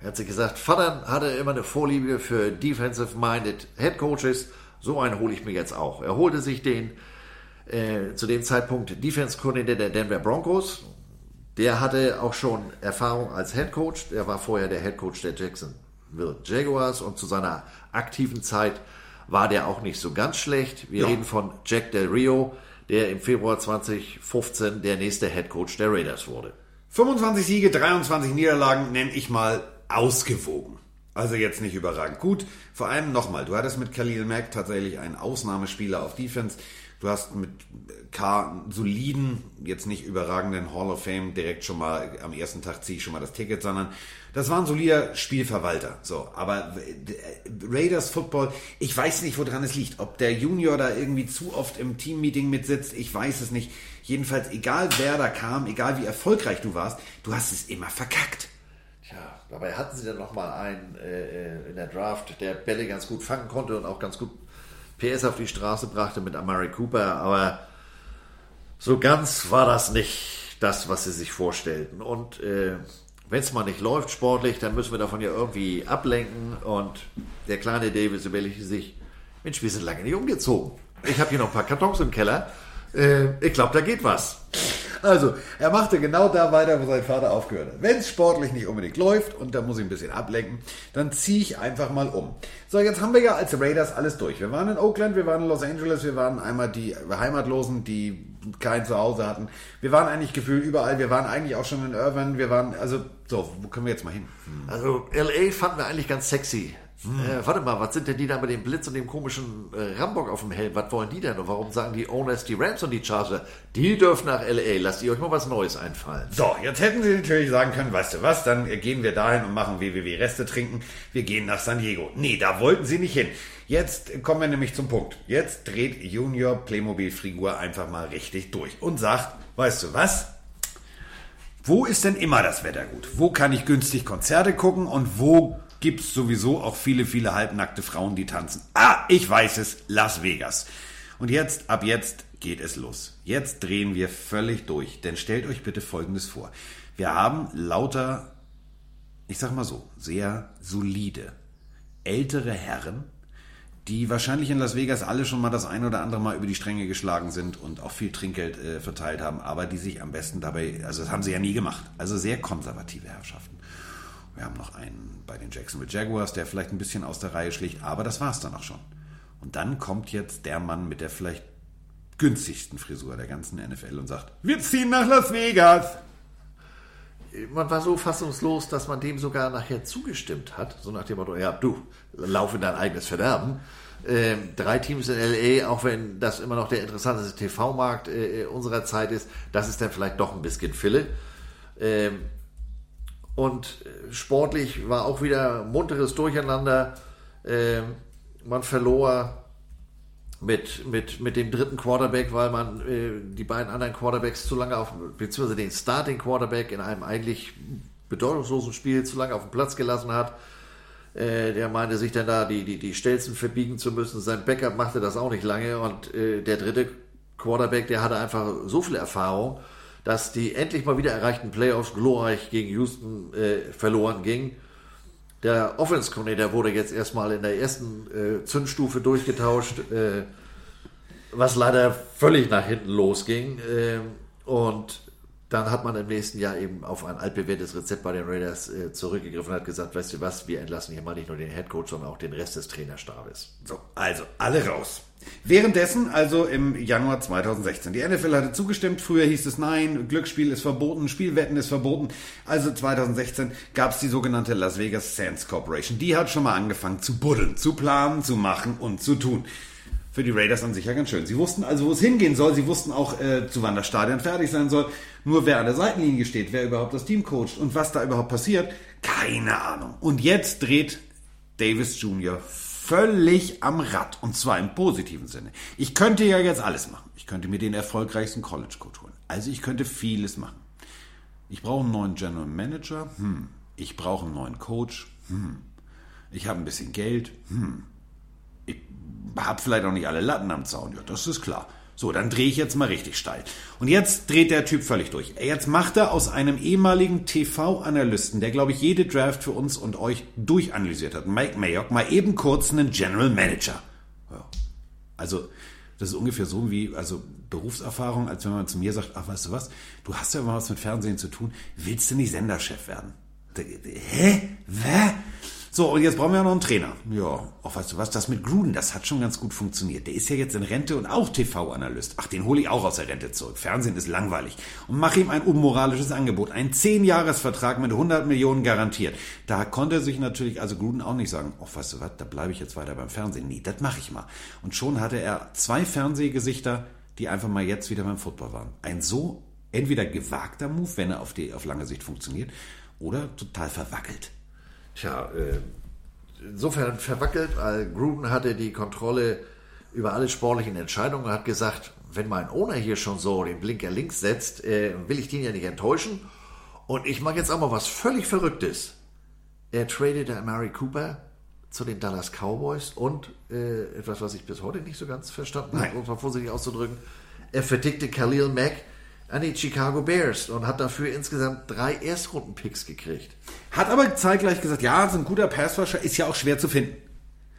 Er hat sich gesagt, Vater hatte immer eine Vorliebe für defensive-minded Head Coaches. So einen hole ich mir jetzt auch. Er holte sich den äh, zu dem Zeitpunkt Defense-Koordinator der Denver Broncos. Der hatte auch schon Erfahrung als Head Coach. Er war vorher der Head Coach der Jacksonville Jaguars und zu seiner aktiven Zeit war der auch nicht so ganz schlecht. Wir ja. reden von Jack Del Rio, der im Februar 2015 der nächste Head Coach der Raiders wurde. 25 Siege, 23 Niederlagen nenne ich mal ausgewogen. Also jetzt nicht überragend. Gut, vor allem nochmal, du hattest mit Khalil Mack tatsächlich einen Ausnahmespieler auf Defense. Du hast mit K einen soliden, jetzt nicht überragenden Hall of Fame direkt schon mal am ersten Tag ziehe ich schon mal das Ticket, sondern das war ein solider Spielverwalter. So, aber äh, Raiders Football, ich weiß nicht, woran es liegt. Ob der Junior da irgendwie zu oft im Teammeeting mitsitzt, ich weiß es nicht. Jedenfalls, egal wer da kam, egal wie erfolgreich du warst, du hast es immer verkackt. Tja, dabei hatten sie dann nochmal einen äh, äh, in der Draft, der Bälle ganz gut fangen konnte und auch ganz gut PS auf die Straße brachte mit Amari Cooper, aber so ganz war das nicht das, was sie sich vorstellten. Und äh, wenn es mal nicht läuft sportlich, dann müssen wir davon ja irgendwie ablenken. Und der kleine Davis überlegte sich, Mensch, wir sind lange nicht umgezogen. Ich habe hier noch ein paar Kartons im Keller. Äh, ich glaube, da geht was. Also, er machte genau da weiter, wo sein Vater aufgehört hat. Wenn es sportlich nicht unbedingt läuft und da muss ich ein bisschen ablenken, dann ziehe ich einfach mal um. So, jetzt haben wir ja als Raiders alles durch. Wir waren in Oakland, wir waren in Los Angeles, wir waren einmal die Heimatlosen, die kein Zuhause hatten. Wir waren eigentlich gefühlt überall. Wir waren eigentlich auch schon in Irvine. Wir waren, also, so, wo können wir jetzt mal hin? Hm. Also, LA fanden wir eigentlich ganz sexy. Äh, warte mal, was sind denn die da mit dem Blitz und dem komischen äh, Rambock auf dem Helm? Was wollen die denn? Und warum sagen die Owners, die Rams und die Charger, die dürfen nach LA? Lasst ihr euch mal was Neues einfallen. So, jetzt hätten sie natürlich sagen können, weißt du was, dann gehen wir dahin und machen WWW-Reste trinken. Wir gehen nach San Diego. Nee, da wollten sie nicht hin. Jetzt kommen wir nämlich zum Punkt. Jetzt dreht Junior Playmobil Figur einfach mal richtig durch und sagt, weißt du was? Wo ist denn immer das Wetter gut? Wo kann ich günstig Konzerte gucken und wo gibt es sowieso auch viele, viele halbnackte Frauen, die tanzen? Ah, ich weiß es, Las Vegas. Und jetzt, ab jetzt geht es los. Jetzt drehen wir völlig durch. Denn stellt euch bitte Folgendes vor. Wir haben lauter, ich sag mal so, sehr solide, ältere Herren, die wahrscheinlich in Las Vegas alle schon mal das ein oder andere Mal über die Stränge geschlagen sind und auch viel Trinkgeld äh, verteilt haben, aber die sich am besten dabei, also das haben sie ja nie gemacht. Also sehr konservative Herrschaften. Wir haben noch einen bei den Jacksonville Jaguars, der vielleicht ein bisschen aus der Reihe schlicht, aber das war es dann auch schon. Und dann kommt jetzt der Mann mit der vielleicht günstigsten Frisur der ganzen NFL und sagt, wir ziehen nach Las Vegas. Man war so fassungslos, dass man dem sogar nachher zugestimmt hat. So nach dem Motto, ja, du, lauf in dein eigenes Verderben. Ähm, drei Teams in LA, auch wenn das immer noch der interessanteste TV-Markt äh, unserer Zeit ist, das ist dann vielleicht doch ein bisschen Fille. Ähm, und äh, sportlich war auch wieder munteres Durcheinander. Ähm, man verlor mit, mit, mit dem dritten Quarterback, weil man äh, die beiden anderen Quarterbacks zu lange auf, beziehungsweise den Starting Quarterback in einem eigentlich bedeutungslosen Spiel zu lange auf dem Platz gelassen hat. Äh, der meinte sich dann da die, die, die Stelzen verbiegen zu müssen. Sein Backup machte das auch nicht lange und äh, der dritte Quarterback, der hatte einfach so viel Erfahrung, dass die endlich mal wieder erreichten Playoffs glorreich gegen Houston äh, verloren gingen. Der Offense Coordinator wurde jetzt erstmal in der ersten äh, Zündstufe durchgetauscht, äh, was leider völlig nach hinten losging. Äh, und dann hat man im nächsten Jahr eben auf ein altbewährtes Rezept bei den Raiders äh, zurückgegriffen und hat gesagt, weißt du was, wir entlassen hier mal nicht nur den Headcoach, sondern auch den Rest des Trainerstabes. So, also alle raus. Währenddessen, also im Januar 2016, die NFL hatte zugestimmt, früher hieß es nein, Glücksspiel ist verboten, Spielwetten ist verboten. Also 2016 gab es die sogenannte Las Vegas Sands Corporation. Die hat schon mal angefangen zu buddeln, zu planen, zu machen und zu tun. Für die Raiders an sich ja ganz schön. Sie wussten also, wo es hingehen soll. Sie wussten auch, äh, zu wann das Stadion fertig sein soll. Nur wer an der Seitenlinie steht, wer überhaupt das Team coacht und was da überhaupt passiert, keine Ahnung. Und jetzt dreht Davis Jr völlig am Rad und zwar im positiven Sinne. Ich könnte ja jetzt alles machen. Ich könnte mir den erfolgreichsten College Coach holen. Also ich könnte vieles machen. Ich brauche einen neuen General Manager. Hm. Ich brauche einen neuen Coach. Hm. Ich habe ein bisschen Geld. Hm. Ich habe vielleicht auch nicht alle Latten am Zaun. Ja, das ist klar. So, dann drehe ich jetzt mal richtig steil. Und jetzt dreht der Typ völlig durch. Jetzt macht er aus einem ehemaligen TV-Analysten, der, glaube ich, jede Draft für uns und euch durchanalysiert hat, Mike Mayock, mal eben kurz einen General Manager. Ja. Also, das ist ungefähr so wie, also Berufserfahrung, als wenn man zu mir sagt, ach, weißt du was, du hast ja mal was mit Fernsehen zu tun, willst du nicht Senderchef werden? Hä? Wer? So, und jetzt brauchen wir ja noch einen Trainer. Ja, auch weißt du was, das mit Gruden, das hat schon ganz gut funktioniert. Der ist ja jetzt in Rente und auch TV-Analyst. Ach, den hole ich auch aus der Rente zurück. Fernsehen ist langweilig. Und mache ihm ein unmoralisches Angebot. Ein 10-Jahres-Vertrag mit 100 Millionen garantiert. Da konnte sich natürlich also Gruden auch nicht sagen, ach, weißt du was, da bleibe ich jetzt weiter beim Fernsehen. Nee, das mache ich mal. Und schon hatte er zwei Fernsehgesichter, die einfach mal jetzt wieder beim Football waren. Ein so entweder gewagter Move, wenn er auf, die, auf lange Sicht funktioniert, oder total verwackelt. Tja, äh, insofern verwackelt, weil Gruden hatte die Kontrolle über alle sportlichen Entscheidungen und hat gesagt, wenn mein Owner hier schon so den Blinker links setzt, äh, will ich den ja nicht enttäuschen. Und ich mache jetzt auch mal was völlig Verrücktes. Er tradete Mary Cooper zu den Dallas Cowboys und äh, etwas, was ich bis heute nicht so ganz verstanden habe, um es mal vorsichtig auszudrücken, er vertickte Khalil Mack an die Chicago Bears und hat dafür insgesamt drei Erstrunden-Picks gekriegt. Hat aber zeitgleich gesagt, ja, so ein guter Passwasher ist ja auch schwer zu finden.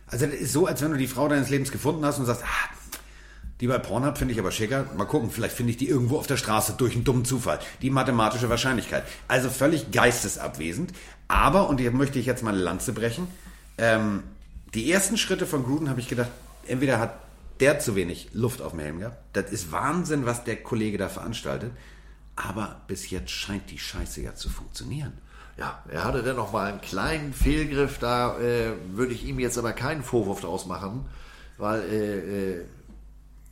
Also das ist so, als wenn du die Frau deines Lebens gefunden hast und sagst, ah, die bei Pornhub finde ich aber schicker. Mal gucken, vielleicht finde ich die irgendwo auf der Straße durch einen dummen Zufall. Die mathematische Wahrscheinlichkeit. Also völlig geistesabwesend. Aber, und hier möchte ich jetzt mal eine Lanze brechen, ähm, die ersten Schritte von Gruden habe ich gedacht, entweder hat der zu wenig Luft auf dem Helm gehabt. Das ist Wahnsinn, was der Kollege da veranstaltet. Aber bis jetzt scheint die Scheiße ja zu funktionieren. Ja, er hatte dann noch mal einen kleinen Fehlgriff, da äh, würde ich ihm jetzt aber keinen Vorwurf draus machen, weil äh, äh,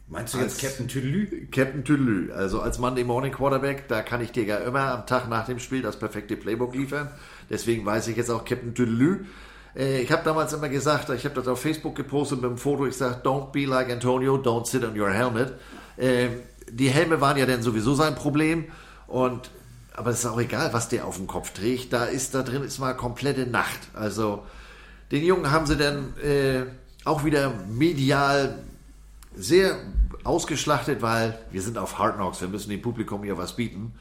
Meinst du jetzt Captain Tüdelü? Captain Tüdelü. Also als Monday Morning Quarterback, da kann ich dir ja immer am Tag nach dem Spiel das perfekte Playbook liefern. Deswegen weiß ich jetzt auch Captain Tüdelü. Äh, ich habe damals immer gesagt, ich habe das auf Facebook gepostet mit dem Foto, ich sage, don't be like Antonio, don't sit on your helmet. Ähm, die Helme waren ja dann sowieso sein Problem und aber es ist auch egal, was der auf dem Kopf trägt. Da ist da drin ist mal komplette Nacht. Also den Jungen haben sie dann äh, auch wieder medial sehr ausgeschlachtet, weil wir sind auf Hard Knocks, wir müssen dem Publikum hier was bieten.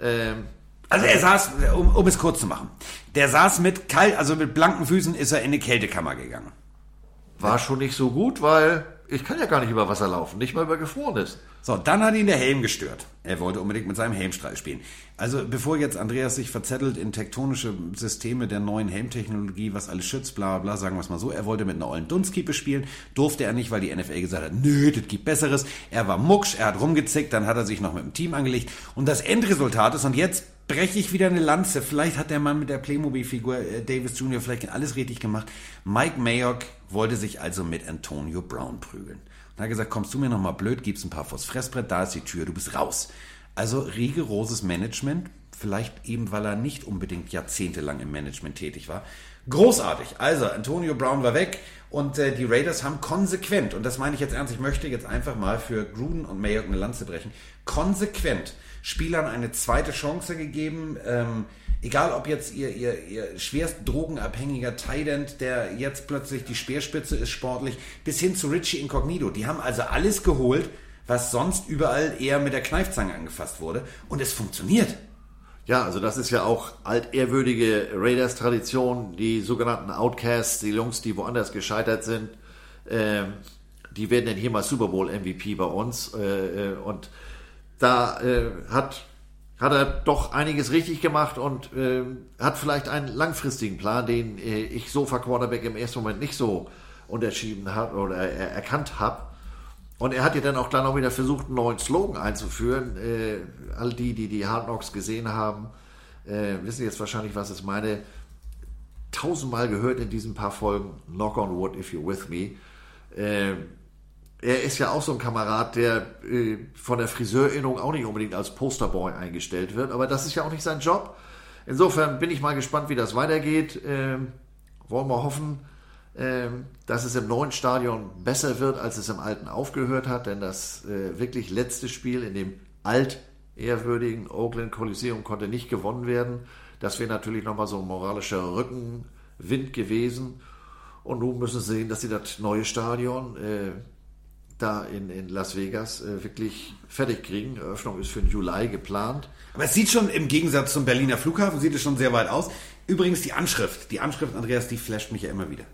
Ähm, also er saß, um, um es kurz zu machen, der saß mit kalt, also mit blanken Füßen ist er in die Kältekammer gegangen. War schon nicht so gut, weil ich kann ja gar nicht über Wasser laufen, nicht mal über gefrorenes. So, dann hat ihn der Helm gestört. Er wollte unbedingt mit seinem Helmstrahl spielen. Also bevor jetzt Andreas sich verzettelt in tektonische Systeme der neuen Helmtechnologie, was alles schützt, bla bla, sagen wir es mal so, er wollte mit einer ollen Dunstkiepe spielen, durfte er nicht, weil die NFL gesagt hat, nö, das gibt Besseres. Er war mucksch, er hat rumgezickt, dann hat er sich noch mit dem Team angelegt. Und das Endresultat ist, und jetzt breche ich wieder eine Lanze. Vielleicht hat der Mann mit der Playmobil-Figur äh, Davis Jr. vielleicht alles richtig gemacht. Mike Mayock wollte sich also mit Antonio Brown prügeln. Und hat gesagt, kommst du mir nochmal blöd, gibst ein paar vors Fressbrett, da ist die Tür, du bist raus. Also rigoroses Management, vielleicht eben, weil er nicht unbedingt jahrzehntelang im Management tätig war. Großartig. Also, Antonio Brown war weg und äh, die Raiders haben konsequent, und das meine ich jetzt ernst, ich möchte jetzt einfach mal für Gruden und Mayock eine Lanze brechen, konsequent Spielern eine zweite Chance gegeben. Ähm, egal ob jetzt ihr, ihr, ihr schwerst drogenabhängiger Tident, der jetzt plötzlich die Speerspitze ist sportlich, bis hin zu Richie Incognito. Die haben also alles geholt, was sonst überall eher mit der Kneifzange angefasst wurde. Und es funktioniert. Ja, also das ist ja auch altehrwürdige Raiders-Tradition, die sogenannten Outcasts, die Jungs, die woanders gescheitert sind, äh, die werden dann hier mal Super Bowl MVP bei uns. Äh, äh und da äh, hat hat er doch einiges richtig gemacht und äh, hat vielleicht einen langfristigen Plan, den äh, ich Sofa Quarterback im ersten Moment nicht so unterschieden habe oder äh, erkannt habe. Und er hat ja dann auch dann auch wieder versucht, einen neuen Slogan einzuführen. Äh, all die, die die Hard Knocks gesehen haben, äh, wissen jetzt wahrscheinlich, was ich meine. Tausendmal gehört in diesen paar Folgen Knock on Wood if you're with me. Er ist ja auch so ein Kamerad, der äh, von der Friseurinnung auch nicht unbedingt als Posterboy eingestellt wird, aber das ist ja auch nicht sein Job. Insofern bin ich mal gespannt, wie das weitergeht. Ähm, wollen wir hoffen, ähm, dass es im neuen Stadion besser wird, als es im alten aufgehört hat, denn das äh, wirklich letzte Spiel in dem altehrwürdigen Oakland Coliseum konnte nicht gewonnen werden. Das wäre natürlich nochmal so ein moralischer Rückenwind gewesen. Und nun müssen sie sehen, dass sie das neue Stadion äh, da in, in Las Vegas äh, wirklich fertig kriegen. Eröffnung ist für den Juli geplant. Aber es sieht schon im Gegensatz zum Berliner Flughafen, sieht es schon sehr weit aus. Übrigens die Anschrift, die Anschrift, Andreas, die flasht mich ja immer wieder.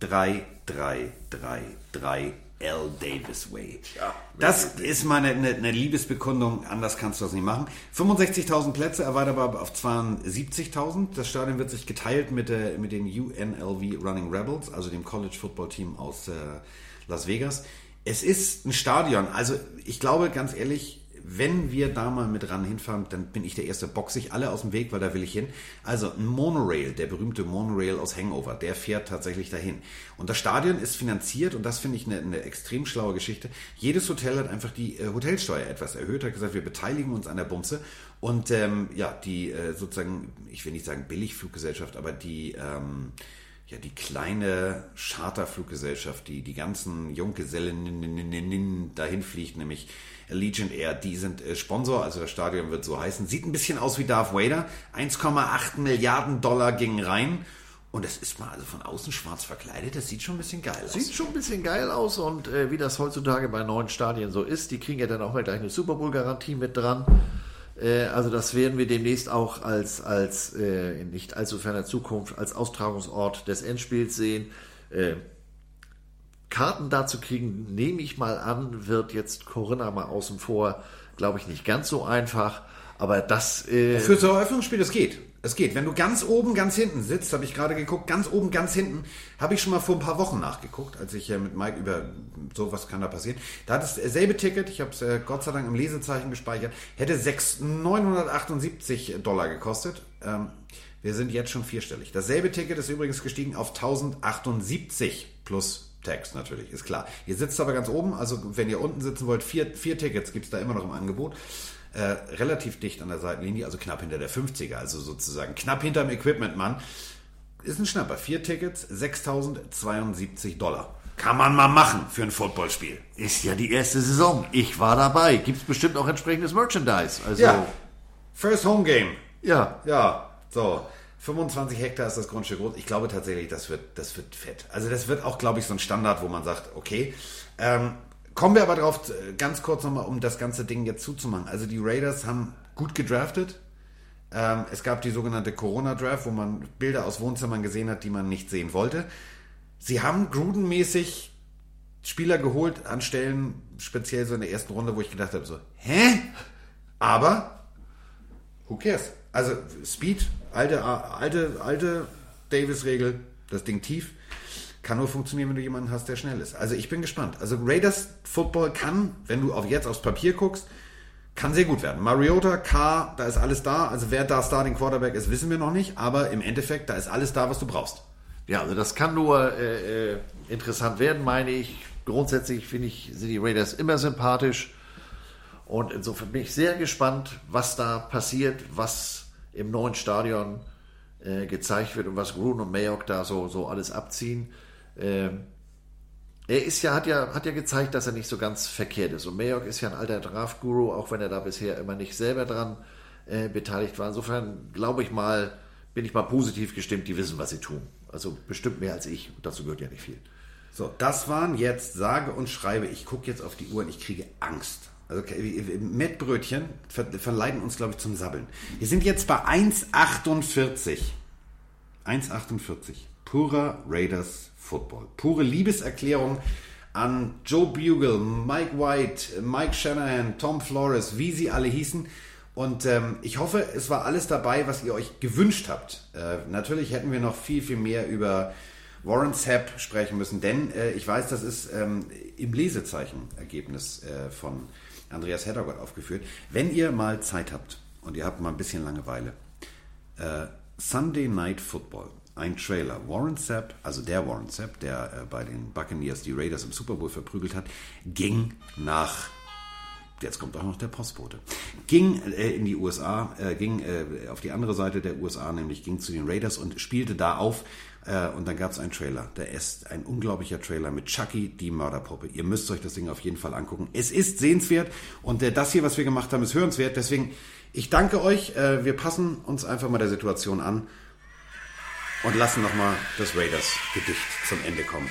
3333 L. Davis Way. Ja, das ist meine eine, eine Liebesbekundung, anders kannst du das nicht machen. 65.000 Plätze, erweiterbar auf 72.000. Das Stadion wird sich geteilt mit, der, mit den UNLV Running Rebels, also dem College Football Team aus äh, Las Vegas. Es ist ein Stadion, also ich glaube ganz ehrlich, wenn wir da mal mit ran hinfahren, dann bin ich der erste, box ich alle aus dem Weg, weil da will ich hin. Also ein Monorail, der berühmte Monorail aus Hangover, der fährt tatsächlich dahin. Und das Stadion ist finanziert und das finde ich eine, eine extrem schlaue Geschichte. Jedes Hotel hat einfach die äh, Hotelsteuer etwas erhöht, hat gesagt, wir beteiligen uns an der Bumse. Und ähm, ja, die äh, sozusagen, ich will nicht sagen Billigfluggesellschaft, aber die... Ähm, ja, die kleine Charterfluggesellschaft, die die ganzen Junggesellen dahin fliegt, nämlich Allegiant Air, die sind äh, Sponsor, also das Stadion wird so heißen. Sieht ein bisschen aus wie Darth Vader. 1,8 Milliarden Dollar gingen rein. Und das ist mal also von außen schwarz verkleidet. Das sieht schon ein bisschen geil aus. Sieht schon ein bisschen geil aus und äh, wie das heutzutage bei neuen Stadien so ist, die kriegen ja dann auch mal gleich eine Super Bowl-Garantie mit dran. Äh, also das werden wir demnächst auch als, als äh, in nicht allzu ferner Zukunft als Austragungsort des Endspiels sehen. Äh, Karten dazu kriegen, nehme ich mal an, wird jetzt Corinna mal außen vor, glaube ich, nicht ganz so einfach. Aber das. Äh Für so Eröffnungsspiel, das geht. Es geht. Wenn du ganz oben, ganz hinten sitzt, habe ich gerade geguckt, ganz oben, ganz hinten, habe ich schon mal vor ein paar Wochen nachgeguckt, als ich mit Mike über sowas kann da passieren. Da hat es selbe Ticket, ich habe es äh, Gott sei Dank im Lesezeichen gespeichert, hätte 6, 978 Dollar gekostet. Ähm, wir sind jetzt schon vierstellig. Dasselbe Ticket ist übrigens gestiegen auf 1078 plus Tax natürlich, ist klar. Ihr sitzt aber ganz oben, also wenn ihr unten sitzen wollt, vier, vier Tickets gibt es da immer noch im Angebot. Äh, relativ dicht an der Seitenlinie, also knapp hinter der 50er, also sozusagen knapp hinterm Equipment-Mann. Ist ein Schnapper. Vier Tickets, 6.072 Dollar. Kann man mal machen für ein Footballspiel. Ist ja die erste Saison. Ich war dabei. Gibt es bestimmt auch entsprechendes Merchandise. Also ja. First Home Game. Ja. Ja. So. 25 Hektar ist das Grundstück groß. Ich glaube tatsächlich, das wird, das wird fett. Also das wird auch, glaube ich, so ein Standard, wo man sagt, okay. Ähm, Kommen wir aber drauf, äh, ganz kurz nochmal, um das ganze Ding jetzt zuzumachen. Also die Raiders haben gut gedraftet. Ähm, es gab die sogenannte Corona-Draft, wo man Bilder aus Wohnzimmern gesehen hat, die man nicht sehen wollte. Sie haben Gruden-mäßig Spieler geholt an Stellen, speziell so in der ersten Runde, wo ich gedacht habe, so, hä? Aber, who cares? Also Speed, alte, alte, alte Davis-Regel, das Ding tief kann nur funktionieren, wenn du jemanden hast, der schnell ist. Also ich bin gespannt. Also Raiders Football kann, wenn du auf jetzt aufs Papier guckst, kann sehr gut werden. Mariota, K, da ist alles da. Also wer da Starting Quarterback ist, wissen wir noch nicht. Aber im Endeffekt, da ist alles da, was du brauchst. Ja, also das kann nur äh, äh interessant werden, meine ich. Grundsätzlich finde ich, sind die Raiders immer sympathisch. Und insofern bin ich sehr gespannt, was da passiert, was im neuen Stadion äh, gezeigt wird und was Grun und Mayock da so, so alles abziehen. Ähm, er ist ja, hat ja, hat ja gezeigt, dass er nicht so ganz verkehrt ist. Und Mayock ist ja ein alter Draft-Guru, auch wenn er da bisher immer nicht selber dran äh, beteiligt war. Insofern glaube ich mal, bin ich mal positiv gestimmt, die wissen, was sie tun. Also bestimmt mehr als ich. dazu gehört ja nicht viel. So, das waren jetzt sage und schreibe. Ich gucke jetzt auf die Uhr und ich kriege Angst. Also Mettbrötchen verleiten uns, glaube ich, zum Sabbeln. Wir sind jetzt bei 1,48. 1,48. Purer Raiders Football. Pure Liebeserklärung an Joe Bugle, Mike White, Mike Shanahan, Tom Flores, wie sie alle hießen. Und ähm, ich hoffe, es war alles dabei, was ihr euch gewünscht habt. Äh, natürlich hätten wir noch viel, viel mehr über Warren Sapp sprechen müssen, denn äh, ich weiß, das ist ähm, im Lesezeichen-Ergebnis äh, von Andreas Heddergott aufgeführt. Wenn ihr mal Zeit habt und ihr habt mal ein bisschen Langeweile, äh, Sunday Night Football, ein Trailer. Warren Sapp, also der Warren Sapp, der äh, bei den Buccaneers die Raiders im Super Bowl verprügelt hat, ging nach jetzt kommt auch noch der Postbote, ging äh, in die USA, äh, ging äh, auf die andere Seite der USA, nämlich ging zu den Raiders und spielte da auf. Äh, und dann gab es einen Trailer. Der ist ein unglaublicher Trailer mit Chucky, die Mörderpuppe. Ihr müsst euch das Ding auf jeden Fall angucken. Es ist sehenswert und äh, das hier, was wir gemacht haben, ist hörenswert. Deswegen, ich danke euch. Äh, wir passen uns einfach mal der Situation an und lassen nochmal das Raiders-Gedicht zum Ende kommen.